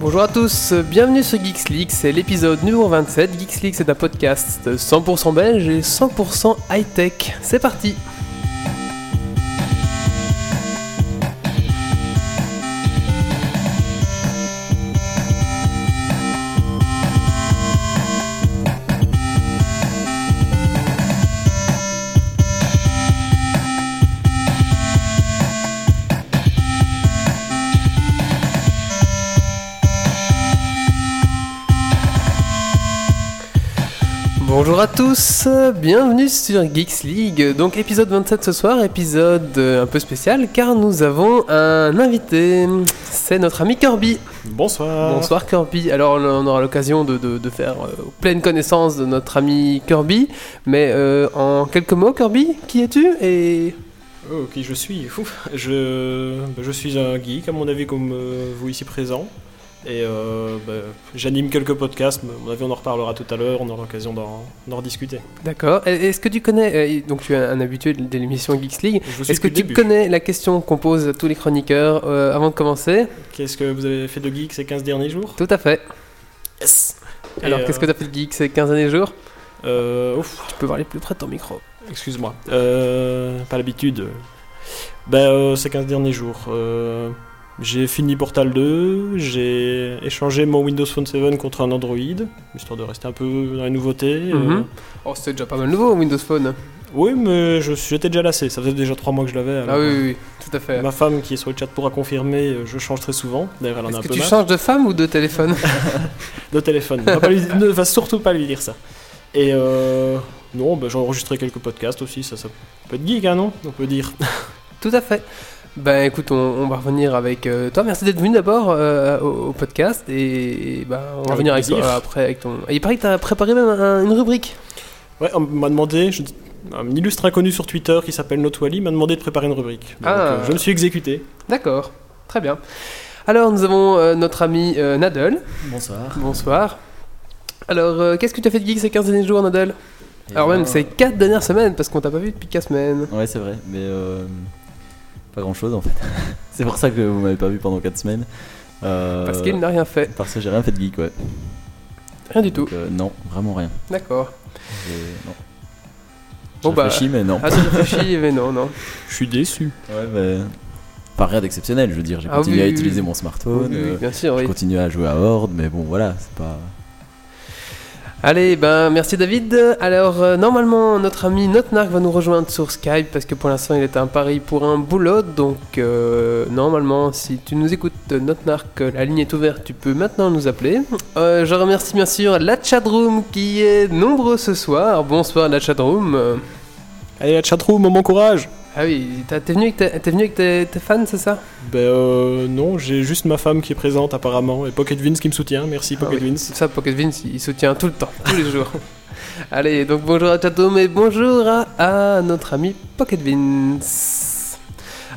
Bonjour à tous, bienvenue sur Geeks c'est l'épisode numéro 27. Geeks League c'est un podcast 100% belge et 100% high-tech. C'est parti tous, bienvenue sur Geeks League. Donc épisode 27 ce soir, épisode euh, un peu spécial car nous avons un invité. C'est notre ami Kirby. Bonsoir. Bonsoir Kirby. Alors on aura l'occasion de, de- de faire euh, pleine connaissance de notre ami Kirby. Mais euh, en quelques mots Kirby, qui es-tu et... Oh, qui je suis? Ouf. Je, bah, je suis un geek, à mon avis, comme euh, vous ici présent. Et euh, bah, j'anime quelques podcasts, mais à mon avis, on en reparlera tout à l'heure, on aura l'occasion d'en rediscuter. D'accord. Est-ce que tu connais, euh, donc tu es un habitué de l'émission Geeks League, est-ce que tu début. connais la question qu'on pose à tous les chroniqueurs euh, avant de commencer? Qu'est-ce que vous avez fait de geek ces 15 derniers jours? Tout à fait. Yes Alors Et, qu'est-ce que tu as fait de geek ces 15 derniers jours? euh, ouf, Tu peux parler plus près de ton micro. excuse-moi. Euh, pas l'habitude. Ben, euh, ces 15 derniers jours. J'ai fini Portal 2, j'ai échangé mon Windows Phone 7 contre un Android, histoire de rester un peu dans les nouveautés. euh, Mhm. Oh, c'était déjà pas mal nouveau Windows Phone. Oui, mais j'étais déjà lassé. Ça faisait déjà trois mois que je l'avais. Ah oui, oui, oui, tout à fait. Ma femme qui est sur le chat pourra confirmer, euh, je change très souvent. D'ailleurs, elle en a un Est-ce que peu tu marre. changes de femme ou de téléphone De téléphone. Va lui- ne va surtout pas lui dire ça. Et euh, non, bah, j'ai enregistré quelques podcasts aussi. Ça, ça peut être geek, hein, non? On peut dire. Tout à fait. Ben écoute, on, on va revenir avec euh, toi. Merci d'être venu d'abord euh, au, au podcast et, et ben, on va revenir avec toi après avec ton. Et il paraît que tu as préparé même un- une rubrique. Ouais, on m'a demandé, je- un illustre inconnu sur Twitter qui s'appelle Notwally m'a demandé de préparer une rubrique. Donc, Ah. euh, je me suis exécuté. D'accord, très bien. Alors nous avons euh, notre ami euh, Nadel. Bonsoir. Bonsoir. Alors euh, qu'est-ce que tu as fait de geek ces 15 derniers jours, Nadel Et Alors ben, même ces 4 dernières semaines parce qu'on t'a pas vu depuis 4 semaines. Ouais, c'est vrai, mais euh, pas grand chose en fait. c'est pour ça que vous m'avez pas vu pendant 4 semaines. Euh, Parce qu'il n'a rien fait. Parce que j'ai rien fait de geek, ouais. Rien du tout. Euh, non, vraiment rien. D'accord. J'ai- Non. Bon, bah, bah. mais non. Ah, tu réfléchis, mais non, non. Je suis déçu. Ouais, mais. Pas rien d'exceptionnel, je veux dire. J'ai Ah continué oui, à oui, utiliser oui. mon smartphone. Oui, oui, euh, bien sûr, Je oui. continue à jouer à Horde, mais bon, voilà, c'est pas. Allez, ben merci David. Alors euh, normalement notre ami Notnark va nous rejoindre sur Skype parce que pour l'instant il est à Paris pour un boulot. Donc euh, normalement si tu nous écoutes Notnark, la ligne est ouverte, tu peux maintenant nous appeler. Euh, je remercie bien sûr la chatroom qui est nombreux ce soir. Bonsoir la chatroom. Allez, la chatroom, moment courage Ah oui, t'es venu avec, tes- t'es venu avec tes, tes fans c'est ça? Ben euh, non, j'ai juste ma femme qui est présente apparemment et Pocket Vince qui me soutient. Merci Ah Pocket oui, Vince. Ça Pocket Vince il soutient tout le temps, tous les jours. Allez, donc bonjour à chatroom et bonjour à, à notre ami Pocket Vince.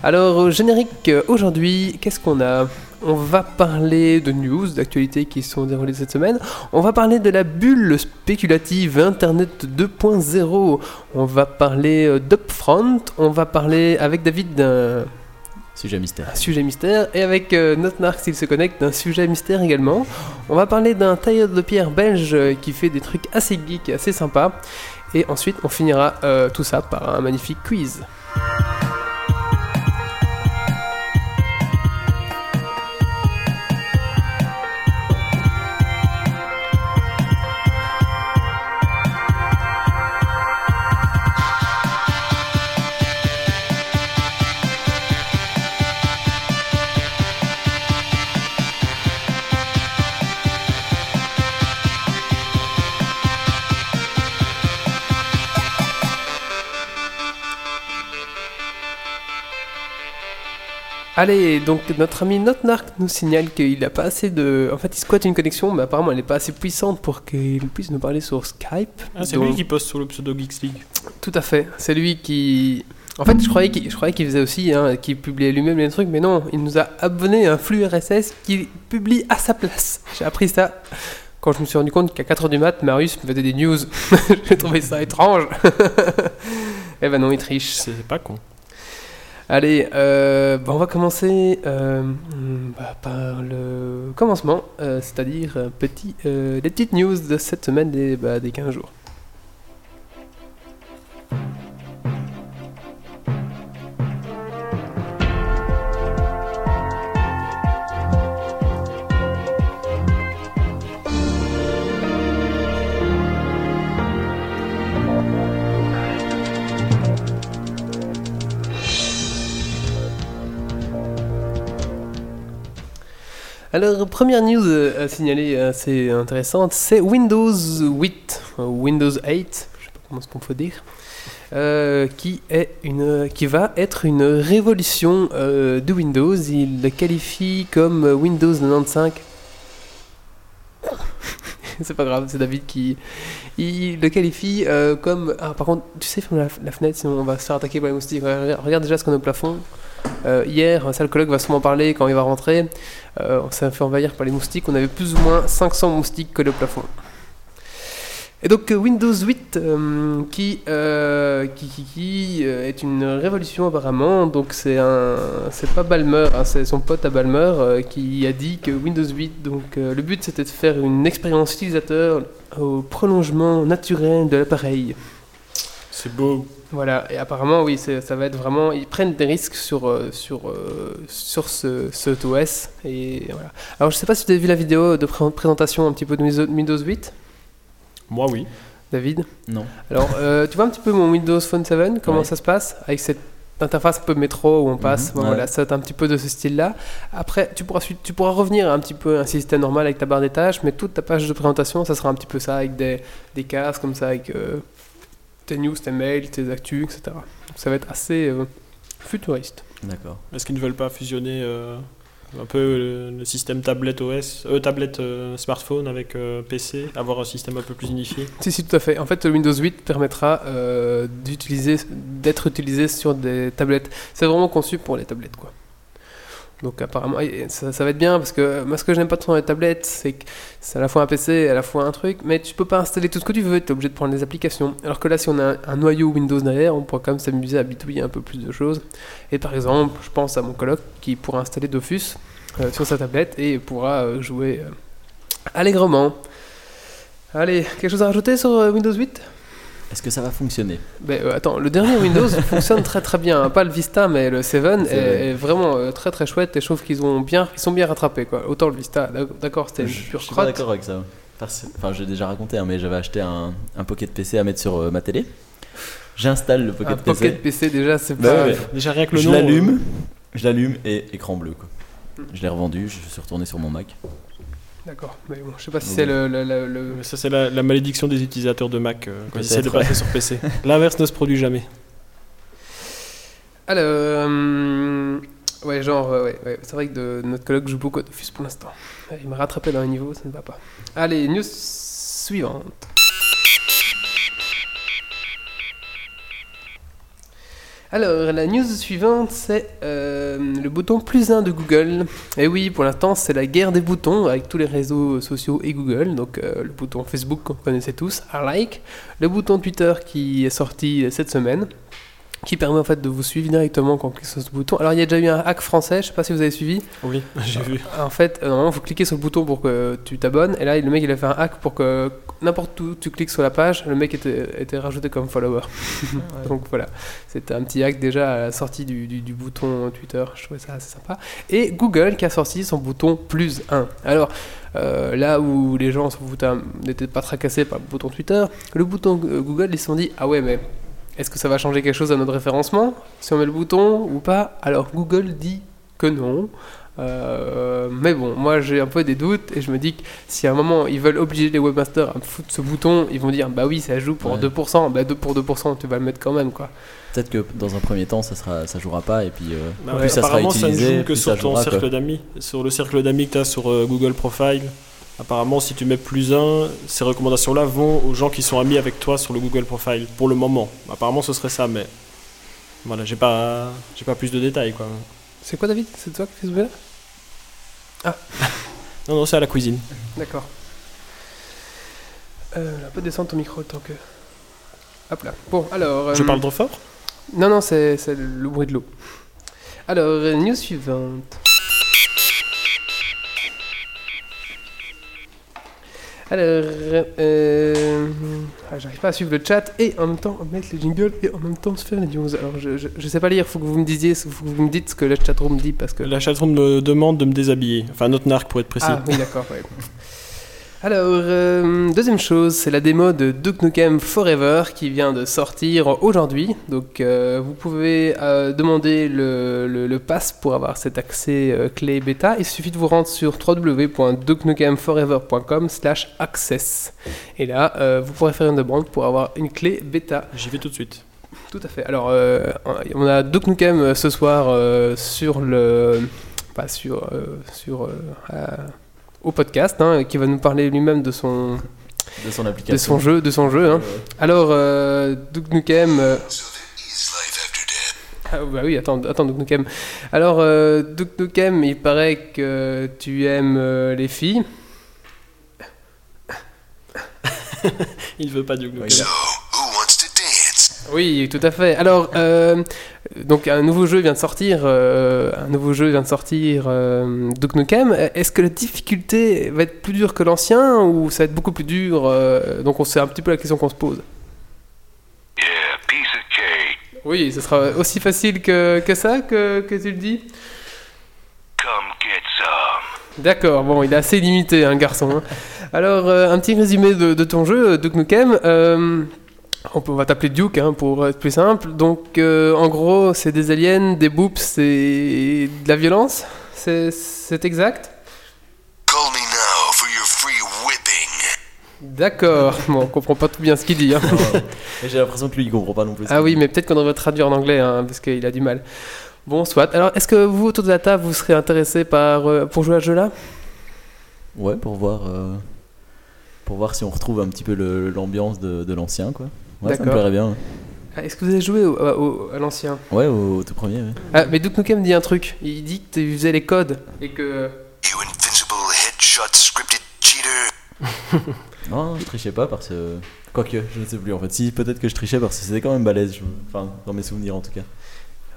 Alors, au générique, euh, aujourd'hui, qu'est-ce qu'on a? On va parler de news, d'actualités qui sont déroulées cette semaine. On va parler de la bulle spéculative Internet 2.0. On va parler euh, d'Upfront. On va parler avec David d'un Sujet mystère. un sujet mystère et avec euh, s'il se connecte d'un sujet mystère également. On va parler d'un tailleur de pierre belge euh, qui fait des trucs assez geeks et assez sympas. Et ensuite on finira euh, tout ça par un magnifique quiz. Allez, donc notre ami Notnark nous signale qu'il n'a pas assez de... En fait il squatte une connexion mais apparemment elle n'est pas assez puissante pour qu'il puisse nous parler sur Skype. Ah, c'est Donc- lui qui poste sur le pseudo Geeks League. Tout à fait. C'est lui qui. En fait, je croyais qu'il, je croyais qu'il faisait aussi, hein, qu'il publiait lui-même les trucs, mais non, il nous a abonné à un flux RSS qu'il publie à sa place. J'ai appris ça quand je me suis rendu compte qu'à 4h du mat, Marius me faisait des news. J'ai trouvé ça étrange. Eh ben non, il triche. C'est pas con. Allez, euh, bah, on va commencer euh, bah, par le commencement, euh, c'est-à-dire euh, petit, les petites news de cette semaine des, bah, des 15 jours. Alors, première news euh, à signaler assez intéressante, c'est Windows 8, euh, Windows 8, je sais pas comment ce qu'on faut dire, euh, qui, est une, qui va être une révolution euh, de Windows. Il le qualifie comme Windows 95. c'est pas grave, c'est David qui il le qualifie euh, comme. Ah, par contre, tu sais, ferme la, fenêtre, sinon on va se faire attaquer par les moustiques. Regarde déjà ce qu'on a au plafond. Euh, hier, ça le collègue va sûrement parler quand il va rentrer. Euh, on s'est fait envahir par les moustiques. On avait plus ou moins 500 moustiques collés au plafond. Et donc euh, Windows 8 euh, qui, euh, qui, qui, euh, est une révolution apparemment. Donc c'est un, c'est pas Balmer, hein, c'est son pote à Balmer euh, qui a dit que Windows 8. Donc euh, le but c'était de faire une expérience utilisateur au prolongement naturel de l'appareil. C'est beau. Voilà, et apparemment, oui, ça va être vraiment. Ils prennent des risques sur, euh, sur, euh, sur ce, cet OS. Et voilà. Alors, je sais pas si tu as vu la vidéo de pré- présentation un petit peu de Windows- Windows 8, Moi, oui. David? Non. Alors, euh, tu vois un petit peu mon Windows Phone 7, comment Ouais. ça se passe? Avec cette interface un peu métro où on passe. Mhm, Bon, ouais. Voilà, ça un petit peu de ce style-là. Après, tu pourras, tu pourras revenir à un petit peu un système normal avec ta barre des tâches, mais toute ta page de présentation, ça sera un petit peu ça, avec des, des cases comme ça, avec euh, tes news, tes mails, tes actus, etc. Donc, ça va être assez euh, futuriste. D'accord. Est-ce qu'ils ne veulent pas fusionner euh, un peu le, le système tablette OS, euh, tablette euh, smartphone avec euh, PC, avoir un système un peu plus unifié? Si, si, tout à fait. En fait, Windows 8 permettra euh, d'utiliser, d'être utilisé sur des tablettes. C'est vraiment conçu pour les tablettes, quoi. Donc apparemment, ça, va être bien parce que moi, ce que j'aime pas trop dans les tablettes, c'est que c'est à la fois un PC à la fois un truc, mais tu peux pas installer tout ce que tu veux, tu es obligé de prendre les applications. Alors que là, si on a un, noyau Windows derrière, on pourra quand même s'amuser à bitouiller un peu plus de choses. Et par exemple, je pense à mon coloc qui pourra installer Dofus euh, sur sa tablette et pourra euh, jouer euh, allègrement. Allez, quelque chose à rajouter sur Windows 8 Est-ce que ça va fonctionner? Ben, euh, attends, le dernier Windows fonctionne très très bien. hein. Pas le Vista, mais le 7 est, Seven. est vraiment euh, très très chouette. Et je trouve qu'ils ont bien, ils sont bien rattrapés quoi. Autant le Vista, d'ac- d'accord, c'était une Je pure je suis pas crotte. d'accord avec ça. Enfin, j'ai déjà raconté, hein, mais j'avais acheté un, un Pocket PC à mettre sur euh, ma télé. J'installe le Un Pocket, Pocket PC, PC déjà, c'est Bah pas. ouais. Déjà rien que le je nom. euh, l'allume, je l'allume et écran bleu. Quoi. Je l'ai revendu, je suis retourné sur mon Mac. D'accord, mais bon, je sais pas si c'est le, le- le- le- euh, Ça, c'est la, la malédiction des utilisateurs de Mac euh, quand ils essaient de passer sur PC. L'inverse ne se produit jamais. Alors, euh, ouais, genre, ouais, ouais, ouais. c'est vrai que de, notre collègue joue beaucoup à Dofus pour l'instant. Il m'a rattrapé dans les niveaux, ça ne va pas. Allez, news suivante. Alors, la news suivante, c'est euh, le bouton plus 1 de Google. Et oui, pour l'instant, c'est la guerre des boutons avec tous les réseaux sociaux et Google. Donc, euh, le bouton Facebook qu'on connaissait tous, I like. Le bouton Twitter qui est sorti cette semaine, qui permet en fait de vous suivre directement quand on clique sur ce bouton. Alors, il y a déjà eu un hack français, je sais pas si vous avez suivi. Oui, j'ai vu. En fait, euh, normalement, il faut cliquer sur le bouton pour que tu t'abonnes. Et là, le mec, il a fait un hack pour que n'importe où tu cliques sur la page, le mec était, était rajouté comme follower. Donc voilà, c'était un petit hack déjà à la sortie du, du- du bouton Twitter. Je trouvais ça assez sympa. Et Google qui a sorti son bouton plus 1. Alors, euh, là où les gens n'étaient pas tracassés par le bouton Twitter, le bouton Google, ils se sont dit Ah ouais, mais est-ce que ça va changer quelque chose à notre référencement Si on met le bouton ou pas? Alors Google dit que non. Euh, mais bon, moi j'ai un peu des doutes et je me dis que si à un moment ils veulent obliger les webmasters à me foutre ce bouton, ils vont dire bah oui, ça joue pour Ouais. 2%, bah 2 pour 2%, tu vas le mettre quand même quoi. Peut-être que dans un premier temps, ça sera, ça jouera pas et puis euh, Bah plus ça sera apparemment, ça ne joue que sur ton jouera, cercle d'amis. Sur le cercle d'amis que tu as sur euh, Google Profile. Apparemment, si tu mets plus un, ces recommandations-là vont aux gens qui sont amis avec toi sur le Google Profile. Pour le moment. Apparemment, ce serait ça, mais. Voilà, j'ai pas, j'ai pas plus de détails, quoi. C'est quoi David? C'est toi qui fais ce bruit Non, non, c'est à la cuisine. D'accord. Euh, un peu descendre ton micro tant que. Hop là. Bon, alors. Je euh, parle trop fort? Non, non, c'est c'est le bruit de l'eau. Alors, euh, news suivante. Alors, euh, ah, j'arrive pas à suivre le chat et en même temps mettre les jingles et en même temps se faire les news. Alors, je, je, je sais pas lire, faut que vous me disiez, faut que vous me dites ce que le chatroom dit parce que. La chatroom me demande de me déshabiller. Enfin, notre narc pour être précis. Ah oui, d'accord. ouais. Alors, euh, deuxième chose, c'est la démo de Duke Nukem Forever qui vient de sortir aujourd'hui. Donc, euh, vous pouvez euh, demander le, le, le pass pour avoir cet accès clé bêta. Il suffit de vous rendre sur www.dukenukemforever.com/access. Et là, vous pourrez faire une demande pour avoir une clé bêta. J'y vais tout de suite. Tout à fait. Alors, on a Duke Nukem ce soir sur le. Pas sur. sur au podcast, hein, qui va nous parler lui-même de son, De son de application. son jeu. De son jeu hein. Alors, euh, Duke Nukem. euh, ah, bah oui, attends, attends, Duke Nukem. Alors, euh, Duke Nukem, il paraît que tu aimes euh, les filles. Il veut pas du Ouais, Nukem. Who wants to dance? Oui, tout à fait. Alors, euh, donc un nouveau jeu vient de sortir. euh, un nouveau jeu vient de sortir. Euh, Duke Nukem. Est-ce que la difficulté va être plus dure que l'ancien ou ça va être beaucoup plus dur euh, Donc, on sait un petit peu la question qu'on se pose. Yeah, piece of cake. Oui, ce sera aussi facile que, que ça que, que tu le dis. Come get some. D'accord. Bon, il est assez limité, un garçon. hein. Alors, un petit résumé de, de ton jeu, Duke Nukem. On, peut- on va t'appeler Duke hein, pour être plus simple. Donc, euh, en gros, c'est des aliens, des boops et de la violence. C'est c'est exact? Call me now for your free whipping. D'accord. Bon, on comprend pas tout bien ce qu'il dit. hein. J'ai l'impression que lui il comprend pas non plus. Ah oui, mais peut-être qu'on devrait traduire en anglais hein, parce qu'il a du mal. Bon, soit. Alors, est-ce que vous, autour de la table, vous serez intéressé par, euh, pour jouer à ce jeu-là? Ouais, pour voir, euh, pour voir si on retrouve un petit peu l'ambiance de, de l'ancien, quoi. Ouais, ça me plairait bien. ouais. Ah, Est-ce que vous avez joué au- au- à l'ancien? Ouais, au, au tout premier. ouais. Ah, mais Duke Nukem dit un truc. Il dit que tu faisais les codes et que. You invincible headshot scripted cheater. Non, je trichais pas parce que. Quoique, je ne sais plus en fait. Si, peut-être que je trichais parce que c'était quand même balèze. je- Enfin, dans mes souvenirs en tout cas.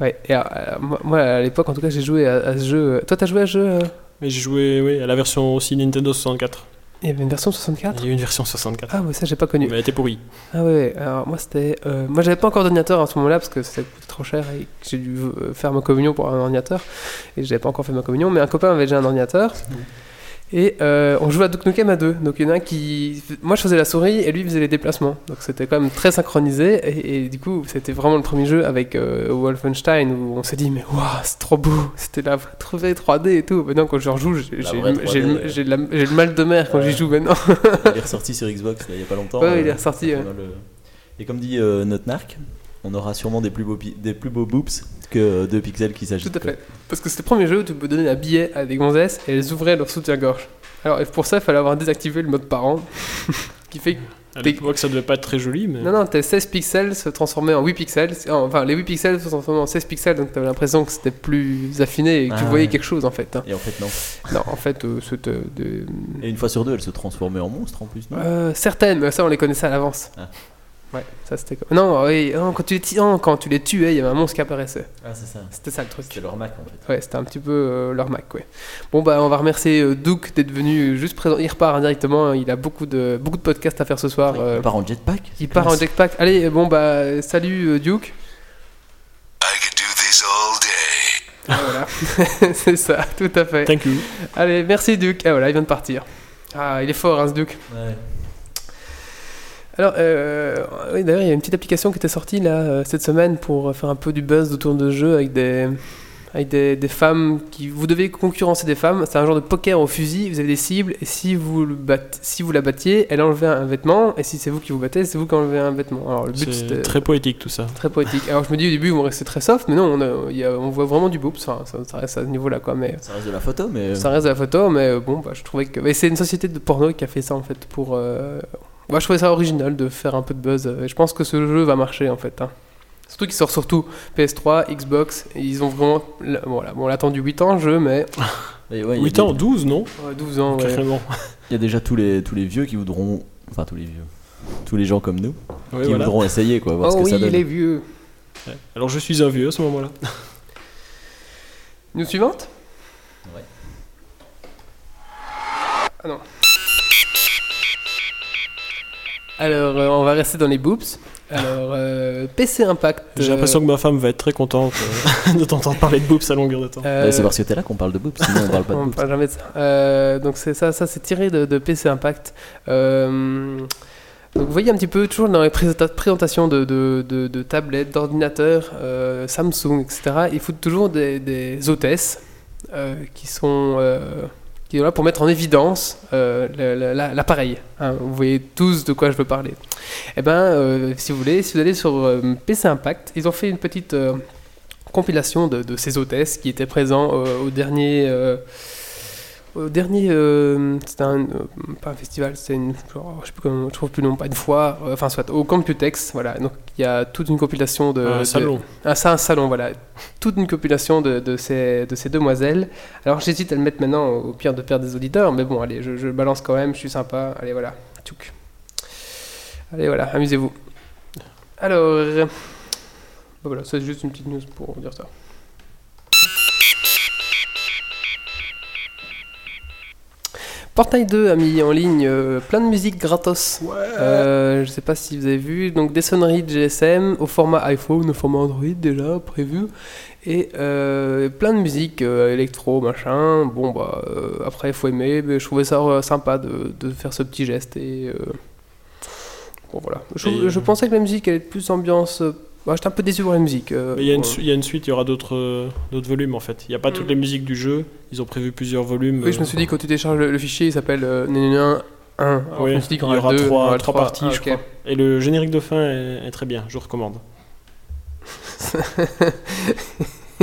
Ouais. Et alors, euh, moi, moi, à l'époque, en tout cas, j'ai joué à, à ce jeu. Toi, t'as joué à ce jeu euh? Mais j'ai joué oui, à la version aussi Nintendo 64. Il y avait une version 64 Il y a eu une version 64. Ah ouais, ça j'ai pas connu. Mais elle était pourrie. Ah ouais, alors moi c'était... euh, moi j'avais pas encore d'ordinateur à ce moment-là parce que ça coûtait trop cher et que j'ai dû euh, faire ma communion pour un ordinateur. Et j'avais pas encore fait ma communion, mais un copain avait déjà un ordinateur. Et euh, on jouait à Duke Nukem à deux. Donc il y en a un qui... Moi je faisais la souris et lui faisait les déplacements. Donc c'était quand même très synchronisé. Et, et du coup c'était vraiment le premier jeu avec euh, Wolfenstein où on s'est dit mais waouh c'est trop beau. C'était la vraie 3D et tout. Maintenant quand je rejoue j'ai le- j'ai 3D, le, j'ai la- j'ai le mal de mer quand Ouais. j'y joue maintenant. Il est ressorti sur Xbox là, il y a pas longtemps. Ouais, euh, il est ressorti, ouais. a le- Et comme dit euh, notre narc, on aura sûrement des plus beaux, des plus beaux boops que euh, deux pixels qui s'agitent. Tout à fait. Parce que c'était le premier jeu où tu peux donner un billet à des gonzesses et elles ouvraient leur soutien-gorge. Alors, et pour ça, il fallait avoir désactivé le mode parent. qui fait que. À ça devait pas être très joli, mais. Non, non, tes 16 pixels se transformaient en 8 pixels. Enfin, les 8 pixels se transformaient en 16 pixels, donc t'avais l'impression que c'était plus affiné et que tu Ah, voyais ouais. quelque chose en fait. hein. Et en fait, non. Non, en fait, euh, c'était. de- Et une fois sur deux, elle se transformait en monstre en plus, non? Euh, certaines, mais ça, on les connaissait à l'avance. Ah. Ouais, ça c'était comme. Non, oui, non, quand, tu les ti- non, quand tu les tuais, il y avait un monstre qui apparaissait. Ah, c'est ça. C'était ça le truc. C'était leur Mac en fait. Ouais, c'était un petit peu euh, leur Mac, ouais. Bon, bah, on va remercier euh, Duke d'être venu juste présent. Il repart indirectement, il a beaucoup de, beaucoup de podcasts à faire ce soir. euh, Il part en jetpack il part en jetpack. Allez, bon, bah, salut euh, Duke. I could do this all day. Ah, voilà, c'est ça, tout à fait. Thank you. Allez, merci Duke. Ah, voilà, il vient de partir. Ah, il est fort, hein, ce Duke. Ouais. Alors, euh, oui, d'ailleurs, il y a une petite application qui était sortie là euh, cette semaine pour faire un peu du buzz autour de jeu avec des avec des, des femmes qui vous devez concurrencer des femmes. C'est un genre de poker au fusil. Vous avez des cibles et si vous le si vous la battiez, elle enlevait un vêtement et si c'est vous qui vous battez, c'est vous qui enlevez un vêtement. Alors le but C'est c'était très poétique tout ça. très poétique. Alors je me dis au début ils vont rester très soft, mais non, on, a- il y a- on voit vraiment du boobs. Enfin, ça, ça reste à ce niveau-là quoi, mais Ça reste de la photo, mais. ça reste de la photo, mais euh, bon, bah, je trouvais que. mais c'est une société de porno qui a fait ça en fait pour. euh, Moi, je trouvais ça original de faire un peu de buzz. Et je pense que ce jeu va marcher en fait. hein. Surtout qu'il sort surtout PS3, Xbox. Et ils ont vraiment. Voilà, bon, on l'a attendu 8 ans le jeu, mais. Mais ouais, il y a 8 des- ans, 12, non? Ouais, 12 ans, ouais. Carrément. Il y a déjà tous les, tous les vieux qui voudront. Enfin, tous les vieux. tous les gens comme nous qui voilà. voudront essayer, quoi, voir ce oh que oui, ça donne. les vieux. Ouais. Alors je suis un vieux à ce moment-là. News suivante? Ouais. Ah non. Alors, euh, on va rester dans les boobs. Alors, euh, PC Impact. J'ai euh, l'impression que ma femme va être très contente euh, de t'entendre parler de boobs à longueur de temps. euh, c'est parce que t'es là qu'on parle de boobs, sinon on parle pas de on boobs. parle jamais de ça. Euh, donc c'est ça, ça c'est tiré de, de PC Impact. Euh, donc vous voyez un petit peu toujours dans les présenta- présentations de, de, de- de tablettes, d'ordinateurs, euh, Samsung, etc. Ils foutent toujours des, des hôtesses euh, qui sont euh, qui sont là pour mettre en évidence euh, l'appareil. hein. vous voyez tous de quoi je veux parler. Eh ben, euh, si vous voulez, si vous allez sur euh, PC Impact, ils ont fait une petite compilation de, de ces hôtesses qui étaient présents au dernier. Au dernier, euh, c'était un, euh, pas un festival, c'était une, genre, je sais plus comment, je trouve plus le nom, pas une foire, euh, enfin soit au Computex, voilà. Donc il y a toute une compilation de, un de- salon. ah, c'est un salon, voilà. Toute une compilation de, de ces, de ces demoiselles. Alors j'hésite à le mettre maintenant au pire de perdre des auditeurs, mais bon, allez, je, je balance quand même, je suis sympa. Allez, voilà. Tchouk. Allez, voilà, amusez-vous. Alors, euh, voilà, c'est juste une petite news pour dire ça. Portail 2 a mis en ligne euh, plein de musique gratos. Euh, je sais pas si vous avez vu, donc des sonneries de GSM au format iPhone, au format Android déjà prévu, et euh, plein de musique euh, électro machin. Bon bah après faut aimer, mais je trouvais ça sympa de, de faire ce petit geste et bon voilà. Je, Et, je pensais que la musique elle est plus ambiance. Euh, bah, J'étais un peu déçu pour la musique. euh, il y, y a une suite, il y aura d'autres euh, d'autres volumes en fait. Il n'y a pas toutes Mm. les musiques du jeu, ils ont prévu plusieurs volumes. Oui, je me euh, suis dit quand tu télécharges le, le fichier, il s'appelle euh, 1. Alors, Oui, je me suis dit qu'il il y aura deux, trois- aura trois parties, Ah, je ok. crois. Et le générique de fin est, est très bien, je vous recommande.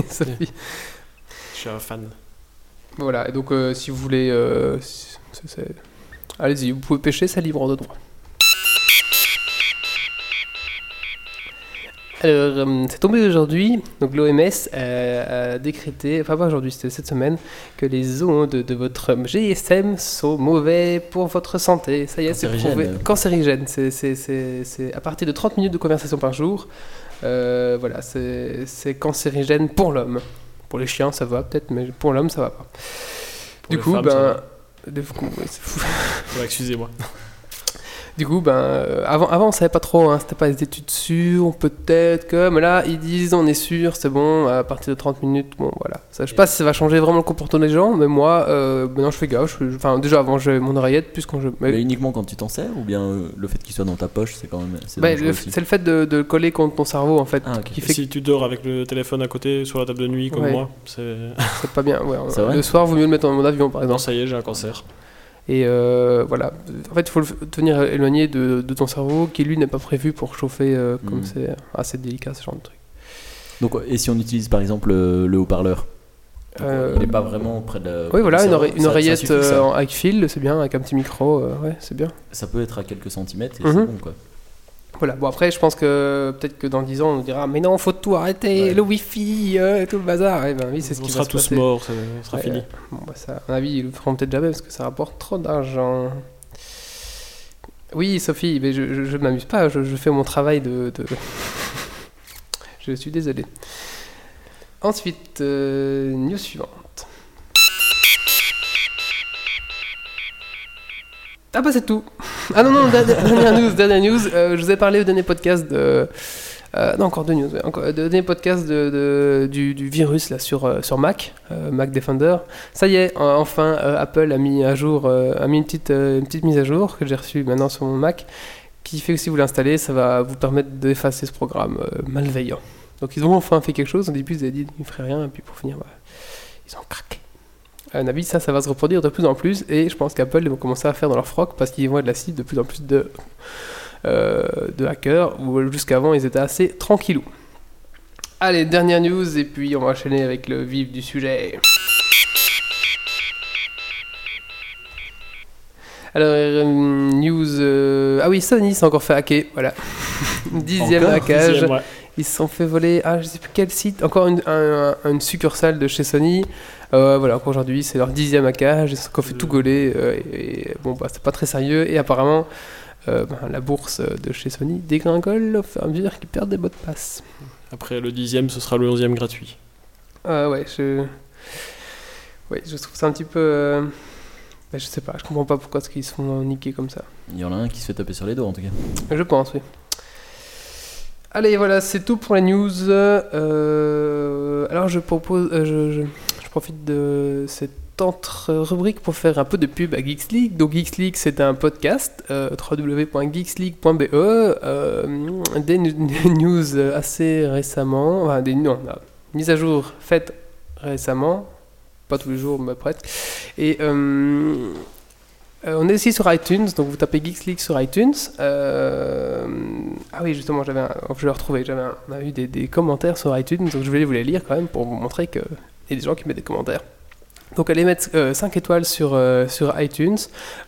Sophie. Je suis un fan. Voilà, et donc euh, si vous voulez, euh, allez-y, vous pouvez pêcher, c'est libre de droit. Alors, euh, c'est tombé aujourd'hui, donc l'OMS a, a décrété, enfin pas aujourd'hui, c'était cette semaine, que les ondes de votre GSM sont mauvais pour votre santé. Ça y est, c'est Cancérigène. prouvé. Cancérigène, c'est- à partir de 30 minutes de conversation par jour. Euh, voilà, c'est cancérigène pour l'homme. Pour les chiens, ça va peut-être, mais pour l'homme, ça va pas. Pour du coup, femmes, ben. va. de- ouais, c'est fou. Ouais, excusez-moi. Du coup, ben, euh, avant, avant, on savait pas trop, hein, c'était pas des études sûres, peut-être que, mais là, ils disent, on est sûr, c'est bon, à partir de 30 minutes, bon, voilà. Ça, je sais pas si ça va changer vraiment le comportement des gens, mais moi, euh, maintenant, je fais gaffe, enfin, déjà, avant, j'ai mon oreillette, plus quand je... mais- Mais uniquement quand tu t'en sers ou bien euh, le fait qu'il soit dans ta poche, c'est quand même. c'est dangereux le- aussi. le fait de, de le coller contre ton cerveau, en fait, Ah, qui fait si tu dors avec le téléphone à côté sur la table de nuit comme Ouais. moi, c'est. c'est pas bien. Ouais, le soir, vaut mieux le mettre dans mon avion, par Non, exemple. ça y est, j'ai un cancer. Et euh, voilà. En fait, il faut le tenir éloigné de, de ton cerveau, qui lui n'est pas prévu pour chauffer, euh, comme Mhm. c'est assez délicat, ce genre de truc. Donc, et si on utilise par exemple le, le haut-parleur? Euh, Il n'est pas vraiment près de la. Oui, voilà, une, cerveau. oreille- une Ça- ça oreillette suffit, euh, ça. en- avec fil, c'est bien, avec un petit micro, ouais, c'est bien. Ça peut être à quelques centimètres et Mhm. c'est bon quoi. Voilà, bon après, je pense que peut-être que dans 10 ans, on nous dira, mais non, faut tout arrêter, Ouais. le wifi, euh, et tout le bazar. Eh ben oui, c'est ce on qui sera va se tous passer. morts, ça sera Ouais, fini. Bon, bah ça, à mon avis, ils le feront peut-être jamais parce que ça rapporte trop d'argent. Oui, Sophie, mais je, je, je m'amuse pas, je, je fais mon travail de. de- je suis désolé. Ensuite, euh, news suivante. Ah bah c'est tout. Ah non non dernière, news dernière news. Euh, je vous ai parlé au dernier podcast de euh, non encore deux news. euh, dernier podcast de, du, virus là sur sur Mac Mac Defender. Ça y est en- enfin Apple a mis à jour a mis une petite une petite mise à jour que j'ai reçue maintenant sur mon Mac qui fait que si vous l'installez ça va vous permettre d'effacer ce programme malveillant. Donc ils ont enfin fait quelque chose. Au début ils avaient dit ils ne feraient rien et puis pour finir bah, ils ont craqué. À mon avis, ça, ça va se reproduire de plus en plus et je pense qu'Apple vont commencer à faire dans leur froc parce qu'ils vont être la cible de plus en plus de, euh, de hackers où jusqu'avant ils étaient assez tranquillous. Allez, dernière news et puis on va enchaîner avec le vif du sujet. Alors, euh, news. euh, Ah oui, Sony s'est encore fait hacker, voilà. Dixième Encore hackage. Dixième, ouais. Ils se sont fait voler, ah, je sais plus quel site, encore une, un- un- une succursale de chez Sony. Euh, voilà, aujourd'hui, c'est leur dixième hackage, ils se sont encore fait tout gauler. euh, et, et bon, bah, c'est pas très sérieux. Et apparemment, euh, ben, la bourse de chez Sony dégringole au fur et à mesure qu'ils perdent des mots de passe. Après le dixième, ce sera le onzième gratuit. Ah ouais, je... Ouais, je trouve ça un petit peu... euh, ben, je sais pas, je comprends pas pourquoi est-ce qu'ils se font niquer comme ça. Il y en a un qui se fait taper sur les doigts en tout cas. Je pense, oui. Allez, voilà, c'est tout pour les news. Euh, alors, je propose, euh, je, je- je profite de cette entre rubrique pour faire un peu de pub à Geeks League. Donc, Geeks League, c'est un podcast, euh, www.geeksleague.be, euh, des, news assez récemment, enfin, des non, mises à jour faites récemment, pas tous les jours, mais presque. Et euh, euh, on est aussi sur iTunes, donc vous tapez Geeks League sur iTunes. Euh, ah oui, justement, j'avais un- je l'ai retrouvé. J'avais un- on a eu des, commentaires sur iTunes, donc je vais vous les lire quand même pour vous montrer qu'il y a des gens qui mettent des commentaires. Donc allez mettre 5 étoiles sur, euh, iTunes,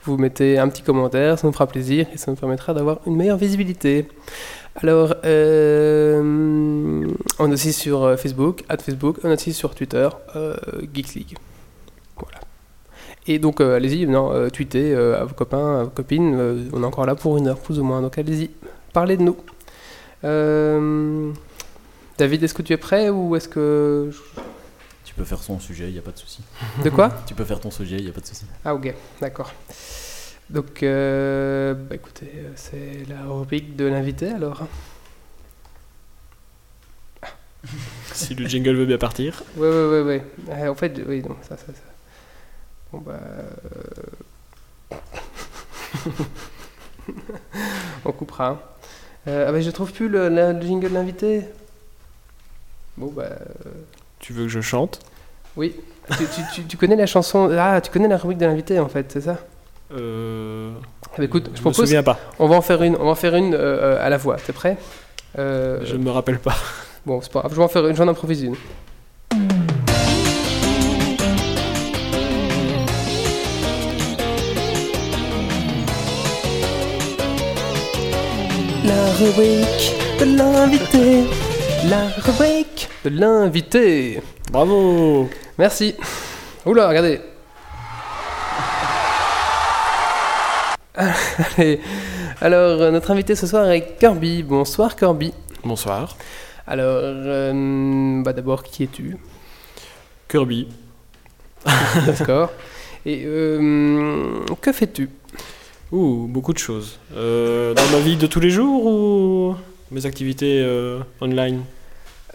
vous mettez un petit commentaire, ça nous fera plaisir et ça nous permettra d'avoir une meilleure visibilité. Alors, euh, on est aussi sur euh, Facebook, at Facebook, on est aussi sur Twitter, euh, Geeks League. Et donc, euh, allez-y, non, euh, tweetez euh, à vos copains, à vos copines. euh, on est encore là pour une heure, plus ou moins. Donc, allez-y, parlez de nous. Euh, David, est-ce que tu es prêt ou est-ce que. Tu peux faire son sujet, il n'y a pas de souci. De quoi Tu peux faire ton sujet, il n'y a pas de souci. Ah, ok, d'accord. Donc, euh, bah, écoutez, c'est la rubrique de l'invité alors. Si le jingle veut bien partir. Ouais, ouais, ouais, ouais. Euh, en fait, oui, donc ça, ça, ça. Bon, bah. euh, On coupera. hein. Euh, ah, bah, je trouve plus le, jingle de l'invité. Bon, bah. euh, Tu veux que je chante? Oui. tu, tu- tu- tu connais la chanson. Ah, tu connais la rubrique de l'invité en fait, c'est ça? Euh... Ah, bah, Écoute, je me propose. souviens pas. On va en faire une, on va en faire une euh, à la voix. T'es prêt? Je ne me rappelle pas. Bon, c'est pas grave, je vais en faire une, j'en improvise une. La rubrique de l'invité. La rubrique de l'invité. Bravo Merci. Oula, regardez. Allez. Alors, euh, notre invité ce soir est Kirby. Bonsoir Kirby. Bonsoir. Alors, euh, bah d'abord, qui es-tu? Kirby. D'accord. Et euh, que fais-tu? Ouh, beaucoup de choses. Euh, dans ma vie de tous les jours ou mes activités euh, online?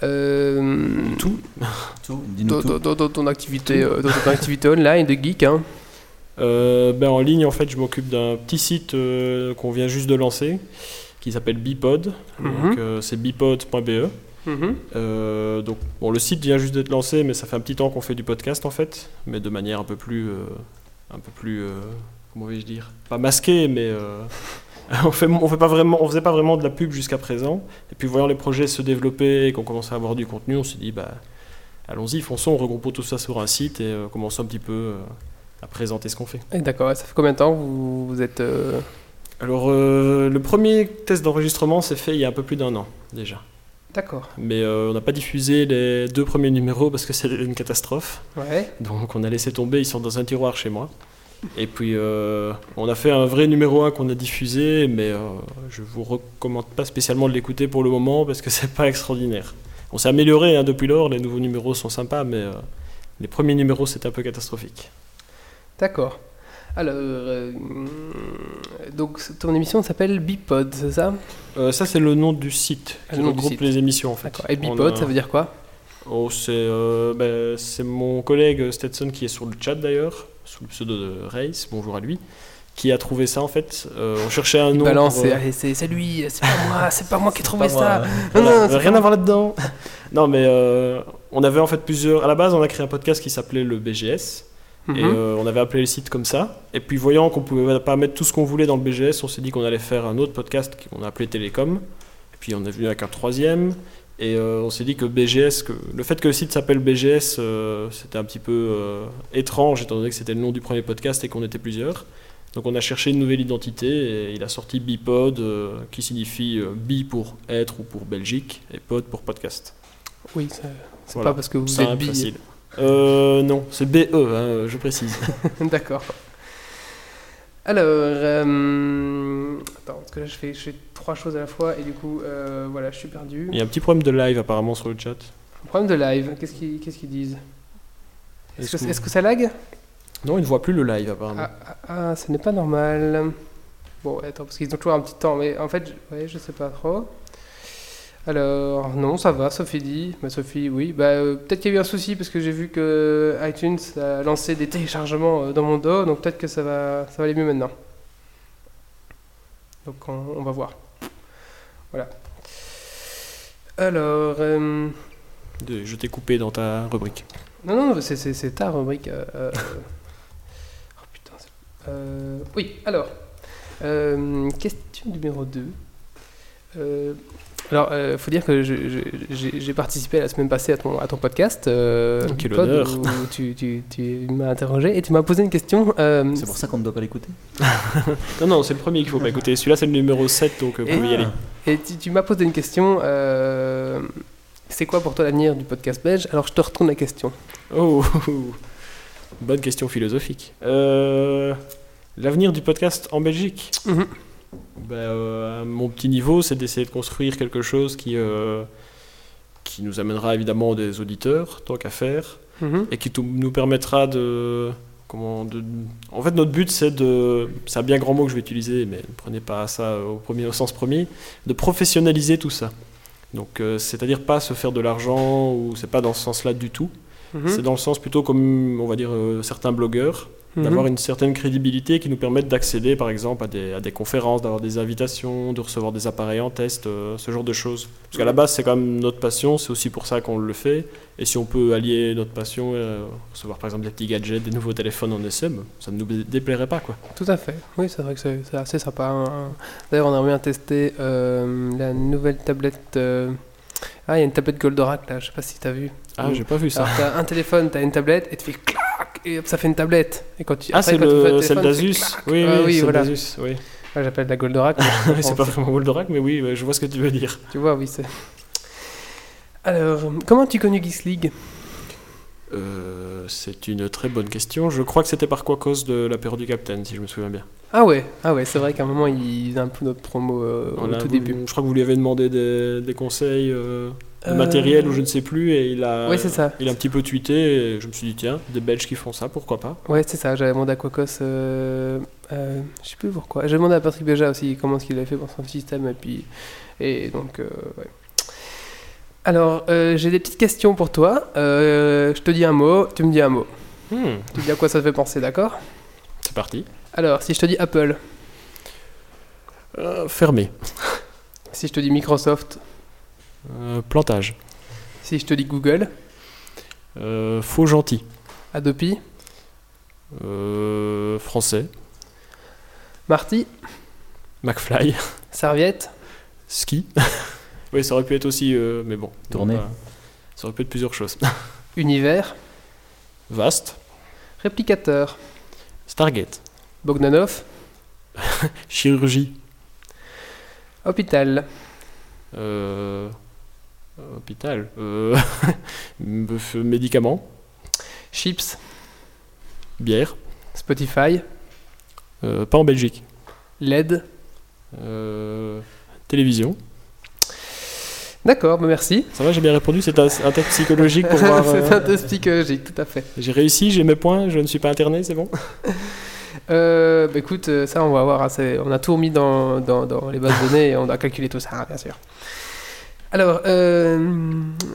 Euh, Tout. Tout, dans, tout. dans- ton activité, euh, dans ton activité online de geek, hein Euh, ben, en ligne, en fait, je m'occupe d'un petit site euh, qu'on vient juste de lancer qui s'appelle Bipod. Mhm. Euh, c'est bipod.be. Mhm. Euh, donc, bon, le site vient juste d'être lancé, mais ça fait un petit temps qu'on fait du podcast en fait, mais de manière un peu plus, euh, un peu plus, euh, comment vais-je dire, pas masquée, mais euh, on fait, on fait pas vraiment, on faisait pas vraiment de la pub jusqu'à présent. Et puis voyant les projets se développer et qu'on commençait à avoir du contenu, on s'est dit bah, allons-y, fonçons, regroupons tout ça sur un site et euh, commençons un petit peu euh, à présenter ce qu'on fait. D'accord, ça fait combien de temps que vous, vous êtes... Alors, le premier test d'enregistrement s'est fait il y a un peu plus d'un an déjà. D'accord. Mais euh, on n'a pas diffusé les deux premiers numéros parce que c'est une catastrophe. Ouais. Donc on a laissé tomber, ils sont dans un tiroir chez moi. Et puis euh, on a fait un vrai numéro 1 qu'on a diffusé, mais euh, je vous recommande pas spécialement de l'écouter pour le moment parce que c'est pas extraordinaire. On s'est amélioré hein, depuis lors, les nouveaux numéros sont sympas, mais euh, les premiers numéros c'était un peu catastrophique. D'accord. Alors, euh, donc ton émission s'appelle Bipod, c'est ça? Ça c'est le nom du site Ah, qui le regroupe site. les émissions en fait. Et Bipod, a- ça veut dire quoi? Oh, c'est euh, ben, c'est mon collègue Stetson qui est sur le chat d'ailleurs, sous le pseudo de Race, bonjour à lui, qui a trouvé ça en fait. Euh, on cherchait un nom. Balance, euh, c'est lui, c'est pas moi, c'est pas moi qui ai trouvé ça. moi. Non, non, rien à voir là-dedans. non, mais euh, on avait en fait plusieurs. À la base, on a créé un podcast qui s'appelait le BGS. Mhm. Et euh, on avait appelé le site comme ça. Et puis, voyant qu'on pouvait pas mettre tout ce qu'on voulait dans le BGS, on s'est dit qu'on allait faire un autre podcast qu'on a appelé Télécom. Et puis, on est venu avec un troisième. Et euh, on s'est dit que BGS, que le fait que le site s'appelle BGS, euh, c'était un petit peu euh, étrange, étant donné que c'était le nom du premier podcast et qu'on était plusieurs. Donc on a cherché une nouvelle identité et il a sorti Bipod, qui signifie bi pour être ou pour Belgique, et pod pour podcast. Oui, c'est Voilà. pas parce que vous êtes bi. facile. Non, c'est BE, hein, je précise. D'accord. Alors, euh, attends, parce que là je fais, je fais trois choses à la fois et du coup, euh, voilà, je suis perdu. Il y a un petit problème de live apparemment sur le chat. Problème de live, qu'est-ce qu'ils disent? Est-ce que, que- est-ce que ça lag? Non, il ne voit plus le live apparemment. ah, ah, ah, ce n'est pas normal. Bon, attends, parce qu'ils ont toujours un petit temps, mais en fait, je, ouais, je sais pas trop. Alors, non, ça va, Sophie dit. Bah, Sophie, oui. Bah, euh, peut-être qu'il y a eu un souci parce que j'ai vu que iTunes a lancé des téléchargements euh, dans mon dos, donc peut-être que ça va, ça va aller mieux maintenant. Donc, on, on va voir. Voilà. Alors, euh, De- je t'ai coupé dans ta rubrique. non, non, c'est- c'est ta rubrique. euh, euh, Oh putain. c'est- euh, oui, alors. euh, question numéro 2. Alors, il faut dire que j'ai participé la semaine passée à ton, à ton podcast. euh, Quel Pod, honneur. où tu, tu- tu m'as interrogé et tu m'as posé une question. euh, C'est pour ça qu'on ne doit pas l'écouter Non, non, c'est le premier qu'il faut pas écouter. Celui-là, c'est le numéro 7, donc euh, vous Et- pouvez y aller. Et tu, tu m'as posé une question. euh, c'est quoi pour toi l'avenir du podcast belge? Alors, je te retourne la question. Oh, bonne question philosophique. Euh, L'avenir du podcast en Belgique Mhm. Ben, euh, À mon petit niveau, c'est d'essayer de construire quelque chose qui, euh, qui nous amènera évidemment des auditeurs, tant qu'à faire, Mhm. et qui nous permettra de. Comment, de... En fait, notre but, c'est de. C'est un bien grand mot que je vais utiliser, mais ne prenez pas ça au, premier, au sens premier, de professionnaliser tout ça. Donc, euh, c'est-à-dire pas se faire de l'argent, ou c'est pas dans ce sens-là du tout. Mhm. C'est dans le sens plutôt comme, on va dire, certains blogueurs, Mhm. d'avoir une certaine crédibilité qui nous permettent d'accéder, par exemple, à des, à des conférences, d'avoir des invitations, de recevoir des appareils en test, euh, ce genre de choses. Parce qu'à la base, c'est quand même notre passion, c'est aussi pour ça qu'on le fait. Et si on peut allier notre passion, euh, recevoir par exemple des petits gadgets, des nouveaux téléphones en SM, ça ne nous dé- déplairait pas, quoi. Tout à fait. Oui, c'est vrai que c'est assez sympa. hein. D'ailleurs, on a bien testé euh, la nouvelle tablette. euh, Ah, il y a une tablette Goldorak là, je sais pas si tu as vu. Ah, j'ai pas vu ça. Alors, t'as un téléphone, t'as une tablette, et tu fais clac, et hop, ça fait une tablette. Et quand tu, Ah, c'est celle d'Asus. Oui, Ah oui, oui, celle voilà. d'Asus, oui. Ouais, J'appelle la Goldorak. Oui, c'est pas vraiment Goldorak, mais oui, je vois ce que tu veux dire. Tu vois, oui, c'est. Alors, comment tu connu Geeks League? Euh, c'est une très bonne question. Je crois que c'était par quoi cause de l'apéro du Capitaine, si je me souviens bien. Ah ouais, ah ouais, c'est vrai qu'à un moment, il faisait un peu notre promo euh, au tout début. Je crois que vous lui avez demandé des, des conseils euh, Euh, matériel ou je ne sais plus, et il a, Ouais, c'est ça. il a un petit peu tweeté. Et je me suis dit, tiens, des Belges qui font ça, pourquoi pas Ouais, c'est ça, j'avais demandé à Quacos, euh, euh, je sais plus pourquoi. J'ai demandé à Patrick Béja aussi comment est-ce qu'il avait fait pour son système, et puis. Et donc, euh, ouais. Alors, euh, j'ai des petites questions pour toi. Euh, je te dis un mot, tu me dis un mot. Hmm, Tu me dis à quoi ça te fait penser, d'accord? C'est parti. Alors, si je te dis Apple, fermé. si je te dis Microsoft, Euh, plantage. si je te dis Google, Euh, faux gentil. Adobe, Euh, français. Marty, McFly. Serviette, Ski. oui, ça aurait pu être aussi, euh, mais bon. Tourné. Donc, euh, ça aurait pu être plusieurs choses. Univers, Vaste. Réplicateur, Stargate. Bogdanov, Chirurgie. Hôpital, Euh, hôpital. Euh, euh, médicaments. Chips, Bière. Spotify, Euh, pas en Belgique. LED. Télévision. D'accord, bah merci. Ça va, j'ai bien répondu. C'est un, un test psychologique pour voir. c'est euh, un test psychologique, tout à fait. J'ai réussi, j'ai mes points, je ne suis pas interné, c'est bon Euh, bah écoute, ça on va voir. hein, on a tout remis dans, dans, dans les bases de données et on a calculé tout ça, hein, bien sûr. Alors, euh,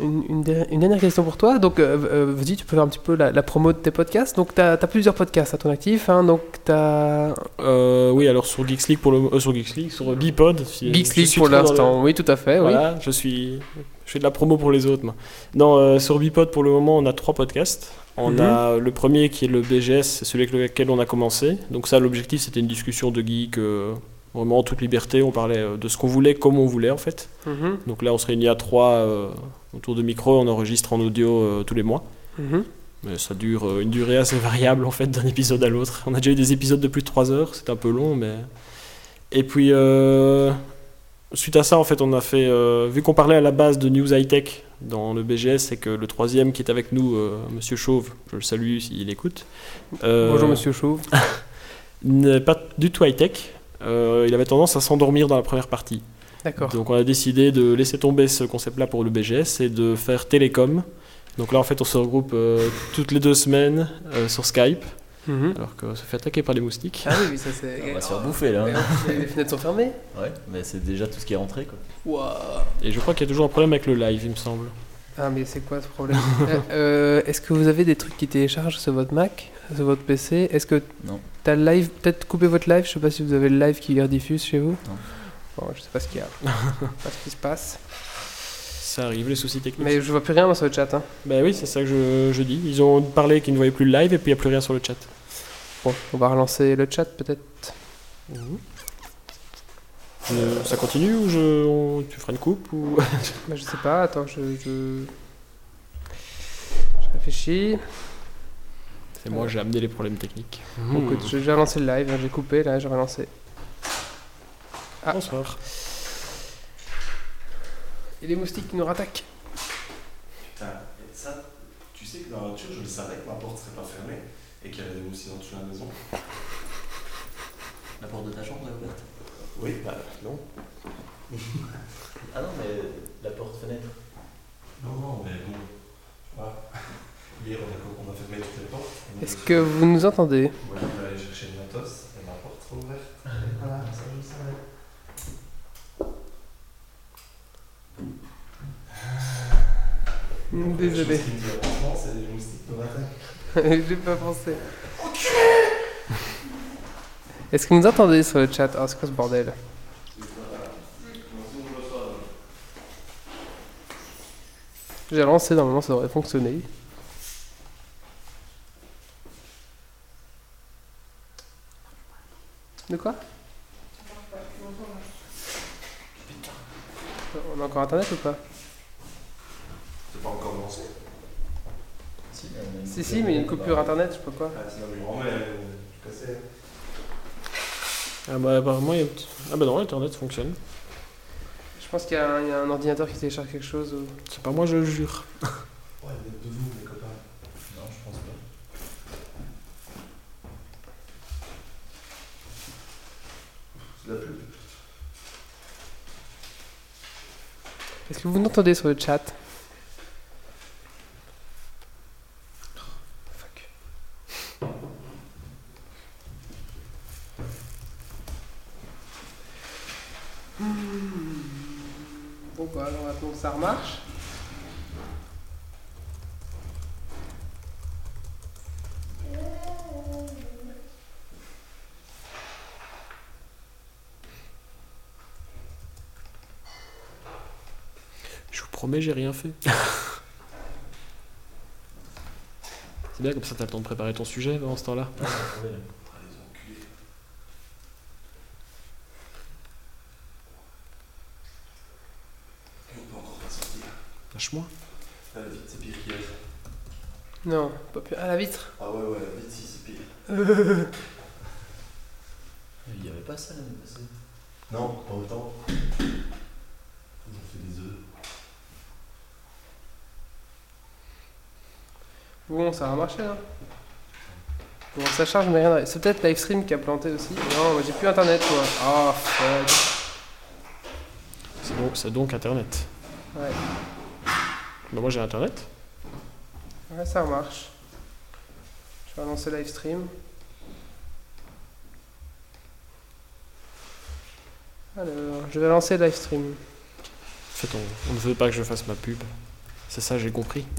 une, une der- une dernière question pour toi. Donc, euh, euh, vas-y, tu peux faire un petit peu la, la promo de tes podcasts. Donc, tu as, plusieurs podcasts à ton actif. hein, donc, as Euh, Oui, alors sur Geeks League, pour le, sur Geeks League, sur Bipod. si- Geeks League pour le- l'instant. Oui, tout à fait. Oui. Voilà, je suis. Je fais de la promo pour les autres, moi. Non, sur Bipod, pour le moment, on a trois podcasts. On Mhm. a le premier qui est le BGS, c'est celui avec lequel on a commencé. Donc, ça, l'objectif, c'était une discussion de geek, euh, vraiment en toute liberté. On parlait euh, de ce qu'on voulait, comme on voulait, en fait. Mhm, Donc là, on se réunit à trois euh, autour de micro, on enregistre en audio euh, tous les mois. mhm. Mais ça dure euh, une durée assez variable en fait d'un épisode à l'autre. On a déjà eu des épisodes de plus de 3 heures, c'est un peu long, mais. Et puis, suite à ça, en fait, on a fait. vu qu'on parlait à la base de News High Tech dans le BGS, c'est que le troisième qui est avec nous, Monsieur Chauve, je le salue s'il écoute. Bonjour, monsieur Chauve. n'est pas du tout high-tech. euh, il avait tendance à s'endormir dans la première partie. D'accord. Donc on a décidé de laisser tomber ce concept-là pour le BGS et de faire télécom. Donc là en fait on se regroupe euh, toutes les deux semaines euh, sur Skype, Mhm. alors qu'on se fait attaquer par des moustiques. Ah oui, oui, ça c'est. On va se faire bouffer là. Les fenêtres sont fermées. Ouais, mais c'est déjà tout ce qui est rentré quoi. Waouh. Et je crois qu'il y a toujours un problème avec le live, il me semble. Ah mais c'est quoi ce problème Euh, euh, Est-ce que vous avez des trucs qui téléchargent sur votre Mac, sur votre PC Est-ce que Non. t'as le live Peut-être couper votre live. Je sais pas si vous avez le live qui rediffuse chez vous? Non. Bon, je sais pas ce qu'il y a. je sais pas ce qui se passe. Ça arrive, les soucis techniques. Mais je vois plus rien moi, sur le chat. Hein. Bah oui, c'est ça que je, je dis. Ils ont parlé qu'ils ne voyaient plus le live et puis il n'y a plus rien sur le chat. Bon, on va relancer le chat peut-être. Je- ça continue ou je, on- tu feras une coupe ou... Bah, je sais pas. Attends, je je, je réfléchis. C'est moi, j'ai amené les problèmes techniques. Bon, écoute, je vais relancer le live. hein, J'ai coupé là, j'ai relancé. Ah. Bonsoir. Et les moustiques qui nous rattaquent. Putain, et ça, tu sais que dans la voiture, je le savais que ma porte serait pas fermée et qu'il y avait des moustiques dans toute la maison. La porte de ta chambre est ouverte Oui, bah non. Ah non, mais la porte fenêtre. Non, non, mais bon, vois. Hier, on a, on a fermé toutes les portes. Est-ce que vous nous entendez? Moi, je vais aller chercher le matos et ma porte sera ouverte. Voilà, ça je le savais. Désolé. Ce qui me dit, franchement, c'est des moustiques dans l'attaque. J'ai pas pensé. Est-ce que vous nous entendez sur le chat? Ah, c'est quoi ce bordel? J'ai lancé, normalement ça devrait fonctionner. De quoi? On a encore internet ou pas? C'est pas encore lancé. Si, mais Si, mais il y a une coupure internet, je sais pas quoi. Ah, sinon, le grand, mais euh, cassé. Ah bah apparemment, il y a... un petit- Ah bah non, l'internet fonctionne. Je pense qu'il y, a un- il y a un ordinateur qui télécharge quelque chose. Ou... C'est pas moi, je le jure. Ouais, mais de vous, les copains. Non, je pense pas. C'est la pub. Est-ce que vous nous entendez sur le chat Fuck. Hmm. Bon bah alors maintenant ça remarche. J'ai rien fait. C'est bien, comme ça t'as le temps de préparer ton sujet pendant ce temps-là. Ah, les enculés. Et on peut encore pas sortir. Lâche-moi. Ah, vite, c'est pire qu'hier. Non, pas plus. Ah la vitre Ah ouais, ouais, vite, si, c'est pire. Il n'y avait pas ça l'année passée. Non, pas autant. Ils ont fait des œufs. Bon, ça va marcher là. Bon, ça charge, mais rien. C'est peut-être Livestream qui a planté aussi. Non, moi j'ai plus internet quoi. Ah, fuck. C'est donc, c'est donc internet. Ouais. Bah moi j'ai internet. Ouais, ça marche. Je vais lancer Livestream. Alors, je vais lancer Livestream. En fait, on, on ne veut pas que je fasse ma pub. C'est ça, j'ai compris.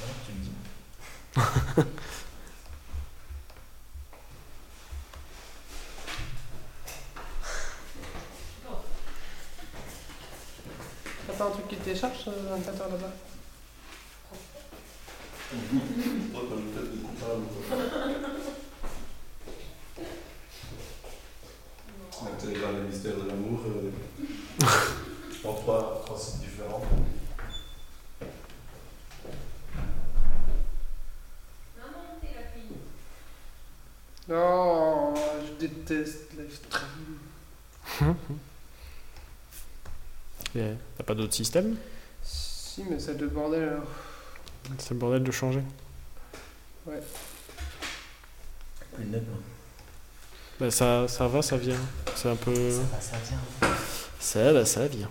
Non, tu me dis. T'as pas un truc qui télécharge sur l'ordinateur là-bas Toi, t'as le tête de coupable. Un télégramme des mystères de l'amour. euh, Je prends trois, trois sites différents. Non, je déteste Livestream. Et Système Si, mais ça de bordel alors. C'est le bordel de changer. le moi. Bah, ça, ça va, ça vient. C'est un peu. Ça va, ça vient. Ça va, ça vient.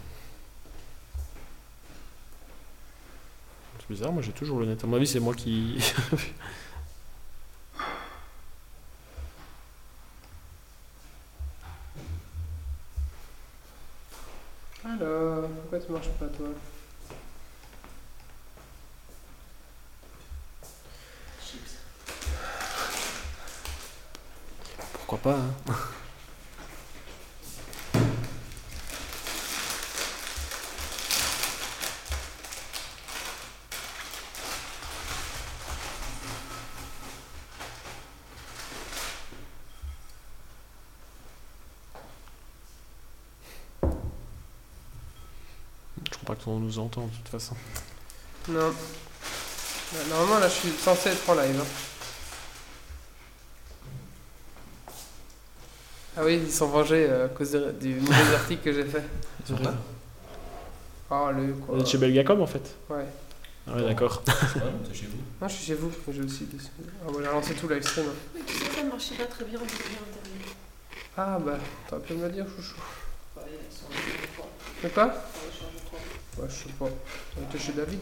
C'est bizarre, moi j'ai toujours le net. À mon avis, c'est moi qui. Alors, pourquoi tu marches pas toi? Pourquoi pas, hein? Qu'on nous entend de toute façon. Non. Ouais, Normalement, là, je suis censé être en live. hein. Ah oui, ils sont vengés euh, à cause de- du mauvais article que j'ai fait. Ils sont là Oh, le Vous quoi. êtes chez Belgacom en fait Ouais. Ah ouais, d'accord. T'es chez vous. Non, je suis chez vous. J'ai aussi dessus. Ah, bon, j'ai lancé tout live stream. hein. Oui, tu sais, ça ne marchait pas très bien en internet. Ah, bah, t'aurais pu me le dire, chouchou. De quoi Elles changent de trois. Ouais, je sais pas. On était chez David.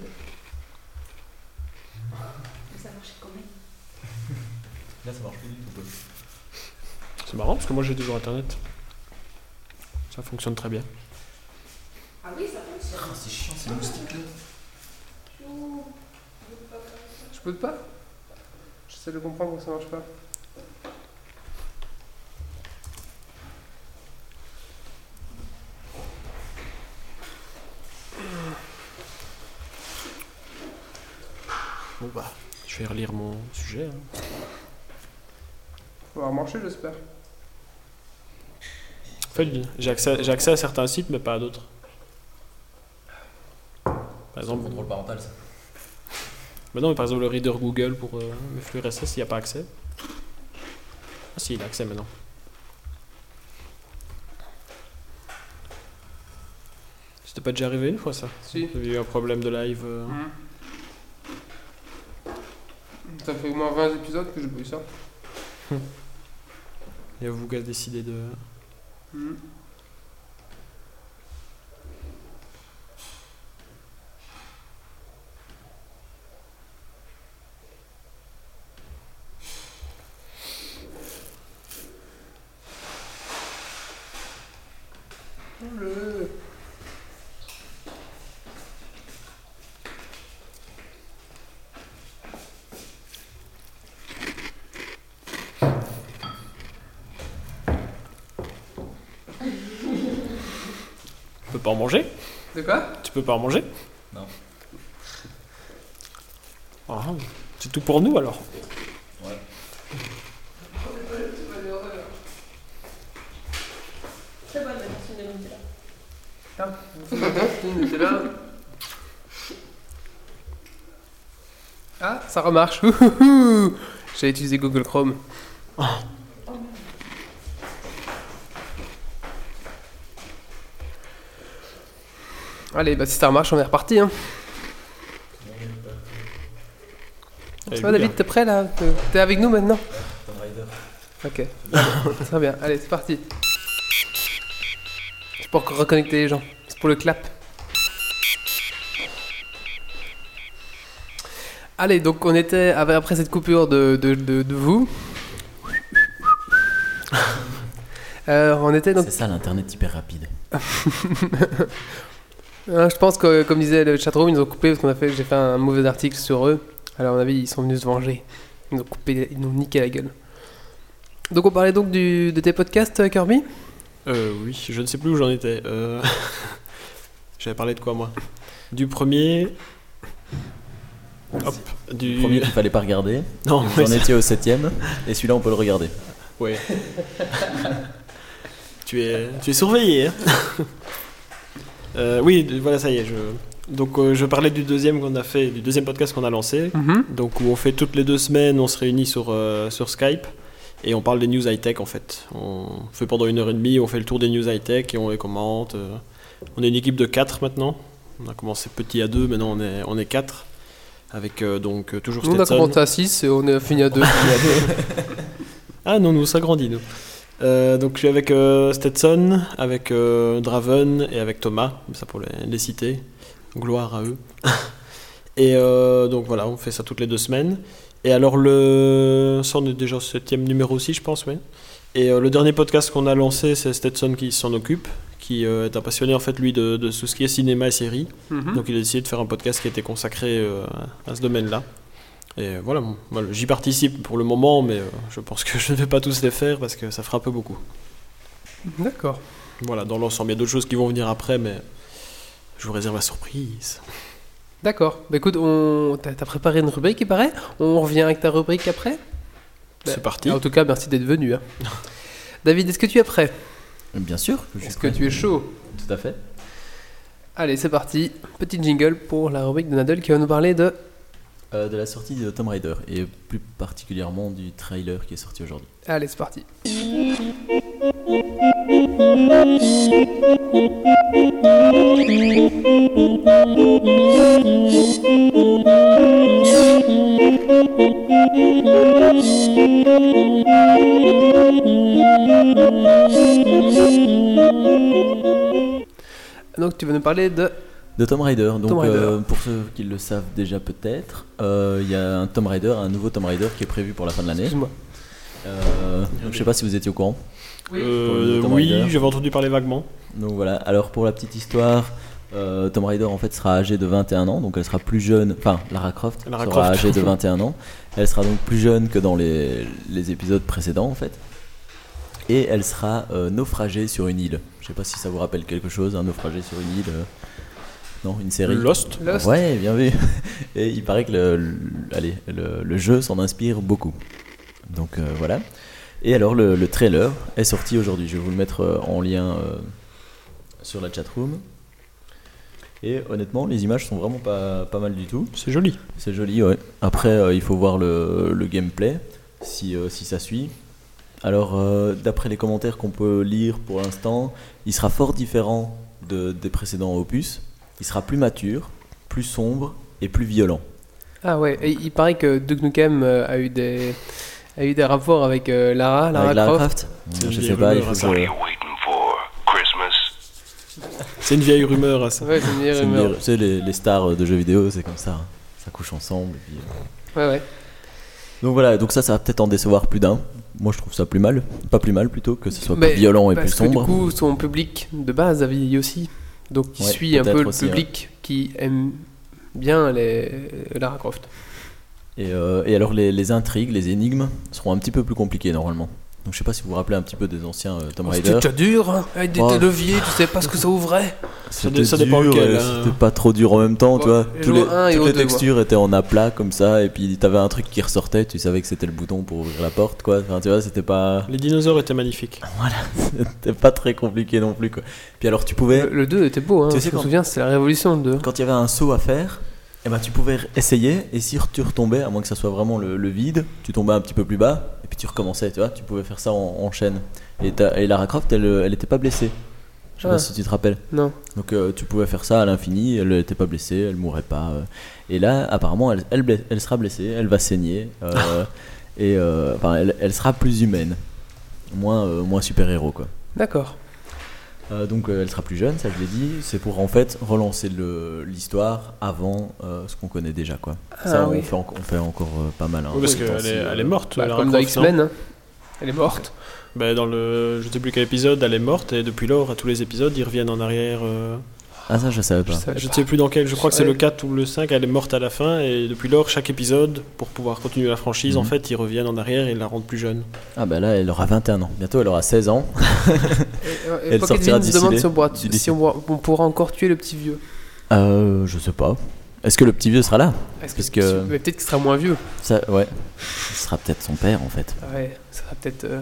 Mais ça marchait quand même. Là, ça marche plus du tout. C'est marrant parce que moi j'ai toujours internet. Ça fonctionne très bien. Ah oui, ça fonctionne. Ah, c'est chiant ces moustiques là. Je peux pas J'essaie de comprendre pourquoi ça marche pas. Bon bah, je vais relire mon sujet. hein. Faut avoir marché, j'espère. En fait, j'ai accès, j'ai accès à certains sites, mais pas à d'autres. Par exemple, contrôle parental ça. bah non, mais par exemple le reader Google pour euh, mes flux RSS, il n'y a pas accès. Ah si, il a accès maintenant. C'était pas déjà arrivé une fois ça? Si. Il y a eu un problème de live. euh, Mhm. Ça fait au moins 20 épisodes que j'ai pas eu ça. A vous qui a décidé de. Mhm. Le... Tu peux pas en manger De quoi Tu peux pas en manger Non. Ah, c'est tout pour nous alors. Ouais. Très bonne la version de Nutella. Ah. Ah, ça remarche. J'ai utilisé Google Chrome. Allez, bah si ça remarche, on est reparti. Hein. Allez, Ça va. David, t'es prêt là? T'es- avec nous maintenant? Ok. Très bien, allez, c'est parti. C'est pour reconnecter les gens. C'est pour le clap. Allez, donc on était après cette coupure de, de, de, de vous. Euh, on était donc. C'est ça l'internet hyper rapide. Euh, je pense que, comme disait le chatroom, ils nous ont coupé parce qu'on a fait, j'ai fait un mauvais article sur eux. Alors, à mon avis, ils sont venus se venger. Ils nous ont coupé, ils nous ont niqué la gueule. Donc, on parlait donc du, de tes podcasts, euh, Kirby? Euh, oui, je ne sais plus où j'en étais. Euh, J'avais parlé de quoi moi? Du premier. Hop. Du Le premier qu'il fallait pas regarder. Non, Vous en étiez au septième. Et celui-là, on peut le regarder. Ouais. tu es, tu es surveillé. hein. Euh, oui, voilà, ça y est. Je... Donc, euh, je parlais du deuxième qu'on a fait, du deuxième podcast qu'on a lancé. Donc, où on fait toutes les deux semaines, on se réunit sur, euh, sur Skype et on parle des news high-tech en fait. On fait pendant une heure et demie, on fait le tour des news high-tech et on les commente. On est une équipe de quatre maintenant. On a commencé petit à deux, maintenant on est, on est quatre. Avec donc toujours Nous, on a commencé à 6 et on est fini à 2. Ah non, nous, ça grandit, nous. Euh, donc je suis avec euh, Stetson, avec euh, Draven et avec Thomas, ça pour les, les citer. Gloire à eux. et donc voilà, on fait ça toutes les deux semaines. Et alors le... Ça on est déjà au septième numéro aussi, je pense, oui. Et le dernier podcast qu'on a lancé, c'est Stetson qui s'en occupe, qui est un passionné en fait lui de, de tout ce qui est cinéma et série. Mhm. Donc il a décidé de faire un podcast qui était consacré à ce domaine-là. Et voilà, j'y participe pour le moment, mais euh, je pense que je ne vais pas tous les faire parce que ça fera un peu beaucoup. D'accord. Voilà, dans l'ensemble, il y a d'autres choses qui vont venir après, mais je vous réserve la surprise. D'accord. Bah écoute, on... t'as préparé une rubrique, il paraît. On revient avec ta rubrique après. C'est parti. En tout cas, merci d'être venu. hein. David, est-ce que tu es prêt? Bien sûr que je suis Est-ce que tu es chaud? Tout à fait. Allez, c'est parti. Petit jingle pour la rubrique de Nadal qui va nous parler de. Euh, de la sortie de Tomb Raider et plus particulièrement du trailer qui est sorti aujourd'hui. Allez, c'est parti. Donc, tu vas nous parler de. De Tomb Raider. Donc, Tomb Raider. euh, pour ceux qui le savent déjà peut-être, euh, il y a un Tomb Raider, un nouveau Tomb Raider qui est prévu pour la fin de l'année. Excuse-moi. Euh, donc, je sais pas si vous étiez au courant. Euh, oui, Raider. j'avais entendu parler vaguement. Donc voilà, alors pour la petite histoire, euh, Tomb Raider en fait sera âgée de 21 ans, donc elle sera plus jeune, enfin Lara Croft Lara sera Croft. âgée de 21 ans, elle sera donc plus jeune que dans les, les épisodes précédents en fait, et elle sera euh, naufragée sur une île. Je sais pas si ça vous rappelle quelque chose, un naufragé sur une île. euh, Non, une série. Lost. Lost. Ouais, bien vu. Et il paraît que le, le- allez, le, le jeu s'en inspire beaucoup. Donc euh, voilà. Et alors le, le trailer est sorti aujourd'hui. Je vais vous le mettre euh, en lien euh, sur la chatroom. Et honnêtement, les images sont vraiment pas, pas mal du tout. C'est joli. C'est joli, ouais. Après, euh, il faut voir le, le gameplay, si, euh, si ça suit. Alors, euh, d'après les commentaires qu'on peut lire pour l'instant, il sera fort différent de, des précédents opus. Il sera plus mature, plus sombre et plus violent. Ah ouais, et il paraît que Duke Nukem euh, a eu des. A eu des rapports avec euh, Lara, Lara, Avec Lara Croft. Je une sais pas, il faut que? C'est une vieille rumeur à ça. Ouais, c'est une vieille une rumeur. vieille- Tu sais, les, les stars de jeux vidéo, c'est comme ça. hein. Ça couche ensemble. et puis, euh. Ouais, ouais. Donc voilà, donc ça, ça va peut-être en décevoir plus d'un. Moi, je trouve ça plus mal. Pas plus mal plutôt, que ce soit Mais plus violent et Parce plus que sombre. du coup, son public de base a vieilli aussi. Donc, Ouais, suit un peu le aussi, public qui aime bien les Lara Croft. Et, euh, et alors les, les intrigues, les énigmes seront un petit peu plus compliquées normalement. Donc je sais pas si vous vous rappelez un petit peu des anciens euh, Tomb Raider. C'était dur, hein, avec des, Oh. des leviers, tu sais pas ce que ça ouvrait. C'était ça dépend dur, lequel, hein. C'était pas trop dur en même temps, tu vois. Tous les, toutes les deux, textures étaient en aplat comme ça, et puis t'avais un truc qui ressortait, tu savais que c'était le bouton pour ouvrir la porte, quoi. Enfin, tu vois, c'était pas, Les dinosaures étaient magnifiques. c'était pas très compliqué non plus, quoi. Puis alors tu pouvais, Le, le 2 était beau, hein. Tu je sais me quand- souviens, c'était la révolution de. quand il y avait un saut à faire, eh ben tu pouvais essayer, et si tu retombais, à moins que ça soit vraiment le, le vide, tu tombais un petit peu plus bas, et puis tu recommençais, tu vois. Tu pouvais faire ça en, en chaîne. Et, et Lara Croft, elle, elle était pas blessée. Je sais Ah. pas si tu te rappelles. Non. Donc euh, tu pouvais faire ça à l'infini, elle n'était pas blessée, elle mourrait pas. euh. Et là, apparemment, elle, elle, blesse- elle sera blessée, elle va saigner, euh, et euh, enfin, elle, elle sera plus humaine, moins, euh, moins super-héros quoi. D'accord. Euh, donc euh, elle sera plus jeune, ça je l'ai dit. C'est pour en fait relancer l'histoire avant euh, ce qu'on connaît déjà quoi. Ah, ça on, oui. fait, en- on fait encore euh, pas mal. hein, Oui, parce qu'elle est, euh. elle est morte. Bah, comme dans X-Men, hein. elle est morte. Bah, dans le, je sais plus quel épisode, elle est morte et depuis lors, à tous les épisodes, ils reviennent en arrière. Ah ça je savais pas. Je ne sais plus dans quel, je crois que c'est le 4 ou le 5, elle est morte à la fin et depuis lors, chaque épisode, pour pouvoir continuer la franchise, en Mhm. fait, ils reviennent en arrière et ils la rendent plus jeune. Ah bah là elle aura 21 ans, bientôt elle aura 16 ans. Et, et Elle sortira d'ici demande si, on pourra, si on, pourra, on pourra encore tuer le petit vieux. Euh, je sais pas. Est-ce que le petit vieux sera là? Est-ce Parce que, que- mais peut-être qu'il sera moins vieux. Ça, ouais. Ce sera peut-être son père en fait. Ouais, ça sera peut-être. euh,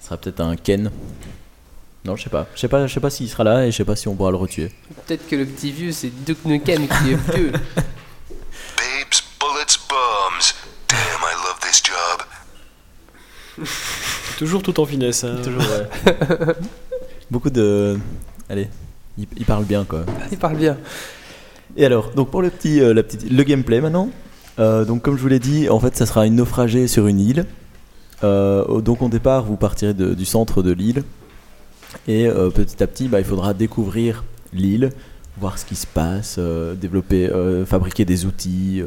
Ce sera peut-être un Ken. Non, je sais pas. Je sais pas, je sais pas s'il sera là et je sais pas si on pourra le retuer. Peut-être que le petit vieux, c'est Duke Nukem qui est vieux. Babes, bullets, bombs. Damn, I love this job. Toujours tout en finesse. hein. Toujours, ouais. Beaucoup de. Allez, il, il parle bien quoi. Il parle bien. Et alors, donc pour le petit, euh, la petite, le gameplay maintenant. Euh, donc comme je vous l'ai dit, en fait, ça sera une naufragée sur une île. Euh, donc au départ, vous partirez de- du centre de l'île et euh, petit à petit, bah, il faudra découvrir l'île, voir ce qui se passe, euh, développer, euh, fabriquer des outils.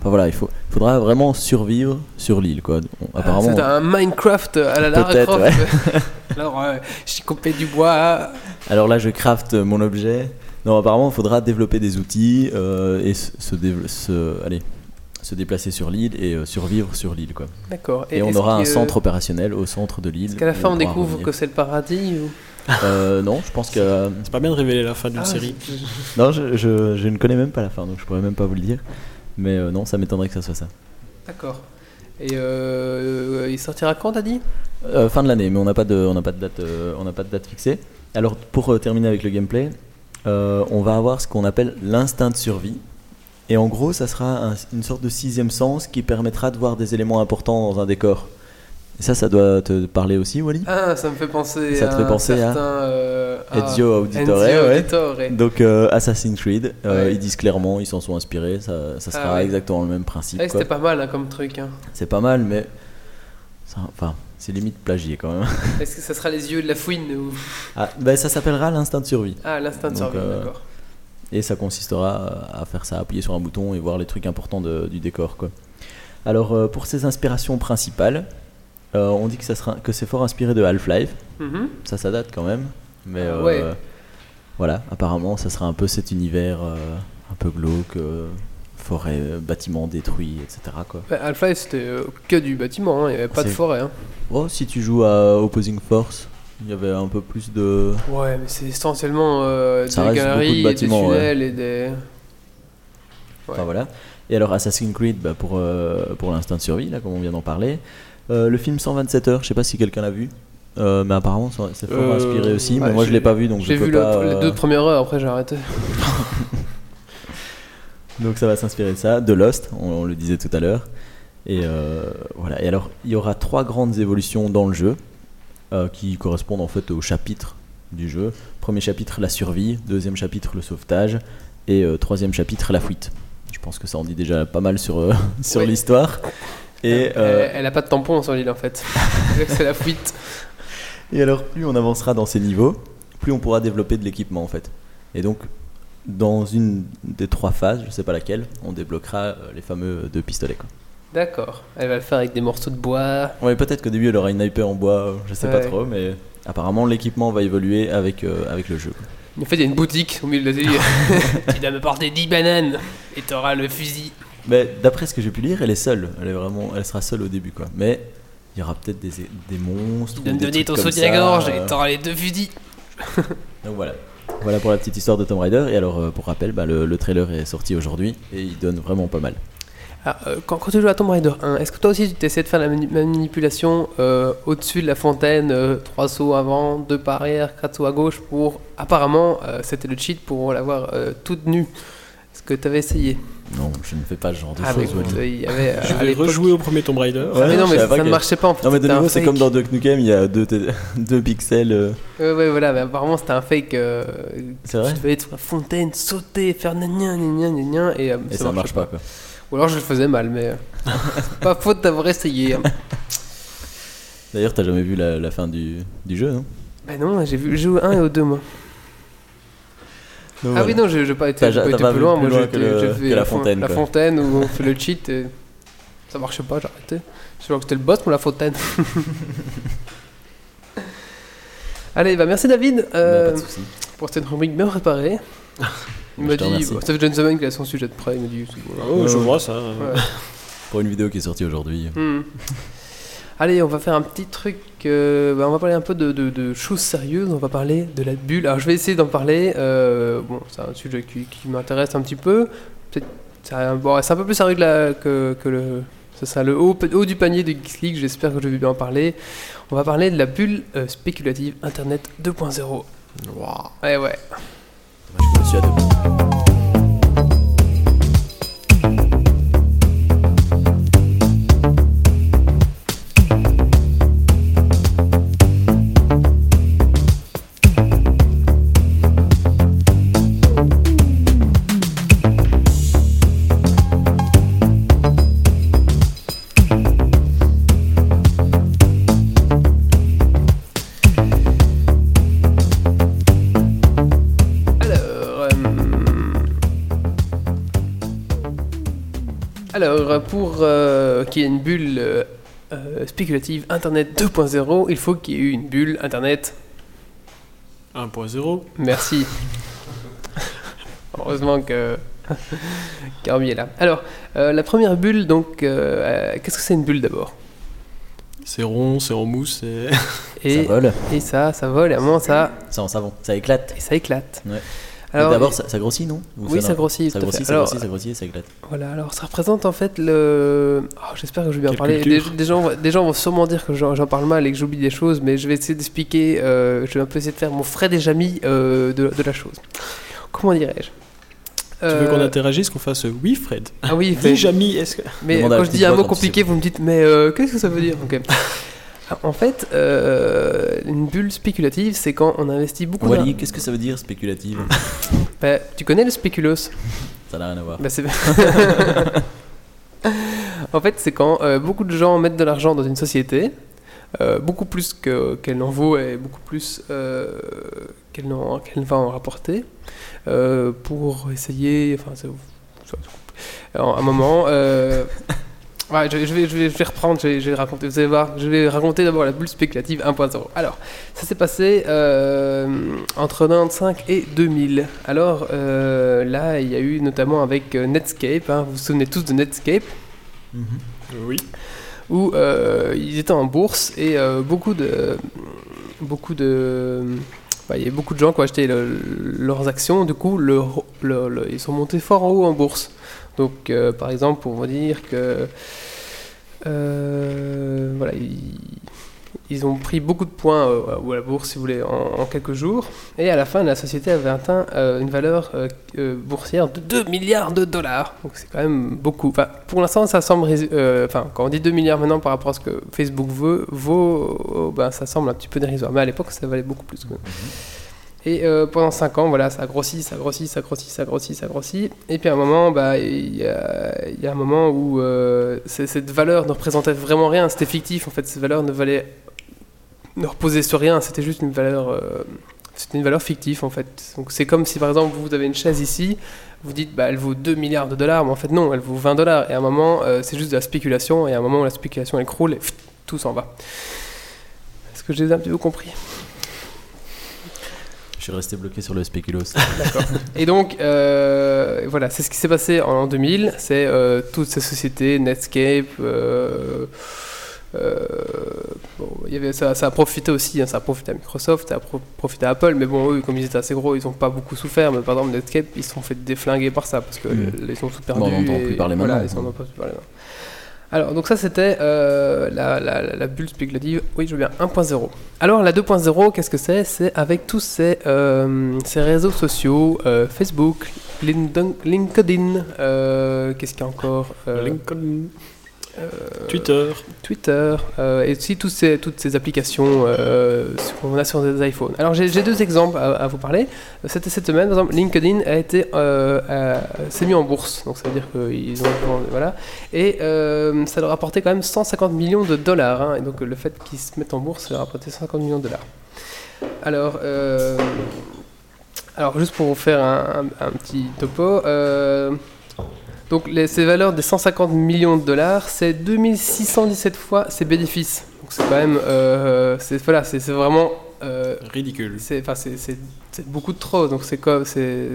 Enfin voilà, il faut, faudra vraiment survivre sur l'île quoi. On- Ah, apparemment, C'est un Minecraft à la Lara Croft. Alors, euh, j'ai coupé du bois. alors là, je craft mon objet. Non, apparemment, il faudra développer des outils et se, se, se- allez, se déplacer sur l'île et euh, survivre sur l'île quoi. D'accord. Et, on aura un centre opérationnel au centre de l'île. Est-ce qu'à la fin on découvre revenir. que c'est le paradis ou... Euh, non, je pense que. euh, C'est pas bien de révéler la fin d'une Ah, série. Non, je, je, je ne connais même pas la fin, donc je pourrais même pas vous le dire. Mais euh, non, ça m'étonnerait que ça soit ça. D'accord. Et euh, il sortira quand t'as dit? Euh, fin de l'année, mais on n'a pas de, on n'a pas de date, euh, on n'a pas de date fixée. Alors pour euh, terminer avec le gameplay, euh, on va avoir ce qu'on appelle l'instinct de survie. Et en gros, ça sera un- une sorte de sixième sens qui permettra de voir des éléments importants dans un décor. Et ça, ça doit te parler aussi, Wally? Ah, ça me fait penser Ça te à fait penser à euh, Ezio Auditore, Ezio ouais. Auditore. Donc euh, Assassin's Creed, euh, Ouais. ils disent clairement, ils s'en sont inspirés, ça, ça Ah sera ouais. exactement le même principe. Quoi. C'était pas mal hein, comme truc. Hein. C'est pas mal, mais ça- enfin, c'est limite plagié quand même. Est-ce que ça sera les yeux de la fouine ou... Ah, ben, ça s'appellera l'instinct de survie. Ah, l'instinct de Donc, survie, d'accord. Et ça consistera à faire ça, appuyer sur un bouton et voir les trucs importants de- du décor. Quoi. Alors, euh, pour ces inspirations principales, euh, on dit que, ça sera, que c'est fort inspiré de Half-Life. Mhm. Ça, ça date quand même. Mais Ah, euh, ouais. voilà, apparemment, ça sera un peu cet univers euh, un peu glauque, euh, forêt, euh, bâtiments détruits, etc. Quoi. Half-Life c'était euh, que du bâtiment, hein, il n'y avait pas de forêt. Hein. Oh, si tu joues à Opposing Force, il y avait un peu plus de. Ouais, mais c'est essentiellement euh, des beaucoup de galeries, bâtiments, des ouais. tunnels et des. Enfin voilà. Et alors Assassin's Creed, bah, pour, euh, pour l'instinct de survie, là, comme on vient d'en parler. Euh, le film 127 heures, je sais pas si quelqu'un l'a vu. Euh, mais apparemment ça- c'est fort inspiré aussi, mais moi je j'ai- l'ai pas vu donc je J'ai peux vu le- pas. les deux premières heures, après j'ai arrêté. Donc ça va s'inspirer de ça, de Lost, on, on le disait tout à l'heure. Et voilà. Et alors il y aura trois grandes évolutions dans le jeu euh, qui correspondent en fait au chapitre du jeu. Premier chapitre la survie, deuxième chapitre le sauvetage et euh, troisième chapitre la fuite. Je pense que ça en dit déjà pas mal sur euh, sur Oui. l'histoire. Et elle, euh, elle a pas de tampon sur l'île en fait. c'est la fuite. Et alors, plus on avancera dans ces niveaux, plus on pourra développer de l'équipement en fait. Et donc, dans une des trois phases, je sais pas laquelle, on débloquera les fameux deux pistolets. Quoi. D'accord. Elle va le faire avec des morceaux de bois. Ouais, peut-être qu'au début elle aura une sniper en bois, euh, je sais pas trop, mais apparemment l'équipement va évoluer avec, euh, avec le jeu. En fait, il y a une boutique au milieu de l'atelier. tu dois me porter 10 bananes et t'auras le fusil. Mais d'après ce que j'ai pu lire, elle est seule. Elle, est vraiment, elle sera seule au début. quoi. Mais il y aura peut-être des, des monstres. Tu me donner ton soutien-gorge et euh. t'auras les deux fusils. Donc voilà. Voilà pour la petite histoire de Tomb Raider. Et alors, pour rappel, bah, le, le trailer est sorti aujourd'hui et il donne vraiment pas mal. Ah, euh, quand, quand tu joues à Tomb Raider 1, est-ce que toi aussi tu essaies de faire la mani- manipulation euh, au-dessus de la fontaine, euh, trois sauts avant, deux par arrière, quatre sauts à gauche pour. Apparemment, euh, c'était le cheat pour l'avoir euh, toute nue. Est-ce que tu avais essayé? Non, je ne fais pas ce genre de Ah, choses. écoute, Wally. il y avait. euh, Je vais rejouer au premier Tomb Raider. Ah, mais non, mais ça, pas ça ne marchait pas en fait. Non mais de nouveau c'est comme dans Duck Nukem, il y a deux, pixels. euh, Ouais, ouais, voilà, mais apparemment c'était un fake. euh, C'est vrai Tu devais être sur la fontaine, sauter, faire gna gna gna gna gna et, euh, et ça, marchait marche pas quoi. Ou alors je le faisais mal, mais. euh, pas faute d'avoir essayé. hein. D'ailleurs t'as jamais vu la, la fin du, du jeu non? Ben non, j'ai vu j'ai joué au 1 et au 2 moi. Donc, Ah voilà. oui, non, j'ai j'ai pas été, T'as- j'ai pas t'as été pas plus vu loin. plus Moi, loin j'ai que le- j'ai fait que la fon- fontaine, La quoi. fontaine où on fait le cheat et ça marchait pas, j'ai arrêté. Je crois que c'était le boss pour la fontaine. Allez, bah merci David Mais euh, pas de soucis. pour cette rubrique bien préparée. Il m'a dit, une semaine qu'il a son sujet de près, il m'a dit. c'est bon, là. Oh, je vois ça. Ouais. Pour une vidéo qui est sortie aujourd'hui. Hmm. Allez, on va faire un petit truc. euh, bah, on va parler un peu de, de- de choses sérieuses. On va parler de la bulle. Alors, je vais essayer d'en parler. euh, bon, c'est un sujet qui, qui m'intéresse un petit peu. C'est un, bon, c'est un peu plus sérieux que, la- que, que le. Ça sera le haut, haut du panier de Geeks League. J'espère que je vais bien en parler. On va parler de la bulle euh, spéculative Internet 2.0. Ouais, ouais. Je me suis pour euh, qu'il y ait une bulle euh, euh, spéculative Internet 2.0, il faut qu'il y ait eu une bulle Internet. 1.0. Merci. Heureusement que Carmi est là. Alors, euh, la première bulle, donc, euh, euh, qu'est-ce que c'est une bulle d'abord? C'est rond, c'est en mousse, c'est. et, Ça vole. et ça, ça vole, et à un moment, ça, C'est en savon. Ça éclate. et ça éclate. Ouais. D'abord, ça, ça grossit, non Ou oui, ça grossit. Ça grossit, fait. ça Alors, grossit, ça grossit, ça éclate. Voilà, alors ça représente en fait le. Oh, J'espère que je vais bien Quelle parler. Des, gens, vont- des gens vont sûrement dire que j'en j'en parle mal et que j'oublie des choses, mais je vais essayer d'expliquer. euh, je vais un peu essayer de faire mon frais déjà mis euh, de, de la chose. Comment dirais-je Tu veux qu'on Euh, interagisse, qu'on fasse oui, Fred Ah oui, mais, Dis, Jamy, est-ce que. mais quand je dis un mot compliqué, vous me dites, mais euh, qu'est-ce que ça veut dire? Ok. En fait, euh, une bulle spéculative, c'est quand on investit beaucoup. Wally, qu'est-ce que ça veut dire spéculative Bah, tu connais le spéculos Ça n'a rien à voir. Bah, en fait, c'est quand euh, beaucoup de gens mettent de l'argent dans une société, euh, beaucoup plus que- qu'elle n'en vaut et beaucoup plus qu'elle va en rapporter, pour essayer. Enfin, c'est- à un moment. ouais, je, je vais, je, vais, je vais reprendre, je vais, je vais raconter, vous allez voir, je vais raconter d'abord la bulle spéculative 1.0. Alors, ça s'est passé euh, entre 95 et 2000. Alors euh, là, il y a eu notamment avec euh, Netscape, hein, vous vous souvenez tous de Netscape, Oui. où euh, ils étaient en bourse et beaucoup de... Beaucoup de bah, il y a beaucoup de gens qui ont acheté le- leurs actions, du coup, le- le- le- ils sont montés fort en haut en bourse. Donc, euh, par exemple, pour vous dire que euh, voilà, ils, ont pris beaucoup de points euh, à la bourse, si vous voulez, en, quelques jours. Et à la fin, la société avait atteint une valeur boursière de 2 milliards de dollars. Donc c'est quand même beaucoup. Pour l'instant, ça semble. Enfin, quand on dit 2 milliards maintenant par rapport à ce que Facebook veut, vaut, ben, ça semble un petit peu dérisoire. Mais à l'époque, ça valait beaucoup plus. même. Et euh, pendant 5 ans, voilà, ça grossit, ça grossit, ça grossit, ça grossit, ça grossit. Et puis à un moment, bah, il y, a, un moment où euh, cette valeur ne représentait vraiment rien, c'était fictif en fait, cette valeur ne valait, ne reposait sur rien, c'était juste une valeur, euh, une valeur fictive en fait. Donc c'est comme si par exemple vous avez une chaise ici, vous dites bah, elle vaut 2 milliards de dollars, mais en fait non, elle vaut 20 dollars. Et à un moment, c'est juste de la spéculation, et à un moment où la spéculation elle croule, et tout s'en va. Est-ce que j'ai un petit peu compris? Suis resté bloqué sur le spéculos. Et donc, euh, voilà, c'est ce qui s'est passé en 2000. C'est euh, toutes ces sociétés, Netscape. euh, euh, bon, y avait, ça, ça a profité aussi, hein, ça a profité à Microsoft, ça a pro- profité à Apple, mais bon, eux, comme ils étaient assez gros, ils n'ont pas beaucoup souffert. Mais par exemple, Netscape, ils se sont fait déflinguer par ça parce que Mm. ils sont tout Bon, perdus. on n'entend plus parler voilà, maintenant, ils n'en ont pas plus parler maintenant. Alors, donc ça c'était euh, la, bulle spéculative, oui je veux bien, 1.0. Alors la 2.0, qu'est-ce que c'est? C'est avec tous ces, euh, réseaux sociaux, euh, Facebook, LinkedIn, qu'est-ce qu'il y a encore euh, Twitter. Twitter, euh, et aussi tous ces, toutes ces applications euh, qu'on a sur des iPhones. Alors j'ai deux exemples à, à vous parler. C'était cette semaine, par exemple, LinkedIn a été euh, euh, s'est mis en bourse, donc ça veut dire qu'ils ont voilà, et euh, ça leur a rapporté quand même 150 millions de dollars. hein. et donc le fait qu'ils se mettent en bourse, ça leur a rapporté 150 millions de dollars. Alors euh, alors juste pour vous faire un, un- un petit topo. euh, donc les, ces valeurs des 150 millions de dollars, c'est 2617 fois ses bénéfices. Donc c'est quand même, euh, c'est voilà, c'est vraiment, euh, Ridicule. c'est enfin beaucoup de trop. Donc c'est comme, c'est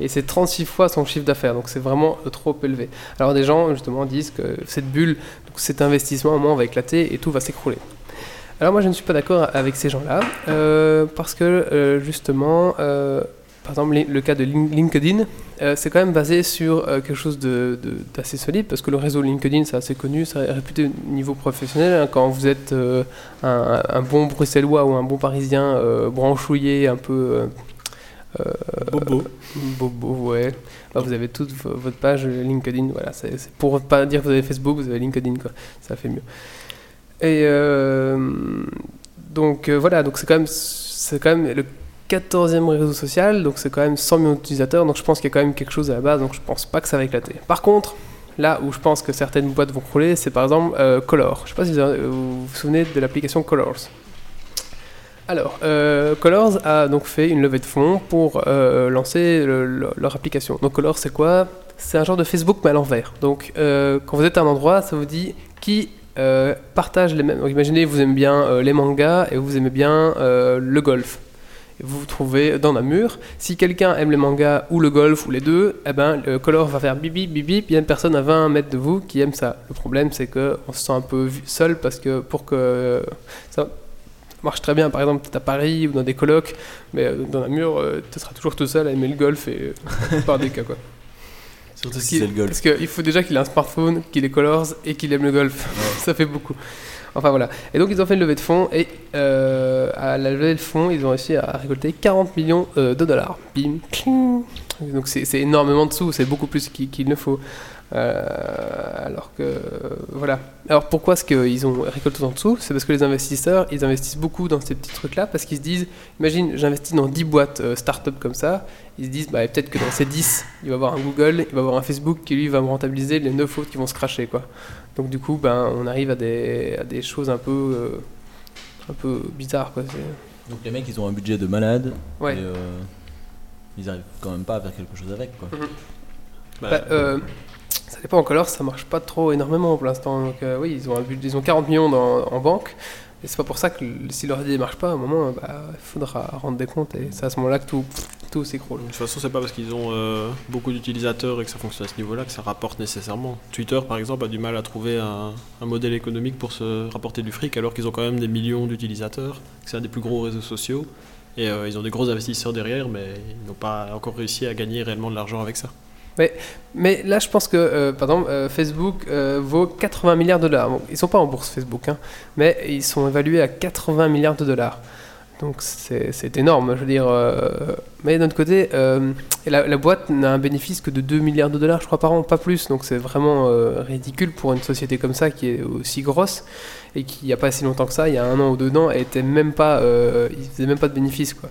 et c'est 36 fois son chiffre d'affaires. Donc c'est vraiment euh, trop élevé. Alors des gens justement disent que cette bulle, donc cet investissement, à un moment va éclater et tout va s'écrouler. Alors moi je ne suis pas d'accord avec ces gens-là euh, parce que justement, par exemple le cas de Lin- LinkedIn, euh, c'est quand même basé sur euh, quelque chose de- de- d'assez solide parce que le réseau LinkedIn c'est assez connu, c'est réputé au niveau professionnel. hein, quand vous êtes euh, un, un bon bruxellois ou un bon parisien branchouillé, un peu Bobo. bobo, ouais, bah, vous avez toute vo- votre page LinkedIn. Voilà, c'est pour pas dire que vous avez Facebook, vous avez LinkedIn quoi, ça fait mieux. Et donc voilà, donc c'est quand même c'est quand même le 14e réseau social, donc c'est quand même 100 millions d'utilisateurs, donc je pense qu'il y a quand même quelque chose à la base, donc je pense pas que ça va éclater. Par contre, là où je pense que certaines boîtes vont crouler, c'est par exemple euh, Color. Je sais pas si vous vous souvenez de l'application Colors. Alors, euh, Colors a donc fait une levée de fonds pour euh, lancer le- le- leur application. Donc Colors, c'est quoi? C'est un genre de Facebook mais à l'envers. Donc euh, quand vous êtes à un endroit, ça vous dit qui partage les mêmes. Donc imaginez, vous aimez bien les mangas et vous aimez bien le golf. Vous vous trouvez dans Namur. Si quelqu'un aime les mangas ou le golf ou les deux, eh ben, le color va faire bibi bibi, puis il y a une personne à 20 mètres de vous qui aime ça. Le problème, c'est qu'on se sent un peu seul parce que pour que ça marche très bien, par exemple, à Paris ou dans des colocs, mais euh, dans Namur, euh, tu seras toujours tout seul à aimer le golf et euh, par des cas quoi. Surtout si c'est le golf. Parce qu'il faut déjà qu'il ait un smartphone, qu'il ait Colors et qu'il aime le golf. ça fait beaucoup. Enfin voilà. Et donc ils ont fait une levée de fonds et euh, à la levée de fonds, ils ont réussi à récolter 40 millions euh, de dollars. Bim, cling. Donc c'est énormément de sous, c'est beaucoup plus qu'il ne faut. Euh, alors que voilà. Alors pourquoi est-ce qu'ils ont récolté autant de sous? C'est parce que les investisseurs, ils investissent beaucoup dans ces petits trucs-là parce qu'ils se disent, imagine, j'investis dans 10 boîtes euh, start-up comme ça, ils se disent, bah, peut-être que dans ces 10, il va y avoir un Google, il va y avoir un Facebook qui lui va me rentabiliser les 9 autres qui vont se cracher. Quoi. Donc du coup, ben, on arrive à des, à des choses un peu, euh, un peu bizarres. Quoi. C'est- Donc les mecs, ils ont un budget de malade. Ouais. Et, euh, ils arrivent quand même pas à faire quelque chose avec. Quoi. Bah, Bah, euh, ça dépend en color, ça marche pas trop énormément pour l'instant. Donc euh, oui, ils ont, un budget- ils ont 40 millions en banque. Et c'est pas pour ça que si leur idée ne marche pas, à un moment, bah, il faudra rendre des comptes. Et c'est à ce moment-là que tout, tout s'écroule. De toute façon, c'est pas parce qu'ils ont euh, beaucoup d'utilisateurs et que ça fonctionne à ce niveau-là que ça rapporte nécessairement. Twitter, par exemple, a du mal à trouver un, modèle économique pour se rapporter du fric alors qu'ils ont quand même des millions d'utilisateurs, c'est un des plus gros réseaux sociaux. Et euh, ils ont des gros investisseurs derrière, mais ils n'ont pas encore réussi à gagner réellement de l'argent avec ça. Mais là, je pense que, euh, euh, Facebook euh, vaut 80 milliards de dollars. Ils sont pas en bourse, Facebook, hein, mais ils sont évalués à 80 milliards de dollars. Donc c'est énorme, je veux dire. euh, mais d'un autre côté, la, la boîte n'a un bénéfice que de 2 milliards de dollars, je crois, par an, pas plus. Donc c'est vraiment ridicule pour une société comme ça qui est aussi grosse et qui, il n'y a pas si longtemps que ça, il y a un an ou deux ans, elle était même pas, ils faisaient même pas de bénéfice, quoi.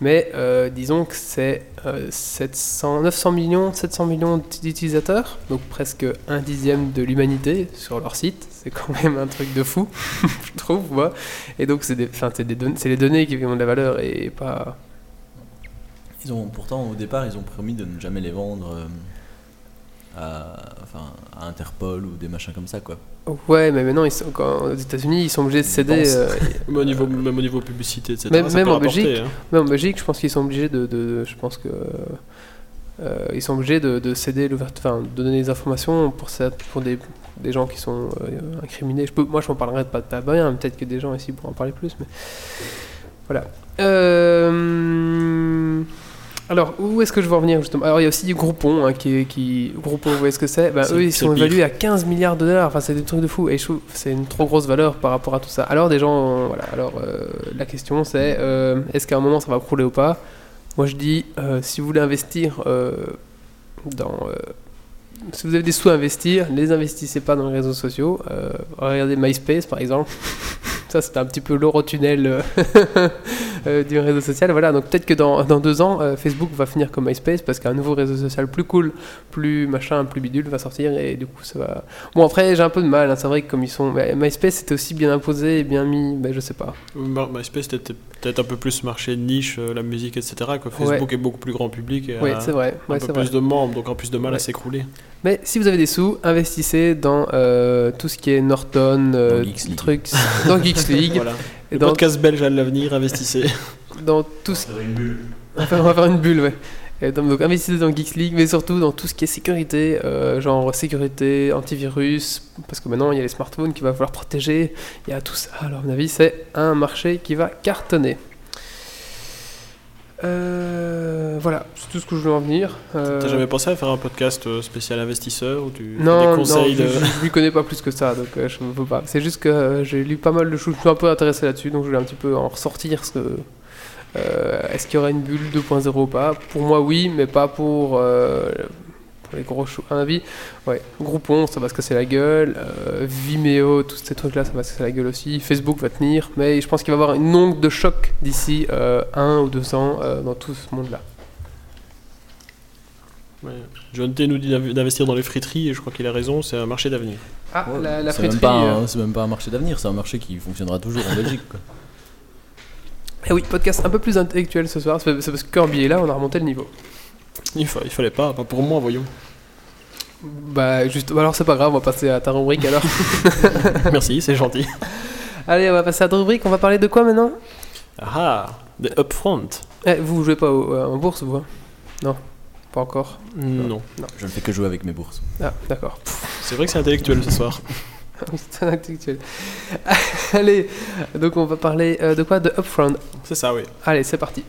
Mais euh, disons que c'est euh, 700, 900 millions, 700 millions d'utilisateurs, donc presque un dixième de l'humanité sur leur site. C'est quand même un truc de fou, je trouve. Moi. Et donc c'est don- les données qui ont de la valeur et pas. Ils ont pourtant au départ, ils ont promis de ne jamais les vendre euh, à, enfin, à Interpol ou des machins comme ça, quoi. Ouais, mais maintenant ils sont, quand, aux États-Unis, ils sont obligés de céder. euh, Mais au niveau, même au niveau publicité, etc. Même- ça même peut en Belgique. hein. Même en Belgique, je pense qu'ils sont obligés de, de- je pense que euh, ils sont obligés de, de céder enfin, de donner des informations pour ça, pour des, des gens qui sont euh, incriminés. Je peux, moi, je m'en parlerai pas pas bien. Peut-être que des gens ici pourront en parler plus, mais voilà. Euh, Alors, où est-ce que je veux en venir justement? Alors, il y a aussi du Groupon hein, qui, qui Groupon, vous voyez ce que c'est? Ben, C'est- Eux, ils sont pire. évalués à 15 milliards de dollars. Enfin, c'est des trucs de fou. Et je trouve que c'est une trop grosse valeur par rapport à tout ça. Alors, des gens, voilà. Alors, euh, la question, c'est euh, est-ce qu'à un moment ça va crouler ou pas? Moi, je dis, euh, si vous voulez investir euh, dans. euh, si vous avez des sous à investir, ne les investissez pas dans les réseaux sociaux. Euh, regardez MySpace par exemple. Ça, c'était un petit peu l'eurotunnel euh, euh, du réseau social. Voilà, donc peut-être que dans, dans deux ans, euh, Facebook va finir comme MySpace parce qu'un nouveau réseau social plus cool, plus machin, plus bidule va sortir et du coup ça va. Bon, après, j'ai un peu de mal. hein, c'est vrai que comme ils sont. mais MySpace c'était aussi bien imposé et bien mis, ben, je sais pas. My- MySpace c'était peut-être un peu plus marché niche, la musique, etc. Que Facebook est beaucoup plus grand public et Oui, a vrai. un Ouais, peu plus vrai. de membres, donc en plus de mal Ouais. à s'écrouler. Mais si vous avez des sous, investissez dans euh, tout ce qui est Norton, euh, Dans Geeks League. trucs, dans Geeks League, Voilà. et Le dans, podcast belge à l'avenir, investissez. dans tout ce Faire une bulle. On va faire, on va faire une bulle, ouais. Et donc, donc, investissez dans Geeks League, mais surtout dans tout ce qui est sécurité, euh, genre sécurité, antivirus, parce que maintenant il y a les smartphones qui va falloir protéger, il y a tout ça. Alors, à mon avis, c'est un marché qui va cartonner. Euh, voilà, c'est tout ce que je voulais en venir. Euh, T'as jamais pensé à faire un podcast euh, spécial investisseur tu fais non, des conseils de... je, je lui connais pas plus que ça, donc euh, je ne peux pas. C'est juste que j'ai lu pas mal de choses, je suis un peu intéressé là-dessus, donc je voulais un petit peu en ressortir. Ce que, Est-ce qu'il y aurait une bulle 2.0 ou pas? Pour moi, oui, mais pas pour, pour les gros choux. À mon avis, ouais. Groupon, ça va se casser la gueule. euh, Vimeo, tous ces trucs-là, ça va se casser la gueule aussi. Facebook va tenir, mais je pense qu'il va y avoir une onde de choc d'ici euh, un ou deux ans euh, dans tout ce monde-là. Ouais. John T nous dit d'inv- d'investir dans les friteries et je crois qu'il a raison, c'est un marché d'avenir. Ah, Ouais, la, la c'est même, friterie. euh, un- c'est même pas un marché d'avenir, c'est un marché qui fonctionnera toujours en Belgique. Quoi. Eh oui, podcast un peu plus intellectuel ce soir, c'est parce que Kirby est là, on a remonté le niveau. Il, fa- il fallait pas, pas pour moi, voyons. Bah, juste. bah alors, c'est pas grave, on va passer à ta rubrique alors. Merci, c'est gentil. Allez, on va passer à ta rubrique. On va parler de quoi maintenant? Ah, des upfront. Eh, Vous jouez pas au- en bourse, vous hein? Non, pas encore. Non. Je ne fais que jouer avec mes bourses. Ah, d'accord. C'est vrai que c'est intellectuel ce soir. C'est intellectuel. Allez, donc on va parler euh, de quoi? De Upfront. C'est ça, oui. Allez, c'est parti.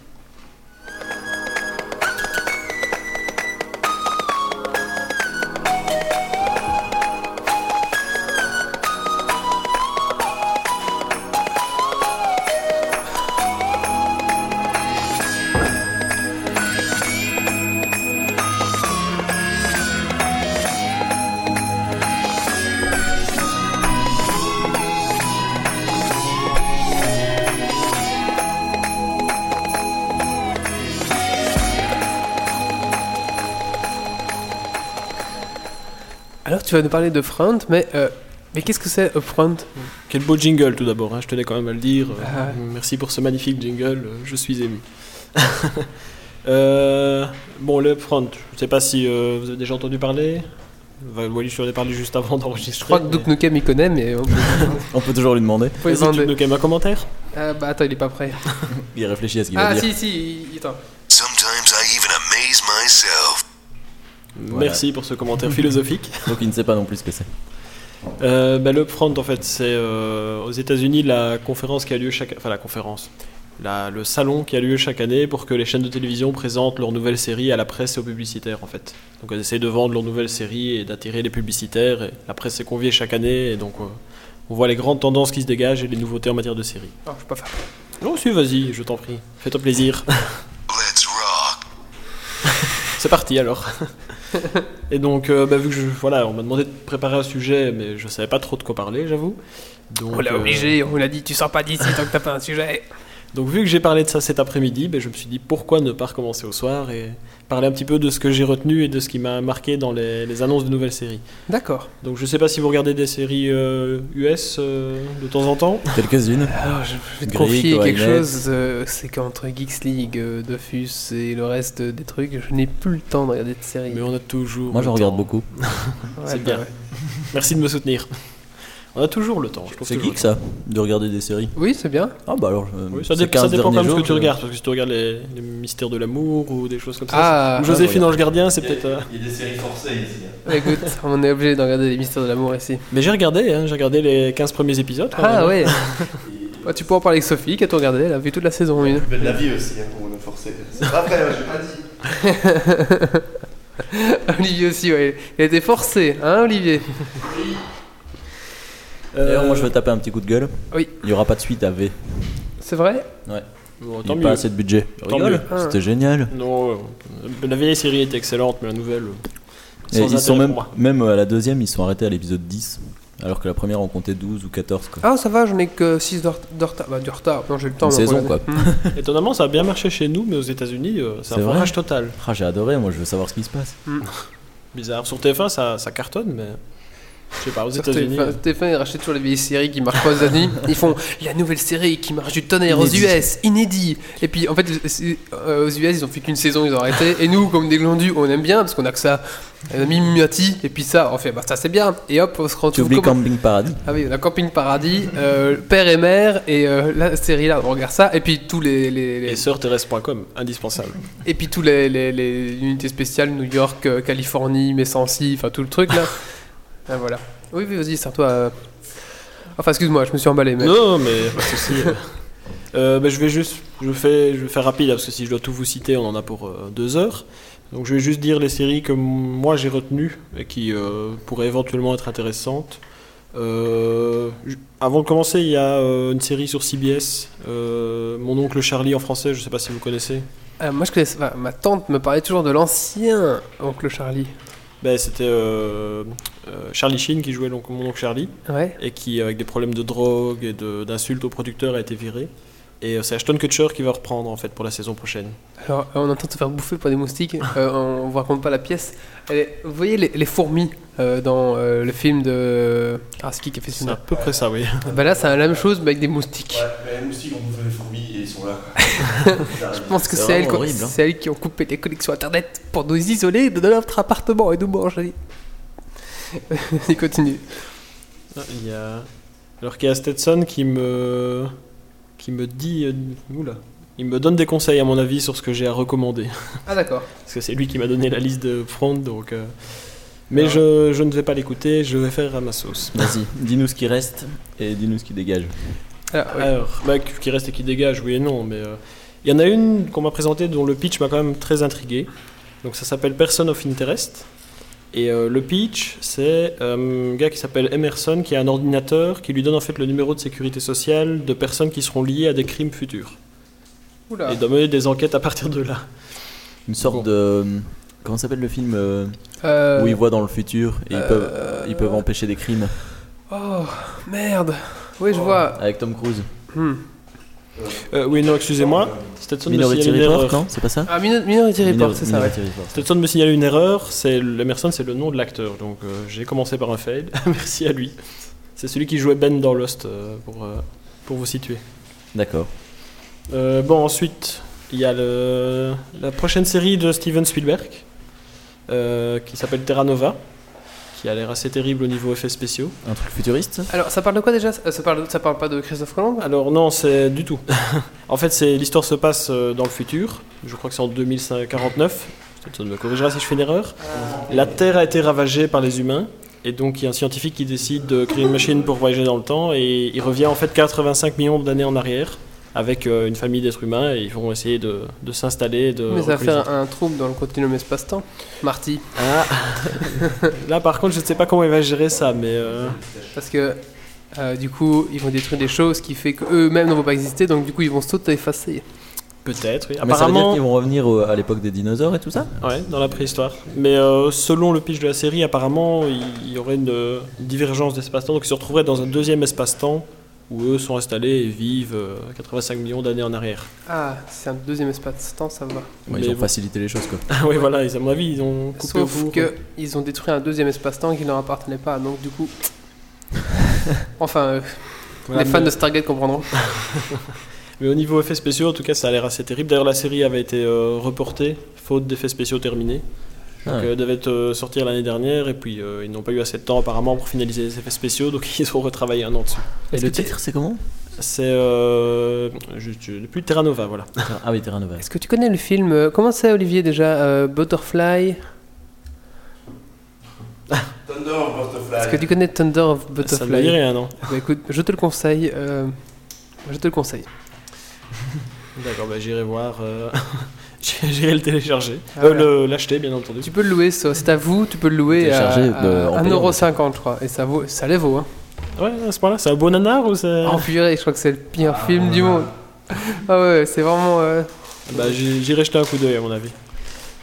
Tu vas nous parler de Front, mais, euh, mais qu'est-ce que c'est Upfront Quel beau jingle tout d'abord, hein, je tenais quand même à le dire. Euh, Ah. Merci pour ce magnifique jingle, euh, je suis ému. Euh, bon, le upfront, je ne sais pas si euh, vous avez déjà entendu parler. Wally, je en ai parlé juste avant d'enregistrer. Je crois que mais- Duke Nukem y connaît, mais on peut, On peut toujours lui demander. lui Vas-y, quand même un commentaire Ah, bah attends, il est pas prêt. Il réfléchit à ce qu'il va Ah, dire. si, si, il- attends. Voilà. Merci pour ce commentaire philosophique. Donc il ne sait pas non plus ce que c'est. Euh, bah, le upfront, en fait, c'est euh, aux États-Unis la conférence qui a lieu chaque. Enfin, la conférence. La- le salon qui a lieu chaque année pour que les chaînes de télévision présentent leurs nouvelles séries à la presse et aux publicitaires en fait. Donc elles essayent de vendre leurs nouvelles séries et d'attirer les publicitaires. Et la presse est conviée chaque année et donc euh, on voit les grandes tendances qui se dégagent et les nouveautés en matière de séries. Oh, je peux pas faire. Non, si, vas-y, je t'en prie. Fais-toi plaisir. Let's rock. C'est parti alors. et donc, euh, bah, vu que je, voilà, on m'a demandé de préparer un sujet, mais je savais pas trop de quoi parler, j'avoue. Donc, On l'a euh, obligé, on l'a dit, tu sors pas d'ici tant que t'as pas un sujet. Donc vu que j'ai parlé de ça cet après-midi, ben, je me suis dit pourquoi ne pas recommencer au soir et parler un petit peu de ce que j'ai retenu et de ce qui m'a marqué dans les, les annonces de nouvelles séries. D'accord. Donc je sais pas si vous regardez des séries euh, US euh, de temps en temps. Quelques-unes. Alors, je vais te Greek, confier quelque chose, euh, c'est qu'entre Geeks League, euh, Dofus et le reste des trucs, je n'ai plus le temps de regarder de séries. Mais on a toujours. Moi j'en regarde beaucoup. Ouais, c'est bah bien. ouais. Merci de me soutenir. On a toujours le temps. je trouve C'est geek ça, de regarder des séries. Oui, c'est bien. Ah bah alors. euh, Oui, ça, dé- ça 15 dépend quand même ce que tu regardes. Parce que si tu regardes les, les mystères de l'amour ou des choses comme ça. Ah, ou Joséphine ah, Ange Gardien, c'est peut-être. euh, Il y a des séries forcées ici. hein. bah, écoute, on est obligé de regarder les mystères de l'amour ici. Mais j'ai regardé, hein, j'ai regardé les 15 premiers épisodes. Ah même. ouais. Ouais, tu peux en parler avec Sophie qui a tout regardé, elle a vu toute la saison 1. Mais de la vie aussi, hein, pour me forcer. C'est pas vrai, j'ai pas dit. Olivier aussi, ouais. Il a été forcé, hein Olivier? Euh, D'ailleurs, moi je veux taper un petit coup de gueule. Oui. Il n'y aura pas de suite à V. C'est vrai bon, Il tant n'y a mieux. pas assez de budget. Tant Rigole, mieux. C'était génial. Non, euh, la vieille série était excellente, mais la nouvelle. euh, Et sans ils sont même, moi. même à la deuxième, ils sont arrêtés à l'épisode 10. Alors que la première en comptait 12 ou 14. Quoi. Ah, ça va, j'en ai que 6 de de retard. Bah, du retard, non, j'ai le temps. Une saison, regarder. Hmm. Étonnamment, ça a bien marché chez nous, mais aux États-Unis, euh, c'est C'est un vrai forage total. Ah, j'ai adoré, moi je veux savoir ce qui se passe. Bizarre. Sur TF1, ça, ça cartonne, mais. Je sais pas, aux États-Unis. TF1, TF1, ils rachètent toujours les vieilles séries qui marchent pas aux États-Unis. Ils font la nouvelle série qui marche du tonnerre aux. US, inédit. Et puis en fait, euh, aux US, ils ont fait qu'une saison, ils ont arrêté. Et nous, comme des glandus, on aime bien parce qu'on a que ça. On a mis Mimati, et puis ça, on fait bah ça c'est bien. Et hop, on se Tu retrouve. oublies comment- Camping Paradis Ah oui, on a Camping Paradis, euh, Père et Mère, et euh, la série là, on regarde ça. Et puis tous les. les, les- Et sœurthérèse.com, indispensable. et puis tous les, les, les unités spéciales, New York, euh, Californie, Messancy, enfin tout le truc là. Ah, voilà. Oui, vas-y, c'est toi. euh. Enfin, excuse-moi, je me suis emballé. Mais... Non, mais pas de souci. euh. Bah, je vais juste, je fais, je vais faire rapide parce que si je dois tout vous citer, on en a pour euh, deux heures. Donc je vais juste dire les séries que moi j'ai retenues et qui euh, pourraient éventuellement être intéressantes. Avant de commencer, il y a une série sur CBS, Mon oncle Charlie en français, je sais pas si vous connaissez. Moi, je connais. enfin, ma tante me parlait toujours de l'ancien oncle Charlie. Ben, C'était euh, euh, Charlie Sheen qui jouait donc, Mon oncle Charlie. Ouais. et qui, avec des problèmes de drogue et de- d'insultes aux producteurs, a été viré. Et euh, c'est Ashton Kutcher qui va reprendre en fait pour la saison prochaine. Alors, euh, on est en train de se faire bouffer par des moustiques. Euh, on vous raconte pas la pièce. Est- Vous voyez les, les fourmis euh, dans euh, le film de. Ah, c'est qui qui a fait ce C'est à peu près ça, oui. Bah là, c'est la même chose, mais avec des moustiques. Ouais, mais les moustiques ont bouffé les fourmis et ils sont là. Je pense que C'est elles, hein. c'est elles qui ont coupé les connexions internet pour nous isoler de notre appartement et nous manger. Il continue. Ah, Il y a. Alors qu'il y a Stetson qui me. Qui me dit. euh, Oula. Il me donne des conseils, à mon avis, sur ce que j'ai à recommander. Ah d'accord. Parce que c'est lui qui m'a donné la liste de front, donc. euh, Mais je, je ne vais pas l'écouter, je vais faire à ma sauce. Vas-y, dis-nous ce qui reste et dis-nous ce qui dégage. Ah, oui. Alors, bah, qui reste et qui dégage, oui et non, mais. euh, Il y en a une qu'on m'a présentée dont le pitch m'a quand même très intrigué. Donc ça s'appelle Person of Interest. Et euh, le pitch, c'est euh, un gars qui s'appelle Emerson qui a un ordinateur qui lui donne en fait le numéro de sécurité sociale de personnes qui seront liées à des crimes futurs. Oula. Et doit mener des enquêtes à partir de là. Une sorte Bon. de. Comment s'appelle le film euh, Euh, où ils voient dans le futur et ils, peuvent, euh, ils peuvent empêcher des crimes Oh merde. Oui, je vois. avec Tom Cruise Hmm. Euh, oui, non, excusez-moi. Stetson me Minority signale une Report, erreur. non C'est pas ça Ah, Mino- Minority Report, Minor- c'est ça, ouais. Minority Report. Stetson me signale une erreur. C'est Emerson, c'est le nom de l'acteur. Donc euh, j'ai commencé par un fail. Merci à lui. C'est celui qui jouait Ben dans Lost euh, pour, euh, pour vous situer. D'accord. Euh, bon, ensuite, il y a le, la prochaine série de Steven Spielberg euh, qui s'appelle Terra Nova, qui a l'air assez terrible au niveau effets spéciaux. Un truc futuriste Alors, ça parle de quoi déjà? Euh, ça parle, ça parle pas de Christophe Colomb? Alors, non, c'est du tout. en fait, c'est l'histoire se passe euh, dans le futur. Je crois que c'est en 2049. Peut-être me corrigera si je fais une erreur. La Terre a été ravagée par les humains. Et donc, il y a un scientifique qui décide de créer une machine pour voyager dans le temps. Et il revient en fait 85 millions d'années en arrière avec euh, une famille d'êtres humains. Et ils vont essayer de, de s'installer. de Mais ça fait un, un trouble dans le continuum espace-temps. Marty. Ah. Là, par contre, je ne sais pas comment il va gérer ça, mais euh, Parce que euh, du coup, ils vont détruire des choses qui fait qu'eux-mêmes ne vont pas exister, donc du coup, ils vont s'auto-effacer. peut-être. oui. Mais ça veut dire Apparemment, qu'ils vont revenir au- à l'époque des dinosaures et tout ça? Ouais, dans la préhistoire. Mais euh, selon le pitch de la série, apparemment, il y aurait une, une divergence d'espace-temps, donc ils se retrouveraient dans un deuxième espace-temps où eux sont installés et vivent euh, 85 millions d'années en arrière. Ah, c'est un deuxième espace-temps, ça va. Ouais, Mais Ils ont bon. facilité les choses quoi. Ah oui, voilà, ils- à mon avis, ils ont coupé au Sauf four. que ils ont détruit un deuxième espace-temps qui ne leur appartenait pas, donc du coup. enfin, euh, Voilà, les fans mais- de Stargate comprendront. Mais au niveau effets spéciaux, en tout cas, ça a l'air assez terrible. D'ailleurs, la série avait été euh, reportée, faute d'effets spéciaux terminés. Donc, Ah. euh, devait euh, sortir l'année dernière, et puis euh, ils n'ont pas eu assez de temps apparemment pour finaliser les effets spéciaux, donc ils ont retravaillé un an dessus. Et le titre c'est comment? C'est euh, depuis Terra Nova, voilà. Ah oui, Terra Nova. Est-ce que tu connais le film Comment c'est, Olivier, déjà euh, Butterfly? Thunder of Butterfly. Est-ce que tu connais Thunder of Ça ne me dit Butterfly rien, non Bah, Écoute, je te le conseille. euh, je te le conseille. D'accord, bah, j'irai voir. euh, j'irai le télécharger. Ah, Euh, voilà. le- L'acheter, bien entendu. Tu peux le louer, c'est à vous, tu peux le louer à, à payant, 1,50€, je crois. Et ça, vaut, ça les vaut. Hein. Ouais, à ce point-là, c'est un bon nanar ou c'est. Oh purée, je crois que c'est le pire film du monde. Ah ouais, c'est vraiment. euh, Bah, j'irai jeter un coup d'œil, à mon avis.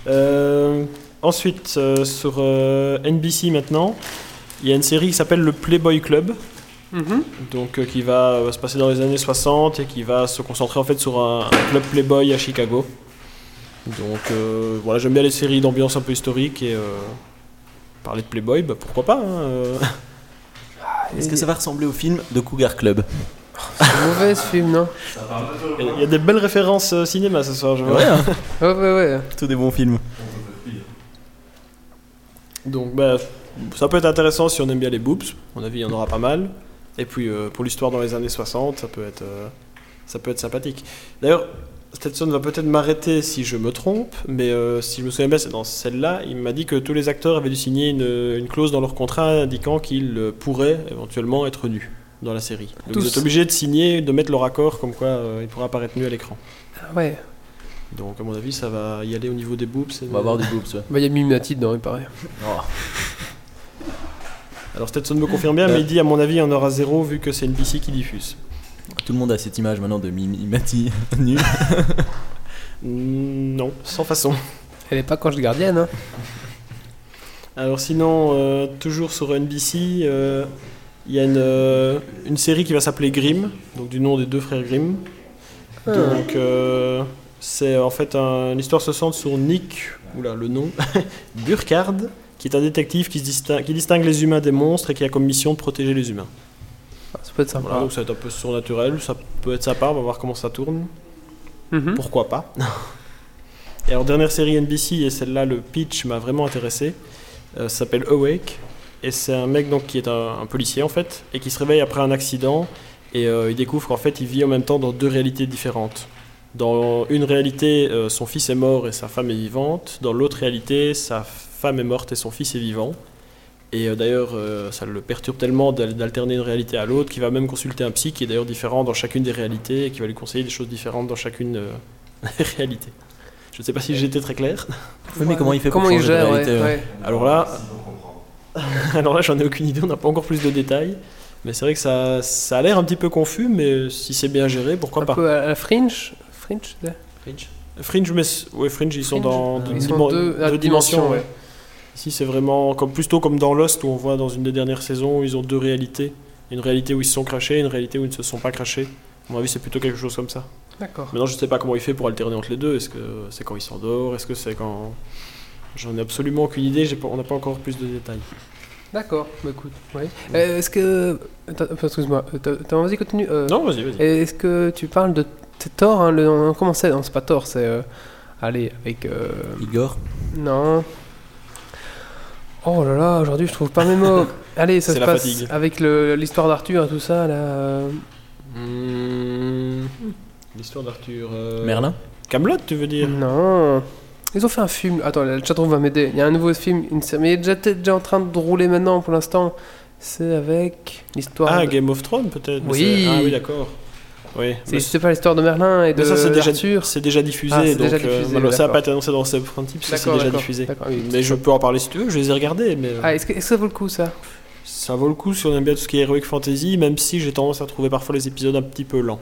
Euh, ensuite, euh, sur euh, NBC maintenant, il y a une série qui s'appelle le Playboy Club. mhm. donc euh, qui va euh, se passer dans les années 60 et qui va se concentrer en fait sur un, un club Playboy à Chicago. Donc euh, voilà, j'aime bien les séries d'ambiance un peu historique et euh, parler de Playboy, bah, pourquoi pas. hein, euh. Est-ce que ça va ressembler au film de Cougar Club? C'est mauvais ce film, non? Il y a- il y a des belles références euh, cinéma ce soir, je vois. Ouais, hein, Ouais, ouais, ouais. tous des bons films. Donc bah, ça peut être intéressant si on aime bien les boobs, à mon avis il y en aura pas mal. Et puis euh, pour l'histoire dans les années 60, ça peut être, euh, ça peut être sympathique. D'ailleurs, Stetson va peut-être m'arrêter si je me trompe, mais euh, si je me souviens bien, c'est dans celle-là, il m'a dit que tous les acteurs avaient dû signer une, une clause dans leur contrat indiquant qu'ils euh, pourraient éventuellement être nus dans la série. Donc Tous. ils sont obligés de signer, de mettre leur accord comme quoi euh, ils pourraient apparaître nus à l'écran. Ah Ouais. Donc à mon avis, ça va y aller au niveau des boobs. et- On va avoir du boobs, ouais. Bah, il y a Mimimati dedans, il paraît. Oh. Alors Stetson me confirme bien, mais il dit à mon avis, il y en aura zéro vu que c'est NBC qui diffuse. Tout le monde a cette image maintenant de Mimi Mati nu. Mm, Non, sans façon. Elle est pas quand je gardienne, hein. Alors sinon, euh, toujours sur NBC, euh, il y a une, euh, une série qui va s'appeler Grimm, donc du nom des deux frères Grimm. Ah. Donc euh, c'est en fait un- une histoire se centre sur Nick, oula le nom, Burkhard, qui est un détective qui, se distingue, qui distingue les humains des monstres et qui a comme mission de protéger les humains. Ah, Ça peut être sympa. Voilà, donc ça va être un peu surnaturel, ça peut être sympa, on va voir comment ça tourne. Mhm. Pourquoi pas Et alors, dernière série NBC, et celle-là, le pitch m'a vraiment intéressé. Euh, ça s'appelle Awake. Et c'est un mec donc qui est un, un policier en fait, et qui se réveille après un accident, et euh, il découvre qu'en fait il vit en même temps dans deux réalités différentes. Dans une réalité, euh, son fils est mort et sa femme est vivante. Dans l'autre réalité, sa femme est morte et son fils est vivant. Et euh, d'ailleurs, euh, ça le perturbe tellement d'al- d'alterner une réalité à l'autre qu'il va même consulter un psy qui est d'ailleurs différent dans chacune des réalités et qui va lui conseiller des choses différentes dans chacune euh, réalité. Je ne sais pas si été très clair. Oui, mais comment il fait pour il changer de gère, réalité, ouais, ouais? ouais. Alors là, alors là, j'en ai aucune idée. On n'a pas encore plus de détails. Mais c'est vrai que ça, ça a l'air un petit peu confus, mais si c'est bien géré, pourquoi Un pas? peu à la Fringe? Fringe c'est- Fringe, mais ouais, Fringe, ils sont Fringe, dans ah, deux, ils sont deux, deux dimensions, dimensions. ouais. Ici, c'est vraiment comme plutôt comme dans Lost où on voit dans une des dernières saisons où ils ont deux réalités. Une réalité où ils se sont crachés, et une réalité où ils ne se sont pas crachés. À mon avis, c'est plutôt quelque chose comme ça. D'accord. Maintenant, je ne sais pas comment il fait pour alterner entre les deux. Est-ce que c'est quand il s'endort? Est-ce que c'est quand. J'en ai absolument aucune idée. j'ai pas- on n'a pas encore plus de détails. D'accord, bah écoute, ouais. Euh, Est-ce que. Excuse-moi, euh, vas-y, continue. euh, Non, vas-y, vas-y. Est-ce que tu parles de c'est Thor hein, le, Comment c'est Non, c'est pas Thor, c'est. euh, allez, avec. euh, Igor non. Oh là là, aujourd'hui je trouve pas mes mots. allez, ça se passe fatigue. avec l'histoire d'Arthur et tout ça, là. Hmm, L'histoire d'Arthur. euh, Merlin Camelot, tu veux dire? Non. Ils ont fait un film. Attends, le chatroom va m'aider. Il y a un nouveau film, une série- mais il est déjà, en train de rouler maintenant pour l'instant. C'est avec l'histoire. Ah, de- Game of Thrones peut-être Oui. Ah oui, d'accord. Oui. C'est Mais c'est pas l'histoire de Merlin et de mais ça, c'est déjà, c'est déjà diffusé. Ah, donc, déjà euh, diffusé, ça n'a pas été annoncé dans ce que c'est déjà diffusé. Oui. Mais je peux en parler si tu veux, je les ai regardés. Mais euh, Ah, est-ce que, ça vaut le coup ça? ça vaut le coup si on aime bien tout ce qui est Heroic Fantasy, même si j'ai tendance à trouver parfois les épisodes un petit peu lents.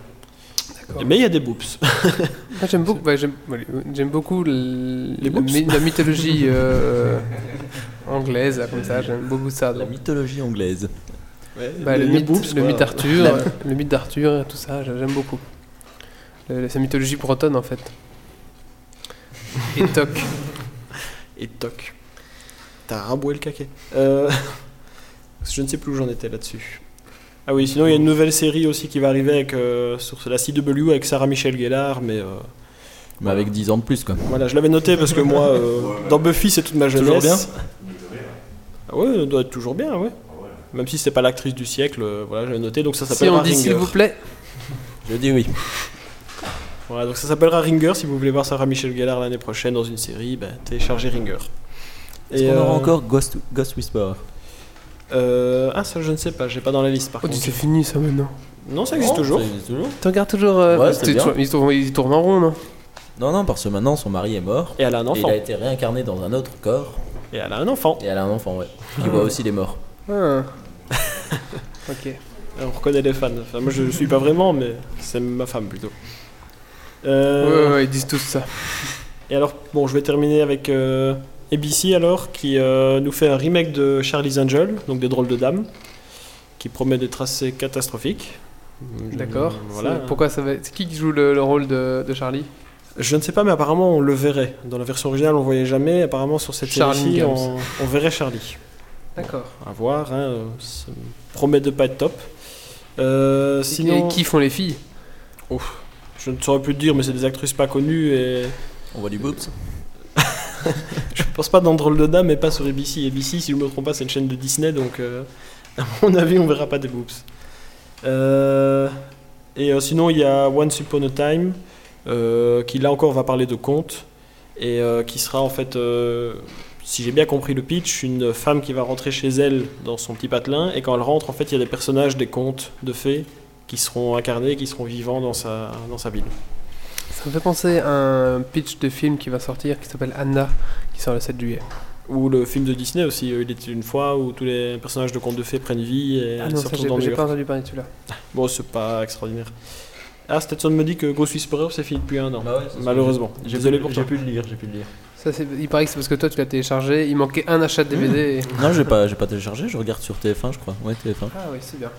Mais il y a des boobs. Moi, j'aime beaucoup, j'aime, Les la, mythologie euh, anglaise, là, comme ça. J'aime beaucoup ça. La mythologie anglaise. Bah, le, mythe, boobs, le mythe d'Arthur, euh, le mythe d'Arthur, et tout ça, j'a- j'aime beaucoup. Le- sa mythologie bretonne en fait. Et toc. Et toc. T'as raboué le caquet. Euh, Je ne sais plus où j'en étais là-dessus. Ah oui, sinon il y a une nouvelle série aussi qui va arriver avec, euh, sur la CW avec Sarah Michelle Gellar, mais euh, Mais avec 10 ans de plus, quoi. voilà, je l'avais noté parce que moi, euh, dans Buffy, c'est toute ma jeunesse. Toujours bien Ah ouais, elle doit être toujours bien, ouais. Même si c'est pas l'actrice du siècle, euh, voilà, j'avais noté, donc ça Si s'appellera on dit s'il Ringer. vous plaît. Je dis oui. Voilà, donc ça s'appellera Ringer. Si vous voulez voir Sarah Michelle Gellar l'année prochaine dans une série, ben, téléchargez Ringer. Est-ce Et, qu'on aura euh, encore Ghost, Ghost Whisperer? Euh, Ah, ça je ne sais pas, j'ai pas dans la liste par Oh, contre. c'est fini ça maintenant. Non, ça existe toujours. Ça existe toujours Tu regardes toujours. euh, Ouais, c'est bien. Ils tournent, ils tournent en rond, non? Non, non, parce que maintenant son mari est mort. Et elle a un Et enfant. il a été réincarné dans un autre corps. Et elle a un enfant. Et elle a un enfant, ouais. Qui voit aussi les morts. Ah. ok. On reconnaît les fans. Enfin, moi je ne suis pas vraiment, mais c'est ma femme plutôt. Euh, Ouais, ouais, ouais, ils disent tous ça. Et alors, bon, je vais terminer avec euh, ABC alors, qui euh, nous fait un remake de Charlie's Angel, donc des drôles de dames, qui promet d'être assez catastrophique. D'accord. Euh, Voilà. C'est- Pourquoi ça va C'est qui qui joue le, le rôle de, de Charlie? Je ne sais pas, mais apparemment on le verrait. Dans la version originale, on ne voyait jamais. Apparemment, sur cette Games. on, on verrait Charlie. D'accord. À voir, hein, ça promet de pas être top. Euh, sinon, Et qui font les filles? Je ne saurais plus te dire, mais c'est des actrices pas connues et On voit du boobs je pense pas dans Drôle de Dame, mais pas sur ABC. ABC, si je me trompe pas, c'est une chaîne de Disney, donc euh, à mon avis, on verra pas des boobs. Euh, et euh, sinon, il y a Once Upon a Time, euh, qui là encore va parler de contes, et euh, qui sera en fait, euh, si j'ai bien compris le pitch, une femme qui va rentrer chez elle dans son petit patelin, et quand elle rentre, en fait, il y a des personnages des contes de fées qui seront incarnés, qui seront vivants dans sa, dans sa ville. Ça me fait penser à un pitch de film qui va sortir qui s'appelle Anna, qui sort le 7 juillet. Ou le film de Disney aussi, euh, Il était une fois, où tous les personnages de contes de fées prennent vie et Ah non, ça j'ai dans j'ai pas entendu parler de celui-là. Bon, c'est pas extraordinaire. Ah, Stetson me dit que Ghost Whisperer c'est fini depuis un an. Malheureusement. J'ai Désolé pu- pour J'ai pu le lire, j'ai pu le lire. Ça, c'est- il paraît que c'est parce que toi tu l'as téléchargé, il manquait un achat de DVD. et- Non, j'ai pas, j'ai pas téléchargé, je regarde sur TF1, je crois. Ouais, TF1. Ah oui, c'est bien.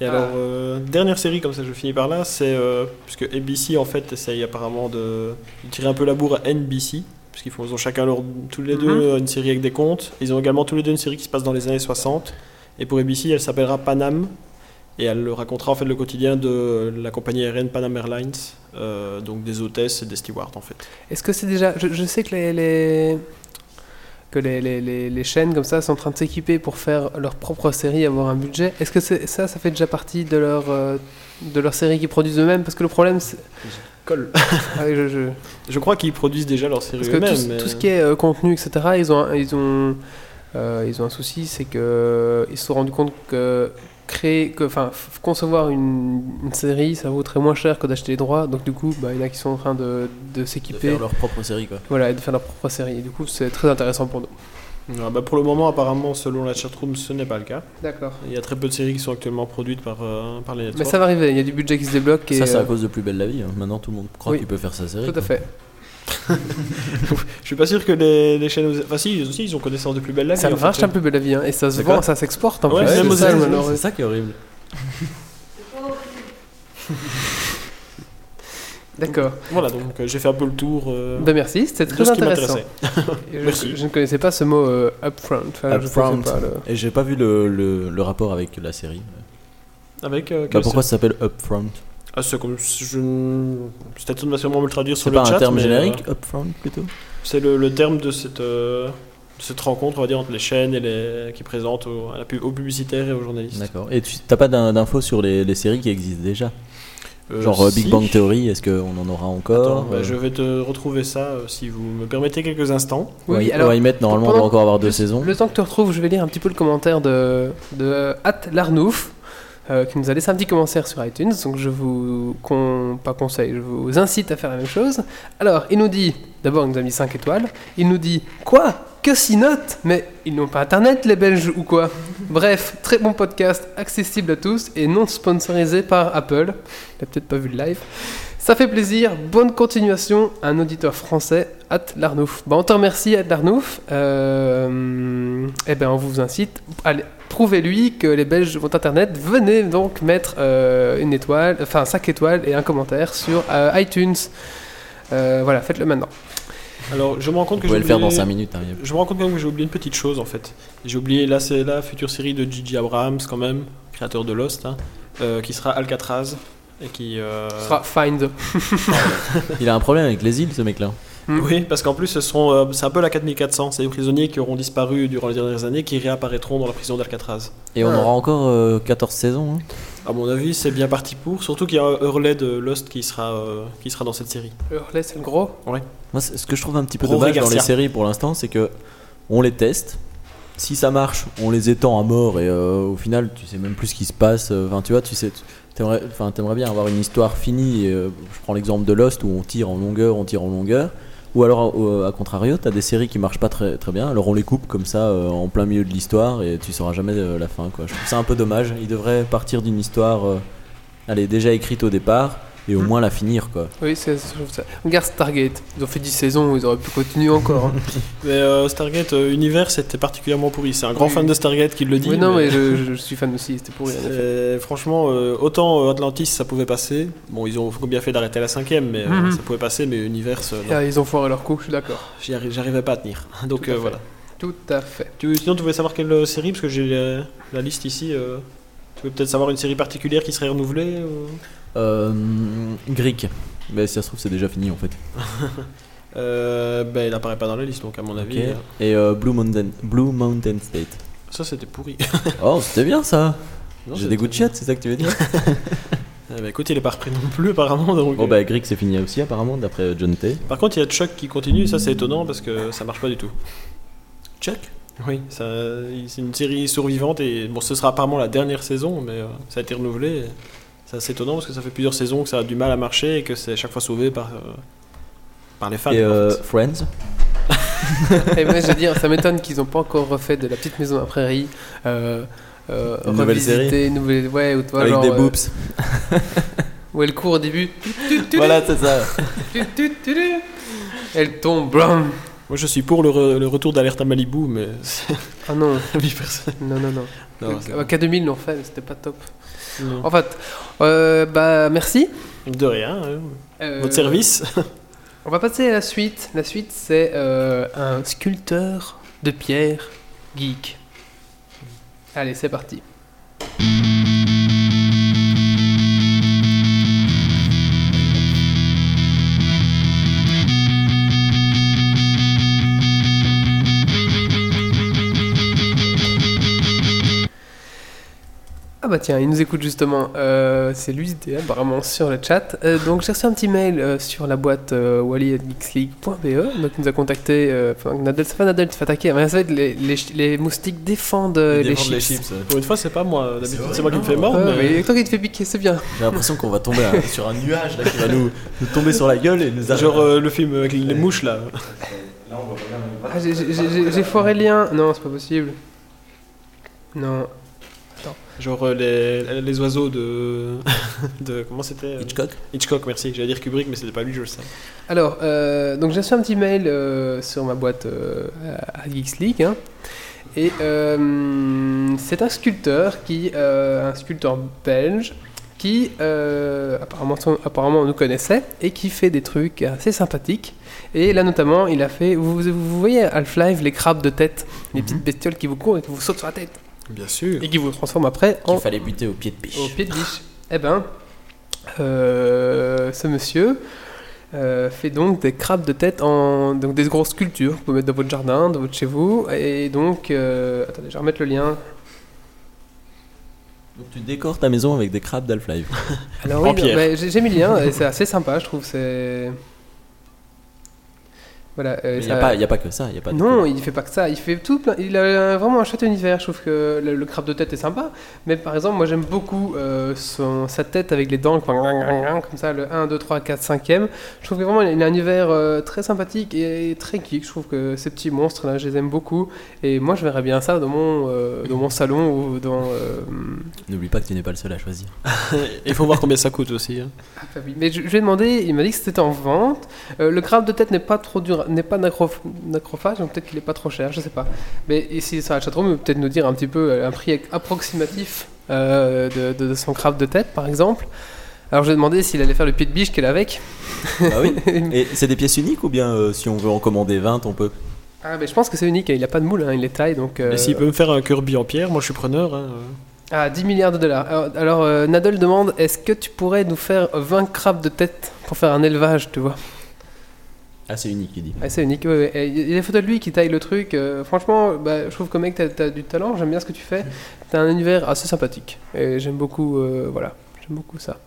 Et alors, euh, dernière série, comme ça je finis par là, c'est. euh, puisque ABC en fait essaye apparemment de, de tirer un peu la bourre à NBC, puisqu'ils font, ils ont chacun leur, tous les deux euh, une série avec des contes. Ils ont également tous les deux une série qui se passe dans les années 60. Et pour ABC, elle s'appellera Panam. Et elle racontera en fait le quotidien de la compagnie aérienne Panam Airlines, euh, donc des hôtesses et des stewards en fait. Est-ce que c'est déjà. Je, je sais que les, les, que les, les, les, les chaînes comme ça sont en train de s'équiper pour faire leur propre série, avoir un budget. Est-ce que ça, ça fait déjà partie de leur, euh, de leur série qu'ils produisent eux-mêmes? Parce que le problème, c'est. Colle. Ah je- je- Je crois qu'ils produisent déjà leur série Parce que tout, eux-mêmes. ce- mais- tout ce qui est euh, contenu, etc., ils ont, un- ils ont, euh, ils ont un souci, c'est que ils se sont rendus compte que créer, que, enfin, concevoir une, une série, ça vaut très moins cher que d'acheter les droits. Donc du coup, bah, il y en a qui sont en train de, de De s'équiper, faire leur propre série quoi. voilà, et de faire leur propre série. Et du coup, c'est très intéressant pour nous. Ah bah, pour le moment, apparemment, selon la chatroom, ce n'est pas le cas. D'accord. Il y a très peu de séries qui sont actuellement produites par, euh, par les Mais ça va arriver. Il y a du budget qui se débloque. Et, Ça c'est euh, à cause de Plus Belle la Vie. hein. Maintenant tout le monde croit Oui. qu'il peut faire sa série. Tout à quoi. fait. Je suis pas sûr que les, les chaînes. Enfin, si, ils aussi, ils ont connaissance de plus belle la vie. Ça rachète un peu belle la vie, hein, et ça se D'accord. vend, ça s'exporte en Ouais, plus. c'est ça, qui est horrible. D'accord. Voilà, donc euh, j'ai fait un peu le tour euh, Ben merci, c'était très ce intéressant. je- Merci. Je, ne connaissais pas ce mot euh, upfront. Enfin, je Upfront. connaissais pas le- Et j'ai pas vu le, le, le rapport avec la série. Avec. euh, Bah, pourquoi ça s'appelle Upfront? Ah, c'est comme. Je... ne- Peut-être va sûrement me le traduire sur C'est le pas chat. un terme mais, générique euh, Upfront plutôt? c'est le, le terme de cette, euh, de cette rencontre, on va dire, entre les chaînes et les, qui présentent aux, à la pub- aux publicitaires et aux journalistes. D'accord. Et tu t'as pas d'in- d'infos sur les, les séries qui existent déjà? Euh, Genre Big. Bang Theory, est-ce qu'on en aura encore Attends, bah, je vais te retrouver ça euh, si vous me permettez quelques instants. Oui, Ouais, alors, on va y mettre, normalement on va encore avoir deux saisons. Le temps que tu retrouves, je vais lire un petit peu le commentaire de, de At Larnouf, euh, qui nous a laissé un petit commentaire sur iTunes. Donc je vous, con- pas conseille, je vous incite à faire la même chose. Alors, il nous dit, d'abord il nous a mis 5 étoiles, il nous dit, quoi? Que 6 notes? Mais ils n'ont pas internet les Belges ou quoi? Bref, très bon podcast, accessible à tous et non sponsorisé par Apple. Il a peut-être pas vu le live. Ça fait plaisir, bonne continuation, un auditeur français, At Larnouf. Bon, on te remercie, At Larnouf. Euh, eh ben, on vous incite, allez, prouvez-lui que les Belges ont Internet. Venez donc mettre euh, une étoile, enfin 5 étoiles et un commentaire sur euh, iTunes. Euh, voilà, faites-le maintenant. Alors, je me rends compte Vous que le faire dans oublié- 5 minutes. hein, Je me rends compte quand même que j'ai oublié une petite chose en fait. J'ai oublié, là c'est la future série de Gigi Abrams quand même, créateur de Lost, hein, euh, qui sera Alcatraz et qui... euh, Ce sera Find. Il a un problème avec les îles ce mec là. Oui, parce qu'en plus ce seront, euh, c'est un peu la 4400, c'est des prisonniers qui auront disparu durant les dernières années qui réapparaîtront dans la prison d'Alcatraz. Et on Ah. aura encore euh, 14 saisons. hein. À mon avis, c'est bien parti pour, surtout qu'il y a Hurley de Lost qui sera, euh, qui sera dans cette série. Le relais, c'est le gros? Moi, c'est- ce que je trouve un petit peu dommage dans les séries pour l'instant, c'est que on les teste. Si ça marche, on les étend à mort et euh, au final, tu sais même plus ce qui se passe. euh, Enfin, tu vois, tu sais, tu- t'aimerais, enfin, t'aimerais bien avoir une histoire finie. et, euh, je prends l'exemple de Lost où on tire en longueur, on tire en longueur. Ou alors, euh, à contrario, t'as des séries qui marchent pas très, bien. Alors on les coupe comme ça euh, en plein milieu de l'histoire et tu sauras jamais euh, la fin. Quoi. Je trouve ça un peu dommage. Ils devraient partir d'une histoire, déjà écrite au départ et au Hmm. moins la finir, quoi. Oui, c'est ça. Regarde Stargate. Ils ont fait 10 saisons, ils auraient pu continuer encore. hein. Mais euh, Stargate euh, Univers c'était particulièrement pourri. C'est un grand Oui. fan de Stargate qui le dit. oui, non, mais- mais je, suis fan aussi, c'était pourri. en effet. Et franchement, euh, autant euh, Atlantis ça pouvait passer. Bon, ils ont bien fait d'arrêter la cinquième, mais euh, Mhm. ça pouvait passer. Mais Univers, euh, non. Ah, ils ont foiré leur coup, je suis d'accord. J'y arri- j'arrivais pas à tenir. Donc Tout à euh, fait. voilà. Tout à fait. Tu, sinon, tu voulais savoir quelle euh, série Parce que j'ai la, la liste ici. euh, tu veux peut-être savoir une série particulière qui serait renouvelée ou- Euh, Greek. Mais si ça se trouve, c'est déjà fini en fait. Euh, Ben, il apparaît pas dans la liste, donc à mon avis. Ok. euh, Et euh, Blue, Mountain, Blue Mountain State. ça c'était pourri. Oh, c'était bien ça. Non, J'ai c'était- des goûts de chat, c'est ça que tu veux dire? Eh ben, écoute, il est pas repris non plus apparemment. Donc, Bon euh, bah Greek c'est fini aussi apparemment d'après euh, John T. Par contre, il y a Chuck qui continue, et ça c'est étonnant parce que ça marche pas du tout. Chuck? Oui, ça- c'est une série survivante et bon, ce sera apparemment la dernière saison, mais euh, ça a été renouvelé. et C'est assez étonnant parce que ça fait plusieurs saisons que ça a du mal à marcher et que c'est chaque fois sauvé par, euh, par les fans. Et en euh, fait. Friends Et moi, je veux dire, ça m'étonne qu'ils n'ont pas encore refait de la petite maison à prairie. Euh, euh, Une nouvelle série nouvelle, ouais, ou toi, avec genre, des euh, boobs. où elle court au début. voilà, c'est ça. Elle tombe, blam. Moi je suis pour le, re- le retour d'Alerte à Malibu, mais Ah non, non, non, non. Non, Euh, K2000 l'ont fait, mais c'était pas top. Non. En fait, euh, bah merci. De rien, hein. Euh, votre service. On va passer à la suite. La suite, c'est euh, un sculpteur de pierre geek. Allez, c'est parti. Bah tiens, il nous écoute justement. Euh, c'est lui apparemment sur le chat. Euh, donc j'ai reçu un petit mail euh, sur la boîte euh, wally.geeksleague.be. Donc il nous a contacté. euh, Enfin, Nadal, c'est pas Nadal qui fait attaquer. Mais ça va être les, les, les moustiques défendent, les, défendent chips. Pour une fois, c'est pas moi. D'habitude, C'est moi qui me fais mordre. Ouais, mais- mais toi qui te fait piquer, c'est bien. J'ai l'impression qu'on va tomber à- sur un nuage là, qui va nous, nous tomber sur la gueule et nous arrêter. Genre euh, le film avec les mouches là. Là, on voit rien. Ah, j'ai foiré le lien. Non, c'est pas possible. Non. Genre euh, les, les oiseaux de. de comment c'était euh, Hitchcock Hitchcock, merci. J'allais dire Kubrick, mais c'était pas lui, je le sais. Alors, euh, donc j'ai reçu un petit mail euh, sur ma boîte euh, à Geeks League. hein. et euh, c'est un sculpteur qui, euh, un sculpteur belge, qui euh, apparemment, apparemment on nous connaissait et qui fait des trucs assez sympathiques. Et là notamment, il a fait, vous, vous voyez Half-Life, les crabes de tête, les Mhm. petites bestioles qui vous courent et qui vous sautent sur la tête Bien sûr. et qui vous transforment après en Qu'il fallait buter au pied de biche. au pied de biche. Eh ben, euh, ce monsieur euh, fait donc des crabes de tête en donc des grosses sculptures. Vous pouvez mettre dans votre jardin, dans votre chez vous. Et donc, euh, attendez, je vais remettre le lien. Donc tu décores ta maison avec des crabes d'Half-Life. Alors oui, bah, j'ai j'ai mis le lien. et c'est assez sympa, je trouve. C'est voilà. euh, Il n'y a, pas- y a pas que ça. Y a pas Non, il fait pas que ça. Il fait tout plein. Il a vraiment un chouette univers. Je trouve que le, le crabe de tête est sympa. Mais par exemple, moi j'aime beaucoup euh, son, sa tête avec les dents comme ça, le 1, 2, 3, 4, 5e. Je trouve que vraiment il a un univers euh, très sympathique et très geek. Je trouve que ces petits monstres là, je les aime beaucoup. Et moi je verrais bien ça dans mon, euh, dans mon salon ou dans. euh, N'oublie pas que tu n'es pas le seul à choisir. Il faut voir combien ça coûte aussi. hein. Ah. Mais je, je lui ai demandé, il m'a dit que c'était en vente. Euh, le crabe de tête n'est pas trop dur, n'est pas nacroph- nacrophage, donc peut-être qu'il est pas trop cher, je sais pas. Mais ici sur la chatroom, peut-être nous dire un petit peu euh, un prix approximatif euh, de, de- de son crabe de tête, par exemple. Alors je lui ai demandé s'il allait faire le pied de biche qu'elle a avec. Ah oui Et c'est des pièces uniques ou bien euh, si on veut en commander 20, on peut? Ah, mais je pense que c'est unique, il a pas de moule, hein, il les taille donc. euh, Et s'il peut me faire un Kirby en pierre, moi je suis preneur. hein. Ah, 10 milliards de dollars. Alors, alors, euh, Nadal demande est-ce que tu pourrais nous faire 20 crabes de tête pour faire un élevage, tu vois? Ah, c'est unique, il dit. Ah, c'est unique, ouais. Et Il y a des photos de lui qui taille le truc. euh, franchement, bah, je trouve que mec, t'as as du talent, j'aime bien ce que tu fais. T'as un univers assez sympathique. Et j'aime beaucoup, euh, voilà, j'aime beaucoup ça.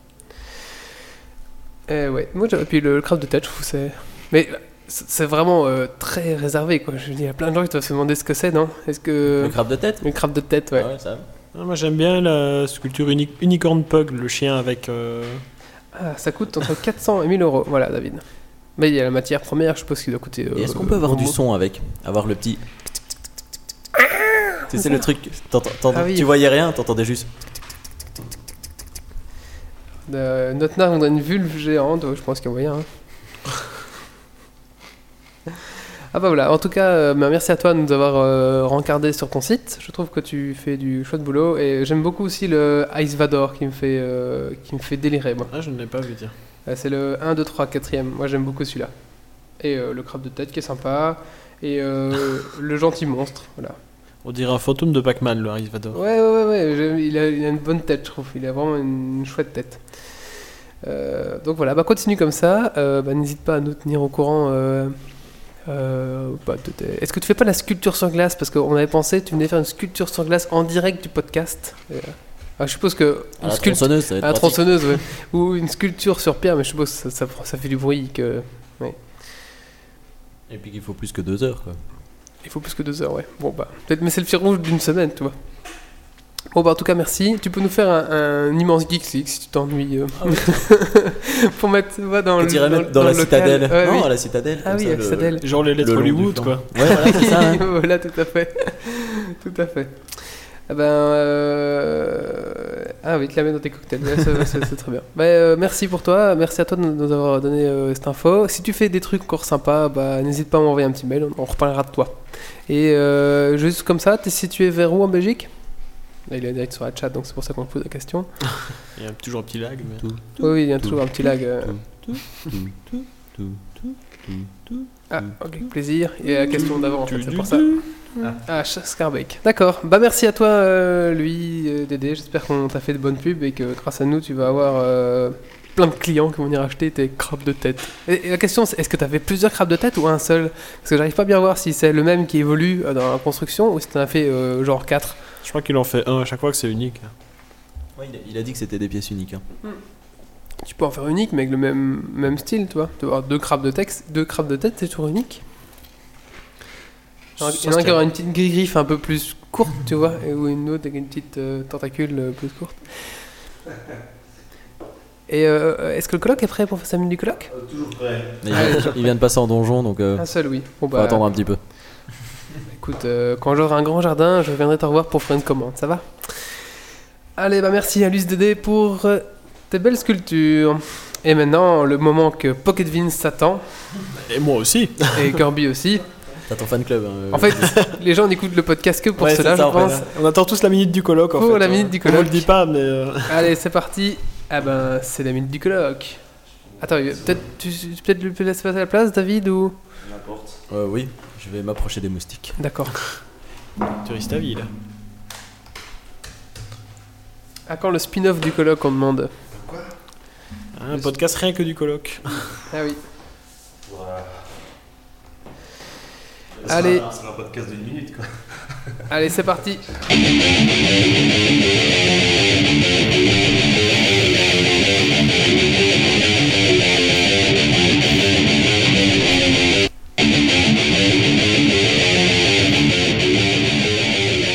Et ouais, moi, j'ai- et puis le, le crabe de tête, je trouve que c'est. Mais c'est vraiment euh, très réservé, quoi. Je veux dire, il y a plein de gens qui doivent se demander ce que c'est, non? Est-ce que. Le crabe de tête? Le crabe de tête, ouais. Ah ça. Ah, moi j'aime bien la sculpture uni- Unicorn Pug, le chien avec. euh, Ah, ça coûte entre 400 et 1000 euros. Voilà, David. Mais il y a la matière première, je suppose qu'il doit coûter. Et est-ce euh, qu'on peut avoir du son avec Avoir le petit. Tu sais le truc, Ah oui. tu voyais rien, t'entendais juste. Euh, notre nain, on a une vulve géante, je pense qu'il y a moyen. hein. ah bah voilà, en tout cas, euh, bah, merci à toi de nous avoir euh, rencardé sur ton site. Je trouve que tu fais du chouette boulot et j'aime beaucoup aussi le Ice Vador qui me fait, euh, qui me fait délirer. Moi. Ah, je ne l'ai pas vu dire. Euh, C'est le 1, 2, 3, 4ème. Moi j'aime beaucoup celui-là. Et euh, le crabe de tête qui est sympa. Et euh, le gentil monstre. Voilà. On dirait un fantôme de Pac-Man, le Harry Vador. Ouais, ouais, ouais, il, a, il a une bonne tête, je trouve. Il a vraiment une chouette tête. Euh, donc voilà, bah continue comme ça. Bah, N'hésite pas à nous tenir au courant. bah, Est-ce que tu fais pas la sculpture sur glace? Parce qu'on avait pensé, tu venais faire une sculpture sur glace en direct du podcast. Et, ah, je suppose que. À la une sculpt- tronçonneuse, ça va être à la pratique. tronçonneuse, ouais. Ou une sculpture sur pierre, mais je suppose que ça, ça, ça fait du bruit. Que... Et puis qu'il faut plus que deux heures, quoi. Il faut plus que deux heures, ouais. Bon, bah, peut-être, mais c'est le fil rouge d'une semaine, tu vois. Bon, bah, en tout cas, merci. Tu peux nous faire un, un immense Geeks League si tu t'ennuies. euh, pour mettre, tu vois, dans On le. dirait dans, même dans, le la local. citadelle. Ouais, non, oui. à la citadelle. Ah oui, ça, avec le- Citadelle. Genre les lettres le Hollywood, quoi. Ouais, voilà, c'est ça. hein. voilà, tout à fait. tout à fait. Ah ben, euh, Ah oui, te la mets dans tes cocktails, Ouais, c'est- très bien. Bah, euh, merci pour toi, merci à toi de nous avoir donné euh, cette info. Si tu fais des trucs encore sympas, bah, n'hésite pas à m'envoyer un petit mail, on, on reparlera de toi. Et euh, juste comme ça, t'es situé vers où en Belgique Là, il est direct sur la chat, donc c'est pour ça qu'on te pose la question. Il y a toujours un petit lag. Mais... Tout, Oui, oui, il y a toujours un petit lag. Euh. Ah, ok, plaisir. A la question d'avant, en fait, c'est pour ça. Ah, Ch- Scarbeck. D'accord. Bah merci à toi, euh, lui, euh, Dédé. J'espère qu'on t'a fait de bonnes pubs et que grâce à nous, tu vas avoir euh, plein de clients qui vont venir acheter tes crabes de tête. Et, et la question, c'est est-ce que t'as fait plusieurs crabes de tête ou un seul? Parce que j'arrive pas bien à voir si c'est le même qui évolue euh, dans la construction ou si t'en as fait euh, genre 4. Je crois qu'il en fait un à chaque fois que c'est unique. Ouais, il, a, il a dit que c'était des pièces uniques. hein. Tu peux en faire unique, mais avec le même, même style, tu vois. Tu vas avoir deux crabes de, texte, deux crabes de tête, c'est toujours unique. Il y en a- il y en a un qui aura une petite griffe un peu plus courte, tu vois, et ou une autre avec une petite euh, tentacule euh, plus courte. Et euh, est-ce que le colloque est prêt pour faire sa minute du colloque? Toujours prêt. Il, vient, il vient de passer en donjon, donc euh, Un seul, oui. Bon, faut bah, attendre un petit peu. Écoute, euh, quand j'aurai un grand jardin, je viendrai te revoir pour faire une commande, ça va? Allez, bah merci à Luce Dédé pour tes belles sculptures. Et maintenant, le moment que Pocket Vince s'attend, Et moi aussi. et Kirby aussi. T'as ton fan club. hein, euh. En fait, les gens n'écoutent le podcast que pour Ouais, cela, ça, je fait, pense. On attend tous la minute du colloque en Pour fait. la hein. minute du On vous colloque. le dit pas, mais. euh, Allez, c'est parti. Ah ben, c'est la minute du colloque. Attends, peut-être tu peut-être lui laisser passer la place, David, ou... N'importe. Euh, oui, je vais m'approcher des moustiques. D'accord. Tu risques ta vie là. À quand le spin-off du colloque, on demande? Un podcast rien que du colloque. Ah oui. Voilà. Allez. C'est un- podcast d'une minute quoi. Allez, c'est parti.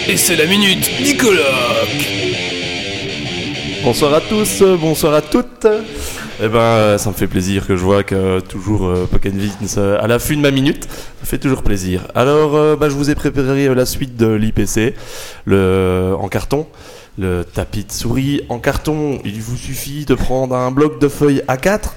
Et c'est la minute du colloque. Bonsoir à tous, bonsoir à toutes. Eh ben, euh, ça me fait plaisir que je vois que euh, toujours euh, Vince euh, à l'affût de ma minute. Ça fait toujours plaisir. Alors, bah, je vous ai préparé la suite de l'IPC, le en carton, le tapis de souris en carton. Il vous suffit de prendre un bloc de feuilles A4,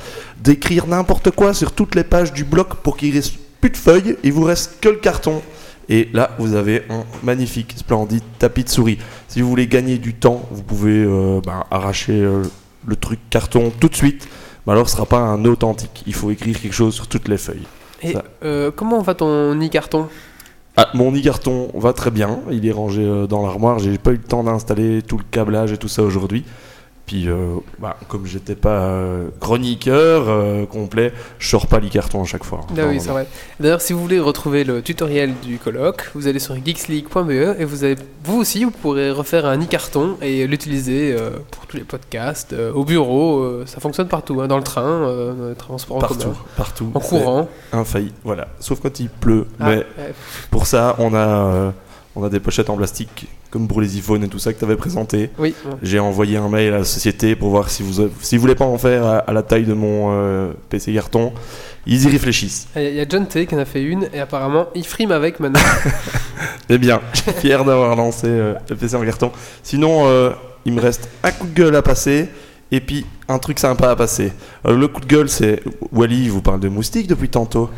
d'écrire n'importe quoi sur toutes les pages du bloc pour qu'il reste plus de feuilles. Il vous reste que le carton. Et là, vous avez un magnifique, splendide tapis de souris. Si vous voulez gagner du temps, vous pouvez ben, arracher le truc carton tout de suite. Mais alors, ce sera pas un authentique. Il faut écrire quelque chose sur toutes les feuilles. Et euh, comment va ton nid carton? Ah, mon nid carton va très bien. Il est rangé euh, dans l'armoire. J'ai pas eu le temps d'installer tout le câblage et tout ça aujourd'hui. Puis, euh, bah, comme j'étais pas euh, chroniqueur euh, complet, je sors pas les cartons à chaque fois. Ah oui, Non, c'est non. vrai. D'ailleurs, si vous voulez retrouver le tutoriel du colloque, vous allez sur geeksleague.be et vous, avez, vous aussi, vous pourrez refaire un e-carton et l'utiliser euh, pour tous les podcasts, au bureau, ça fonctionne partout, hein, dans le train, dans les transports en Partout, commun, partout. en courant. Voilà. Sauf quand il pleut. Ah, Mais ouais. pour ça, on a, on a des pochettes en plastique, comme pour les iPhones et tout ça que tu avais présenté. Oui. J'ai envoyé un mail à la société pour voir si vous, si vous voulez pas en faire à, à la taille de mon euh, PC carton. Ils y réfléchissent. Il y a John T qui en a fait une et apparemment il frime avec maintenant. Eh bien, je suis fier d'avoir lancé euh, le PC en carton. Sinon, euh, il me reste un coup de gueule à passer et puis un truc sympa à passer. Euh, le coup de gueule, c'est Wally vous parle de moustiques depuis tantôt.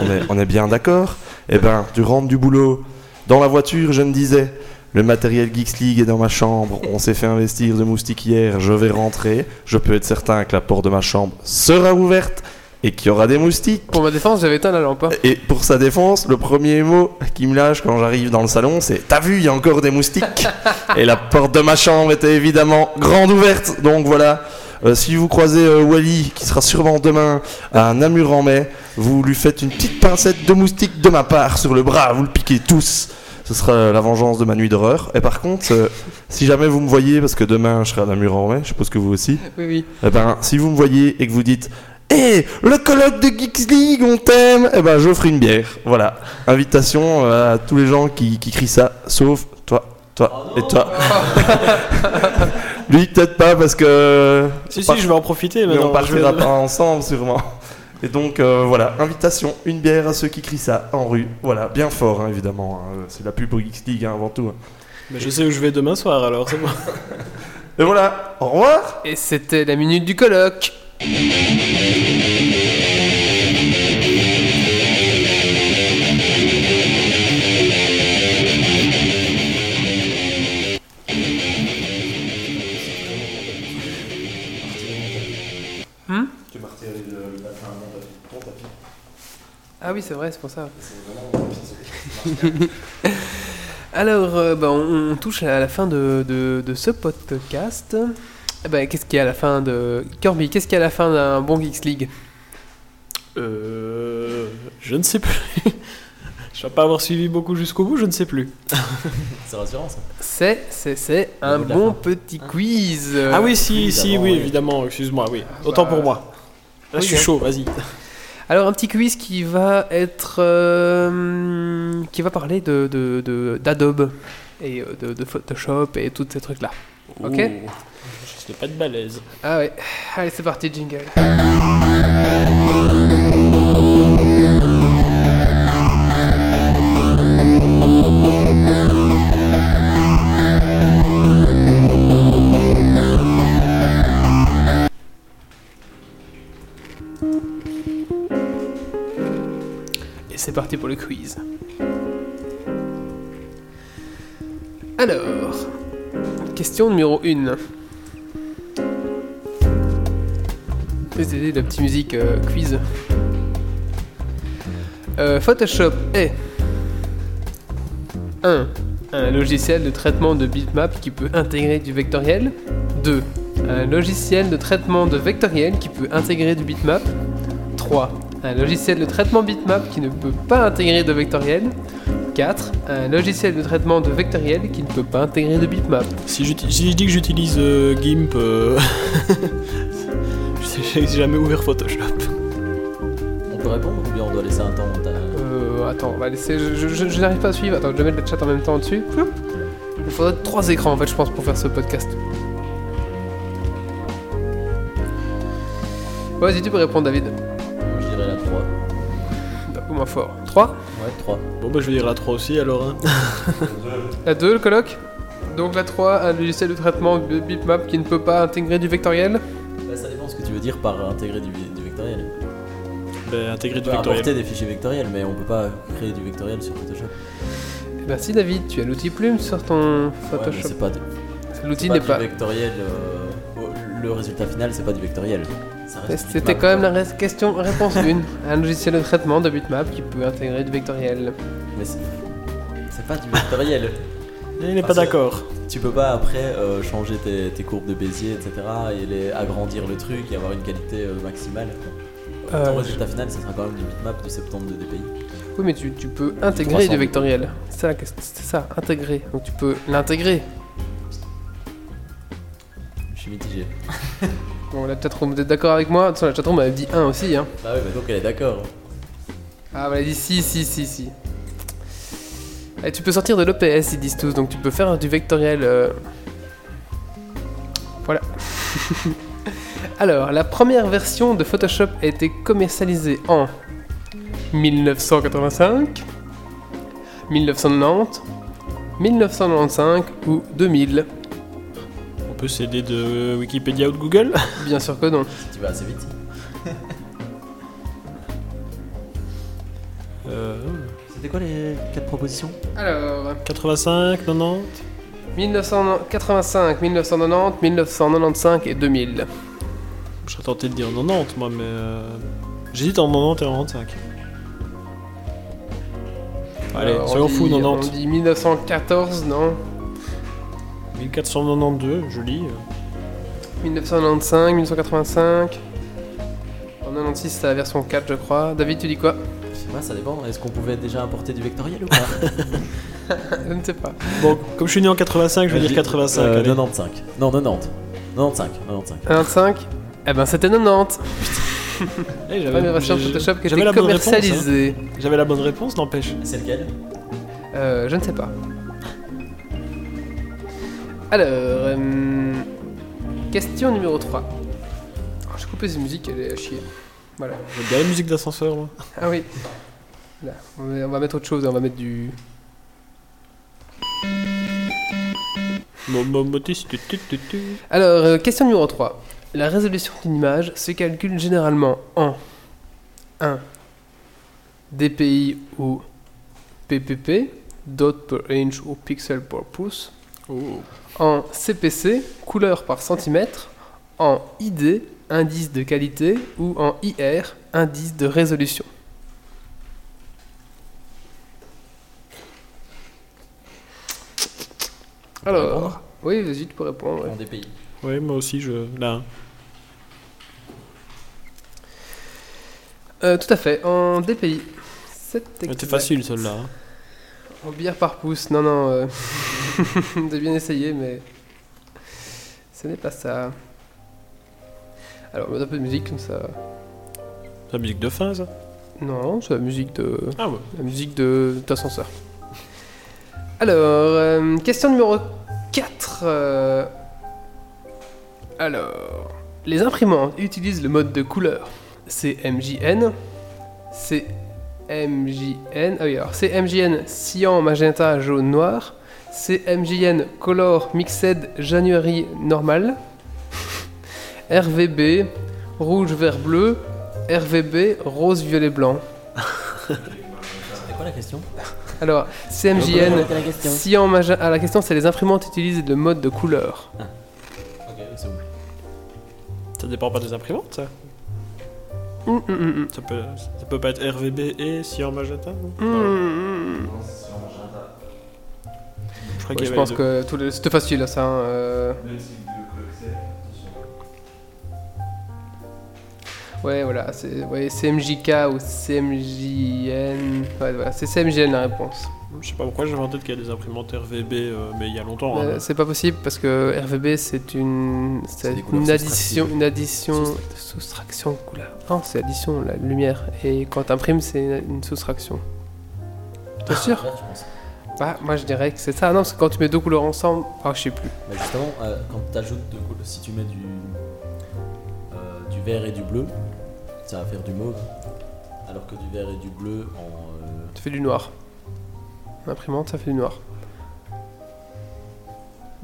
On est, on est bien d'accord Eh ben, tu rentres du boulot. Dans la voiture, je me disais, le matériel Geeks League est dans ma chambre. On s'est fait investir de moustiques hier. Je vais rentrer. Je peux être certain que la porte de ma chambre sera ouverte et qu'il y aura des moustiques. Pour ma défense, j'avais éteint la lampe. hein. Et pour sa défense, le premier mot qui me lâche quand j'arrive dans le salon, c'est T'as vu, il y a encore des moustiques? Et la porte de ma chambre était évidemment grande ouverte. Donc voilà, Euh, si vous croisez euh, Wally, qui sera sûrement demain à Namur en mai, vous lui faites une petite pincette de moustique de ma part sur le bras, vous le piquez tous. Ce sera la vengeance de ma nuit d'horreur. Et par contre, euh, si jamais vous me voyez, parce que demain je serai à Namur en mai, je suppose que vous aussi, Oui, oui. eh ben, si vous me voyez et que vous dites Hé, le colloque de Geeks League, on t'aime Eh ben, j'offre une bière. Voilà. Invitation euh, à tous les gens qui, qui crient ça, sauf toi, toi et toi. Lui, peut-être pas, parce que. Si, si, je vais en profiter mais maintenant. on partira pas ensemble, sûrement. Et donc, euh, voilà, invitation, une bière à ceux qui crient ça en rue. Voilà, bien fort, hein, évidemment. hein. C'est la pub pour Geeks League hein, avant tout. hein. Mais je sais où je vais demain soir alors, c'est bon. Et voilà, au revoir Et c'était la minute du colloque. Ah oui, c'est vrai, c'est pour ça. Alors, euh, bah, on, on touche à la fin de, de- de ce podcast. Eh ben, qu'est-ce qu'il y a à la fin de... Kirby, qu'est-ce qu'il y a à la fin d'un bon Geeks League? Euh. Je ne sais plus. Je vais pas avoir suivi beaucoup jusqu'au bout, je ne sais plus. C'est rassurant ça. C'est, c'est, c'est un bon fin. petit quiz. Ah oui, si, oui, si, oui, oui. évidemment, excuse-moi, oui. Autant bah, pour moi. Là, je suis chaud, vas-y. Alors un petit quiz qui va être, euh, qui va parler de, de, de- d'Adobe et euh, de, de Photoshop et tous ces trucs là. Ok? Je pas de balèze. Ah ouais. Allez c'est parti jingle. C'est parti pour le quiz. Alors, question numéro 1. C'était la petite musique euh, quiz. Euh, Photoshop est 1. Un logiciel de traitement de bitmap qui peut intégrer du vectoriel. 2. Un logiciel de traitement de vectoriel qui peut intégrer du bitmap. 3. Un logiciel de traitement bitmap qui ne peut pas intégrer de vectoriel. 4. Un logiciel de traitement de vectoriel qui ne peut pas intégrer de bitmap. Si, si je dis que j'utilise euh, GIMP, euh, j'ai jamais ouvert Photoshop. On peut répondre ou bien on doit laisser un temps Euh, attends, on va laisser. Je, je- je- je n'arrive pas à suivre. Attends, je vais mettre le chat en même temps dessus. Ploup. Il faudrait trois écrans en fait, je pense, pour faire ce podcast. Vas-y, tu peux répondre, David. Moins fort. 3 Ouais, 3. Bon, bah, je vais dire la 3 aussi alors. hein. La 2, le colloque Donc la 3, un logiciel de traitement de bitmap qui ne peut pas intégrer du vectoriel. Bah, ça dépend ce que tu veux dire par intégrer du, du vectoriel. Bah, intégrer On du peut vectoriel. importer des fichiers vectoriels, mais on peut pas créer du vectoriel sur Photoshop. Si, David, tu as l'outil plume sur ton Ouais, Photoshop. c'est pas, du- L'outil c'est pas n'est du pas. vectoriel. euh, oh, le résultat final, c'est pas du vectoriel. C'était quand même la question réponse 1. Un logiciel de traitement de bitmap qui peut intégrer du vectoriel. Mais c'est pas du vectoriel. Il n'est pas d'accord. Tu peux pas après euh, changer tes, tes courbes de Bézier, etc. et les, agrandir le truc et avoir une qualité euh, maximale. quoi. Euh, Ton résultat final, ça sera quand même du bitmap de 70 dpi. Oui, mais tu, tu peux intégrer 300. du vectoriel. Ça, c'est ça, intégrer. Donc tu peux l'intégrer. Je suis mitigé. Bon, la chatroom, vous êtes d'accord avec moi De toute façon, la chatroom m'avait dit 1 aussi. Hein. Bah oui, bah donc elle est d'accord. Ah, bah, elle a dit si, si, si, si. Et tu peux sortir de l'OPS, ils disent tous. Donc tu peux faire du vectoriel. euh, Voilà. Alors, la première version de Photoshop a été commercialisée en 1985, 1990, 1995 ou 2000. Peut s'aider de Wikipédia ou de Google? Bien sûr que non. Tu vas assez vite. Euh, C'était quoi les 4 propositions? Alors, 85, 90 1985, 1990, 1995 et 2000. Je serais tenté de dire 90, moi, mais. euh, J'hésite en 90 et en 95. Allez, soyons fous, dit- On 90. dit 1914, non? 1492, je lis. 1995, 1985. En 96, c'est la version 4, je crois. David, tu dis quoi? Je sais pas, ça dépend. Est-ce qu'on pouvait déjà importer du vectoriel ou pas? Je ne sais pas. Bon, comme je suis né en 85, je vais dire 85. Euh, allez. 95. Non, 90. 95. 95. 95 Eh ben, c'était 90. Eh, j'avais- Première version de j'ai- Photoshop qui j'avais était la bonne réponse, hein. commercialisée. J'avais la bonne réponse, n'empêche. C'est lequel? Euh, je ne sais pas. Alors, euh, question numéro 3. Alors, J'ai coupé cette musique, elle est à chier. Voilà. J'aime bien la musique d'ascenseur, moi. Ah oui. Là, on va on va mettre autre chose, on va mettre du. Mo- mo- motis, tu- tu- tu- tu. Alors, euh, question numéro 3. La résolution d'une image se calcule généralement en 1. dpi ou ppp, dot per inch ou pixel per pouce. En CPC, couleur par centimètre. En ID, indice de qualité. Ou en IR, indice de résolution. Alors, oui, vas-y, tu peux répondre. En DPI. Ouais, moi aussi, je. Là. Euh, tout à fait, en DPI. C'est C'était exact. facile celle-là. hein. En bière par pouce, non, non. euh, J'ai bien essayé, mais. Ce n'est pas ça. Alors, on met un peu de musique comme ça. C'est la musique de fin, ça? Non, c'est la musique de. Ah ouais. La musique de d'ascenseur. Alors, euh, question numéro 4. alors, les imprimantes utilisent le mode de couleur CMJN. CMJN. Ah oui, alors CMJN cyan, magenta, jaune, noir. CMJN color mixed January normal. RVB rouge, vert, bleu. RVB rose, violet, blanc. C'était quoi la question? Alors, CMJN, C'était la question. cyan, magenta. Ah, la question c'est les imprimantes utilisent le mode de couleur. Ok, c'est bon. Ça dépend pas des imprimantes, ça. Hum, hum, hum. Ça peut, ça peut pas être RVB et cyan magenta non? Je crois Ouais, pense deux. que tout le- c'était facile là, ça. hein, euh. Ouais, voilà, c'est ouais, CMJK ou CMJN. Ouais, voilà, c'est CMJN la réponse. Je sais pas pourquoi j'avais en tête qu'il y a des imprimantes RVB, euh, mais il y a longtemps. Euh, hein. c'est pas possible parce que RVB c'est une, c'est une addition, une addition, soustraction couleur. Non, c'est addition, la lumière. Et quand t'imprimes, c'est une, une soustraction. T'es sûr je pense. Bah, moi je dirais que c'est ça. Non, parce que quand tu mets deux couleurs ensemble, ah, je sais plus. Bah justement, euh, quand tu ajoutes deux couleurs, si tu mets du, euh, du vert et du bleu, ça va faire du mauve. Alors que du vert et du bleu en. euh, Ça fait du noir. Imprimante, ça fait du noir.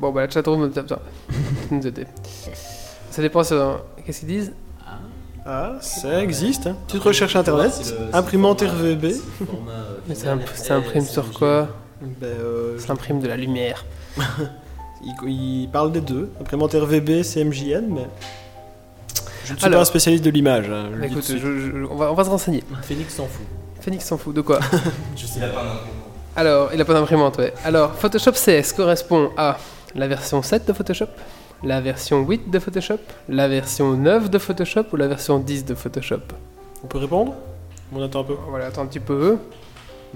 Bon, bah la chatroom me tape ça. Nous aider. Ça dépend sur... Qu'est-ce qu'ils disent Ah, ça existe. Hein. Petite recherche internet. imprimante RVB. euh, Mais ça, imprime sur quoi Ben, euh, Ça imprime de la lumière. il, il parle des deux. Imprimante RVB, CMJN, mais. Je ne suis Alors. pas un spécialiste de l'image. hein, je écoute, je- je- on, va, on va se renseigner. Phoenix s'en fout. Phoenix s'en fout de quoi? Je sais Alors, il a pas d'imprimante, ouais. Alors, Photoshop CS correspond à la version 7 de Photoshop, la version 8 de Photoshop, la version 9 de Photoshop ou la version 10 de Photoshop? On peut répondre? On attend un peu. Voilà, attends un petit peu.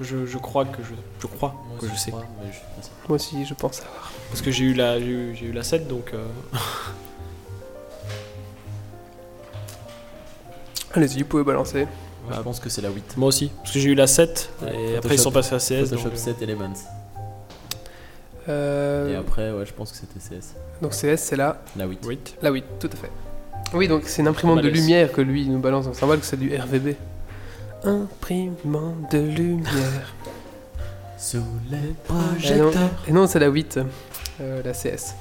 Je, je crois que je, je crois Moi que aussi, je sais. crois, mais je. Moi aussi, je pense savoir. Parce que j'ai eu la, j'ai eu, j'ai eu la 7, donc. euh, Allez-y, vous pouvez balancer. Moi, je pense que c'est la 8. Moi aussi. Parce que j'ai eu la 7, et Ouais, après ils sont Photoshop- passés à CS. Photoshop donc, euh, 7 Elements. Euh, Et après, ouais, je pense que c'était CS. Donc CS, c'est là. La 8. 8. Là, oui, tout à fait. Oui, donc c'est une imprimante de lumière que lui il nous balance. On s'en va que c'est du RVB. Imprimante de lumière. Sous les Et non, et non, c'est la 8, euh, la CS.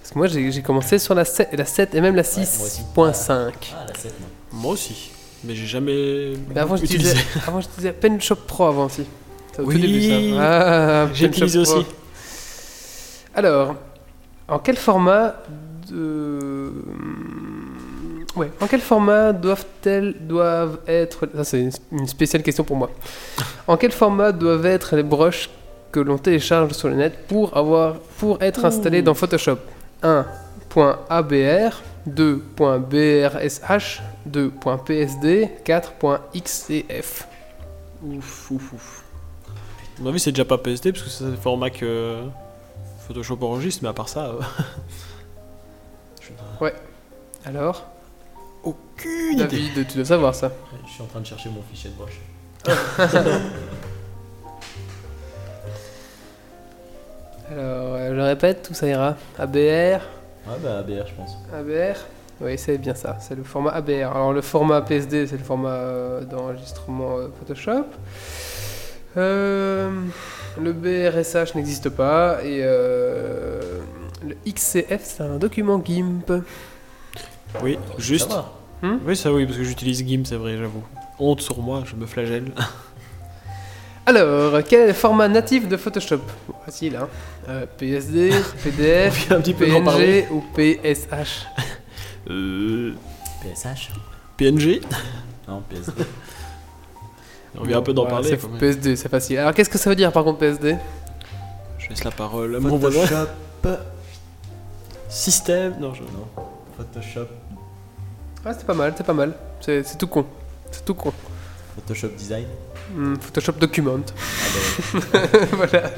Parce que moi j'ai commencé sur la 7, la 7 et même la Ouais, moi aussi. 6.5. Ah, la 7, non. Moi aussi. Mais j'ai jamais. Mais avant utilisé. j'utilisais avant, j'utilisais Pen Shop Pro avant aussi. Au tout Oui, début ça. Ah, J'ai Pen Shop utilisé Pro. aussi. Alors, en quel format de... Ouais, en quel format doivent-elles doivent être ça c'est une- spéciale question pour moi. En quel format doivent être les broches que l'on télécharge sur le net pour avoir pour être installées dans Photoshop? 1.abr 2.brsh 2.psd 4.xcf. Ouf, ouf, ouf. À mon avis, c'est déjà pas PSD, parce que c'est le format que Photoshop enregistre, mais à part ça. euh, je- Alors, Aucune idée. David, tu dois savoir ça. Je suis en train de chercher mon fichier de broche. Alors, euh, je répète, tout ça ira. ABR, Ouais, bah ABR, je pense. ABR Oui, c'est bien ça, c'est le format ABR. Alors le format PSD, c'est le format euh, d'enregistrement euh, Photoshop. Euh, le BRSH n'existe pas. Et euh, le XCF, c'est un document GIMP. Oui, juste. Ça Oui, ça oui, parce que j'utilise GIMP, c'est vrai, j'avoue. Honte sur moi, je me flagelle. Alors, quel est le format natif de Photoshop Facile, hein Euh, PSD, PDF, un petit peu. PNG ou PSH Euh, PSH PNG Non, PSD. On vient un peu d'en Ouais, parler. PSD, c'est facile. Alors, qu'est-ce que ça veut dire par contre PSD Je laisse la parole à mon voisin. Système. Non, je. Non. Photoshop. Ah, c'est pas mal, c'est pas mal. C'est c'est tout con. C'est tout con. Photoshop Design. Hmm, Photoshop Document. Ah bah, voilà.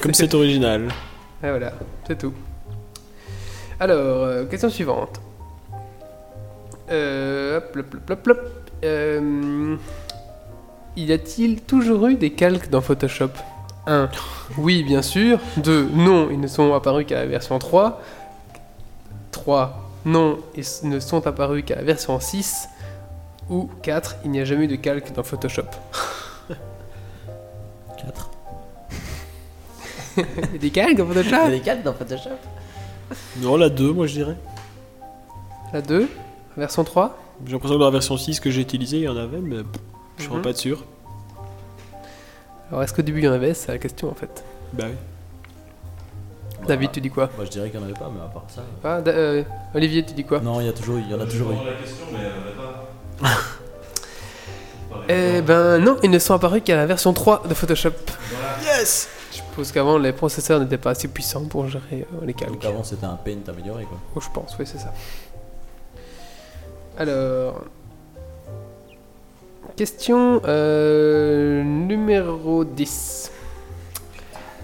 Comme c'est original. Et voilà, c'est tout. Alors, euh, question suivante. Euh, hop, hop, hop, hop, hop. Euh, y a-t-il toujours eu des calques dans Photoshop? 1. Oui, bien sûr. 2. Non, ils ne sont apparus qu'à la version 3. 3. Non, ils s- ne sont apparus qu'à la version 6. Ou 4. Il n'y a jamais eu de calque dans Photoshop. 4. Il y a des calques dans Il y Photoshop a des 4 dans Photoshop Non, la 2, moi je dirais. La 2. Version 3. J'ai l'impression que dans la version 6 que j'ai utilisée, il y en avait, mais je serais Mhm. pas sûr. Alors, est-ce qu'au début il y en avait? C'est la question en fait. Bah oui. David, tu dis quoi Moi je dirais qu'il n'y en avait pas, mais à part ça. Ah, Da- euh, Olivier, tu dis quoi Non, il y, a toujours, il y en a toujours eu. la question, mais elle avait pas. Eh ben non, ils ne sont apparus qu'à la version 3 de Photoshop. Yes Je suppose qu'avant les processeurs n'étaient pas assez puissants pour gérer euh, les calques. Donc avant c'était un paint amélioré quoi. Oh, je pense, oui, c'est ça. Alors. Question euh, numéro 10.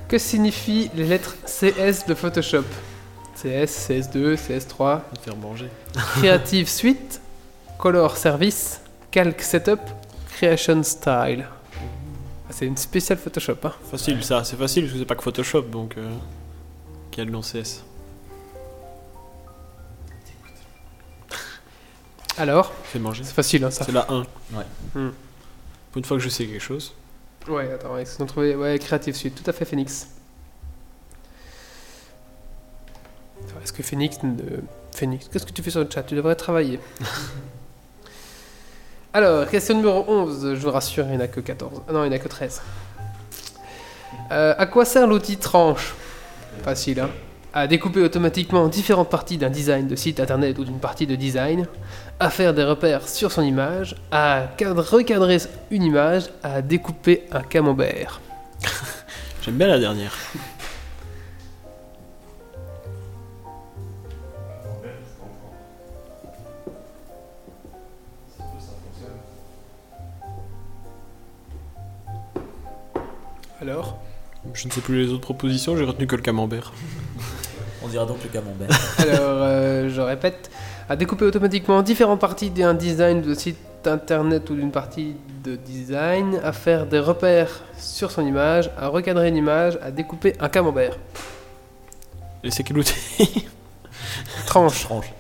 Que signifient les lettres CS de Photoshop CS, CS2, CS3, Me faire manger. Creative Suite, Color Service, Calc Setup, Creation Style. Ah, c'est une spéciale Photoshop. Hein. Facile ça, c'est facile parce que c'est pas que Photoshop donc. Euh... Quel nom CS Alors, Fais manger. c'est facile hein, ça. C'est la 1. Ouais. Hmm. Pour une fois que je sais quelque chose. Ouais, attends, ils ont trouvé. Ouais, Creative Suite, tout à fait Phoenix. Est-ce que Phoenix. ne- Phoenix, qu'est-ce que tu fais sur le chat? Tu devrais travailler. Alors, question numéro 11, je vous rassure, il n'y en a que 14. Ah non, il n'y en a que 13. Euh, à quoi sert l'outil tranche? Facile, hein À découper automatiquement différentes parties d'un design de site internet ou d'une partie de design, à faire des repères sur son image, à cadre- recadrer une image, à découper un camembert. J'aime bien la dernière. Alors? Je ne sais plus les autres propositions, j'ai retenu que le camembert. On dira donc le camembert. Alors, euh, je répète, à découper automatiquement différentes parties d'un design de site internet ou d'une partie de design, à faire des repères sur son image, à recadrer une image, à découper un camembert. Et c'est quel outil Tranche. Tranche.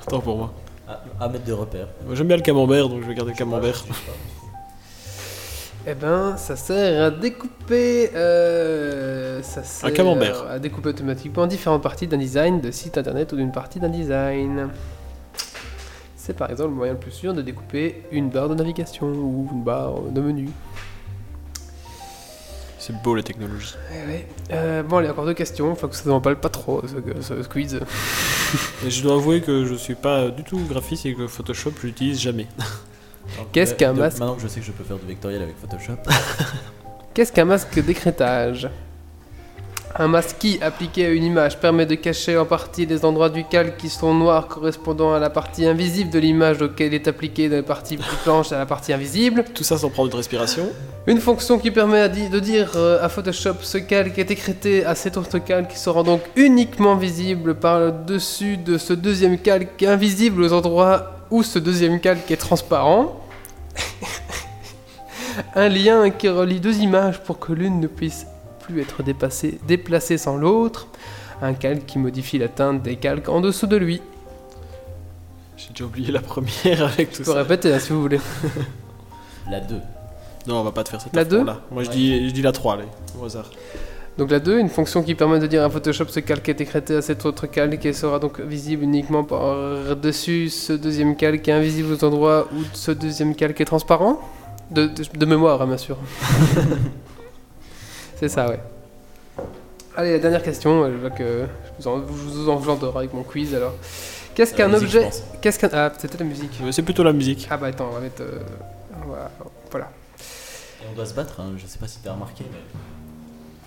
Attends pour moi. À, à mettre des repères. Moi, J'aime bien le camembert donc je vais garder le camembert. Eh ben, ça sert à découper. euh, ça sert camembert. À découper automatiquement différentes parties d'un design de site internet ou d'une partie d'un design. C'est par exemple le moyen le plus sûr de découper une barre de navigation ou une barre de menu. C'est beau la technologie. Eh ouais. Euh, bon, allez, encore deux questions. Faut que ça ne pas trop ce, ce- ce quiz. Je dois avouer que je suis pas du tout graphiste et que Photoshop je l'utilise jamais. Qu'est-ce euh, qu'un masque Maintenant que je sais que je peux faire du vectoriel avec Photoshop. Qu'est-ce qu'un masque d'écrêtage Un masque qui, appliqué à une image, permet de cacher en partie les endroits du calque qui sont noirs correspondant à la partie invisible de l'image auquel est appliqué de la partie plus blanche à la partie invisible. Tout ça sans prendre de respiration. Une fonction qui permet à di- de dire euh, à Photoshop ce calque est écrété à cet autre calque qui sera donc uniquement visible par le dessus de ce deuxième calque invisible aux endroits où ce deuxième calque est transparent. Un lien qui relie deux images pour que l'une ne puisse plus être dépassée- déplacée sans l'autre. Un calque qui modifie la teinte des calques en dessous de lui. J'ai déjà oublié la première avec tout Je peux ça. répéter hein, si vous voulez. La 2. Non, on va pas te faire cette La deux là. Moi je Ouais. dis, je dis la 3 allez, au hasard. Donc la 2, une fonction qui permet de dire à Photoshop ce calque est écrété à cet autre calque et sera donc visible uniquement par-dessus ce deuxième calque est invisible aux endroits où ce deuxième calque est transparent de, de- de mémoire, hein, bien sûr. C'est ça, ouais. Allez, la dernière question, je vois que je vous en, je vous engendre avec mon quiz alors. Qu'est-ce qu'un objet... Qu'est-ce qu'un... Ah, c'était la musique. C'est plutôt la musique. Ah bah attends, on va mettre... euh, Voilà. Et on doit se battre, hein, je sais pas si t'as remarqué. Mais...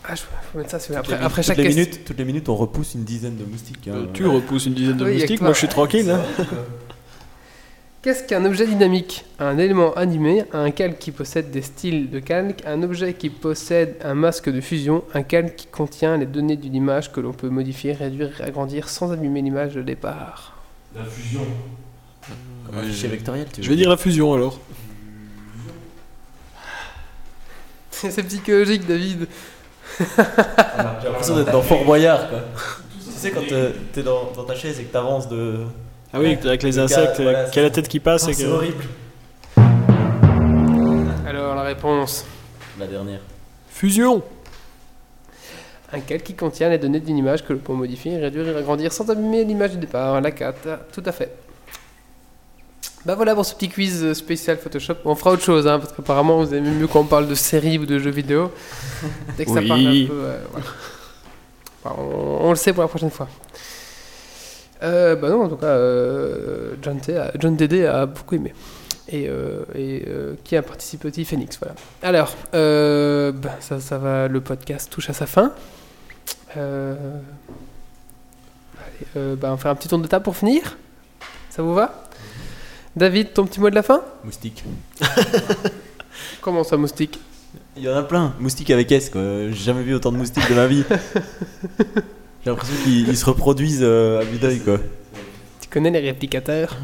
Ah, je faut mettre ça, c'est après, les après minutes- chaque toutes les, question. minutes, toutes les minutes, on repousse une dizaine de moustiques. hein. Euh, tu repousses une dizaine de Oui, moustiques, moi je suis tranquille. Hein. Qu'est-ce qu'un objet dynamique? Un élément animé, un calque qui possède des styles de calque, un objet qui possède un masque de fusion, un calque qui contient les données d'une image que l'on peut modifier, réduire et agrandir sans abîmer l'image de départ. La fusion. Un fichier vectoriel, tu Je vais dire la fusion alors. C'est psychologique, David. J'ai l'impression d'être dans Fort Boyard, quoi. tu sais, quand t'es dans, dans ta chaise et que t'avances de. Ah oui, avec les Le insectes, voilà, qu'il y a la tête qui passe et c'est que. horrible. Alors, la réponse La dernière. Fusion Un calque qui contient les données d'une image que l'on peut modifier, réduire et agrandir sans abîmer l'image du départ. La 4, tout à fait. Bah voilà pour ce petit quiz spécial Photoshop. On fera autre chose, hein, parce qu'apparemment vous aimez mieux quand on parle de séries ou de jeux vidéo. Dès que ça parle un peu. euh, voilà. Enfin, on, on le sait pour la prochaine fois. Euh, bah non, en tout cas, euh, John, a- John Dédé a beaucoup aimé. Et, et, qui a participé aussi Phoenix, voilà. Alors, bah, ça, ça va, le podcast touche à sa fin. Allez, bah, on fait un petit tour de table pour finir. Ça vous va? David, ton petit mot de la fin? Moustique. Comment ça, moustique? Il y en a plein. Moustique avec S, quoi. J'ai jamais vu autant de moustiques de ma vie. J'ai l'impression qu'ils ils se reproduisent euh, à vue d'œil, quoi. Tu connais les réplicateurs?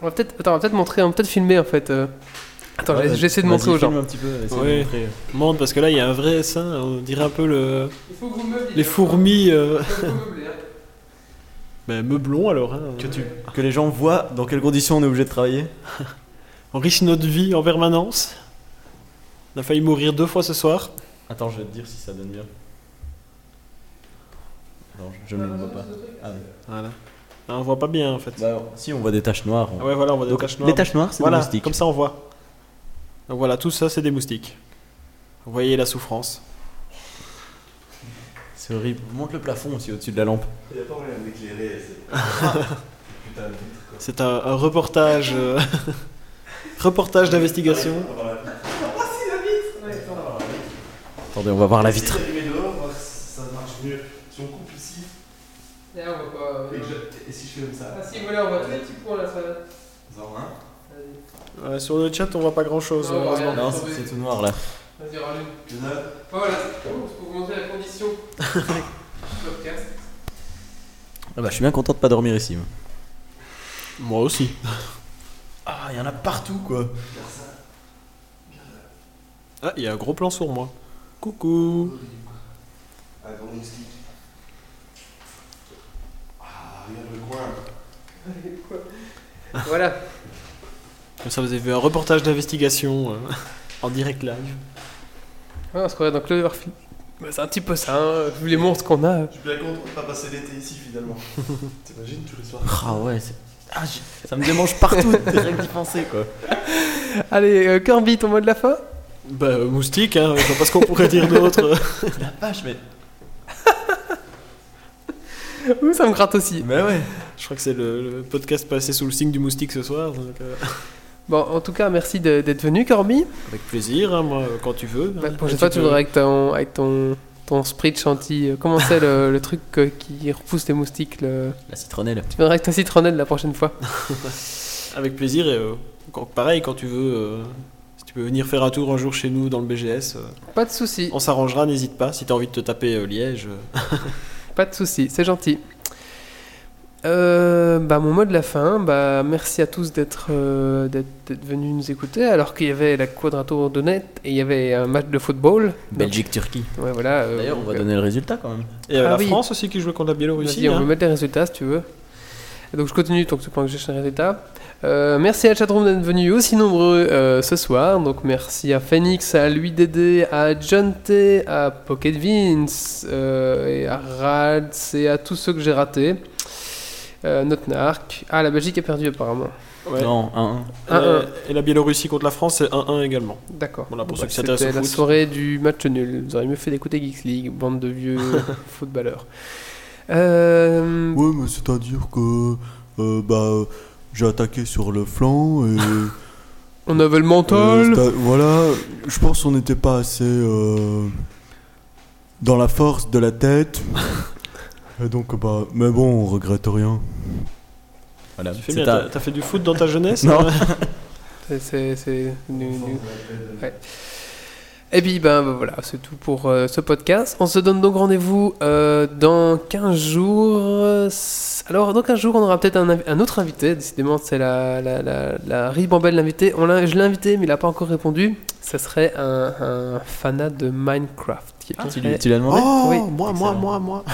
On va peut-être attends, on va peut-être montrer, on va peut-être filmer en fait. euh. Attends, Ouais, j'essaie de montrer aux gens. un petit peu, de montrer. Monte parce que là il y a un vrai sein, on dirait un peu le... Il faut que vous meubliez, les hein. fourmis. euh, Ben, meublons alors. Hein. Que, tu, que les gens voient dans quelles conditions on est obligé de travailler. On riche notre vie en permanence. On a failli mourir deux fois ce soir. Attends, je vais te dire si ça donne bien. Non, je, ne le vois pas. Ah, oui. Voilà. Ah, on voit pas bien en fait. Bah, si, on voit des taches noires. on- Ah ouais, voilà, on voit des Donc, taches noires. Les taches noires, c'est voilà, des moustiques. comme ça on voit. Donc voilà, tout ça c'est des moustiques. Vous voyez la souffrance. C'est horrible. Monte le plafond aussi au-dessus de la lampe. Il n'y a pas moyen d'éclairer. C'est un, un reportage. euh, reportage d'investigation. Attendez, on va voir la vitre. Si j'arrivais dehors, voir si ça marche mieux. Si on coupe ici, Et là, on voit pas. euh, et, que je- et si je fais comme ça, Ah si, voilà, on voit tous les petits points là. Ça... Ouais, sur le chat on voit pas grand chose. Non, c'est tout noir là. Vas-y, dalle. Voilà, c'est vous montrer la condition du podcast. Ah bah, je suis bien content de pas dormir ici. moi. Moi aussi. Ah, il y en a partout quoi. Ah, il y a un gros plan sur moi. Coucou. Moustique. Ah, regarde le coin. Voilà. Comme ça vous avez vu un reportage d'investigation euh, en direct live. Ouais, on se croirait dans Cloverfield. Bah, c'est un petit peu ça, hein, vu les monstres qu'on a. Je suis bien content de pas passer l'été ici finalement. T'imagines tous les soirs Ah ouais, c'est- ah, j'ai- ça me démange partout rien que d'y penser quoi. Allez, euh, Kirby, ton mot de la fin? Bah, euh, moustique, hein, je vois pas ce qu'on pourrait dire d'autre. La vache, mais. Ouh, ça me gratte aussi. Mais ouais. Je crois que c'est le, le podcast passé sous le signe du moustique ce soir. donc, euh, Bon, en tout cas, merci de- d'être venu, Kirby. avec plaisir, hein, moi, quand tu veux. Bah, hein. prochaine fois, tu voudrais avec ton, avec ton, ton spray de chantilly. euh, Comment c'est le, le truc euh, qui repousse les moustiques le... La citronnelle. Tu viendras avec ta citronnelle la prochaine fois. Avec plaisir, et euh, quand- pareil, quand tu veux. euh, si tu peux venir faire un tour un jour chez nous dans le BGS, euh, Pas de souci, on s'arrangera, n'hésite pas. Si t'as envie de te taper euh, Liège. pas de souci, c'est gentil. Euh, bah, mon mot de la fin, bah, merci à tous d'être euh, venus nous écouter alors qu'il y avait la quadrature de net et il y avait un match de football. Belgique-Turquie. Ouais, voilà, euh, D'ailleurs, on va donc, donner le résultat quand même. Et euh, Ah la oui. France aussi qui jouait contre la Biélorussie. Vas-y, on hein. peut mettre les résultats si tu veux. Et donc je continue tant que tu prends que j'ai les résultats. Euh, merci à chatroom d'être venus aussi nombreux euh, ce soir. Donc merci à Phoenix, à Louis Dédé, à John T, à Pocket Vince, euh, et à Rads et à tous ceux que j'ai ratés. Euh, Notnark. Ah, la Belgique a perdu apparemment. Ouais. Non, 1-1. Et, Un, et la Biélorussie contre la France, c'est 1-1 également. D'accord. Voilà, pour Bon, ceux bah, qui s'intéressent C'était au la foot. soirée du match nul. Vous auriez mieux fait d'écouter Geeks League, bande de vieux footballeurs. Euh, Ouais, mais c'est-à-dire que euh, bah, j'ai attaqué sur le flanc et. on avait le euh, mental. c'est- voilà, je pense qu'on n'était pas assez euh, dans la force de la tête. Et donc, bah, mais bon, on regrette rien. Voilà. Tu fais bien, t'as- t'as fait du foot dans ta jeunesse Non. hein C'est- C'est. ouais. Et puis, ben ben, voilà, c'est tout pour euh, ce podcast. On se donne donc rendez-vous euh, dans 15 jours. Alors, dans 15 jours, on aura peut-être un, autre invité. Décidément, c'est la, la, la, la ribambelle d'invité. On l'a- Je l'ai invité, mais il n'a pas encore répondu. Ça serait un, un fanat de Minecraft. Qui, Ah, tu qui- lui, tu lui as demandé Oh, Oui, moi, moi, moi, moi.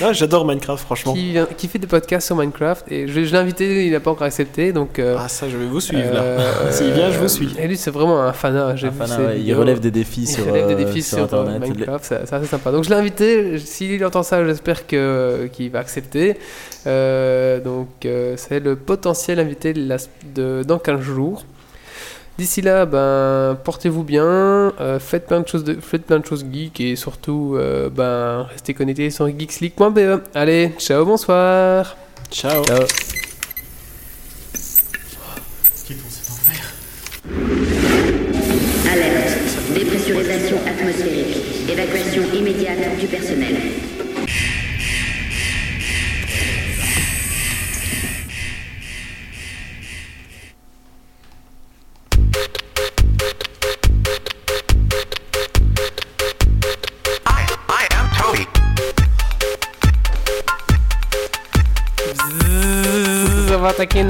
J'adore Minecraft, franchement. qui, vient- qui fait des podcasts sur Minecraft. Et je, je l'ai invité, il n'a pas encore accepté. Donc, euh, Ah, ça, je vais vous suivre là. euh, S'il vient, je vous suis. Et lui, c'est vraiment un fanat. Un ouais, il relève des défis Il sur, relève des euh, défis sur sur, Internet. Minecraft, c'est c'est assez sympa. Donc je l'ai invité, s'il entend ça, j'espère que- qu'il va accepter. Euh, donc euh, c'est le potentiel invité de la- de- dans 15 jours. D'ici là, ben, portez-vous bien, euh, faites, plein de choses de, faites plein de choses geek et surtout euh, ben, restez connectés sur geeksleague.be. Allez, ciao, bonsoir Ciao. Ciao. Alerte. Dépressurisation atmosphérique. Évacuation immédiate du personnel. Bzzz, On va attaquer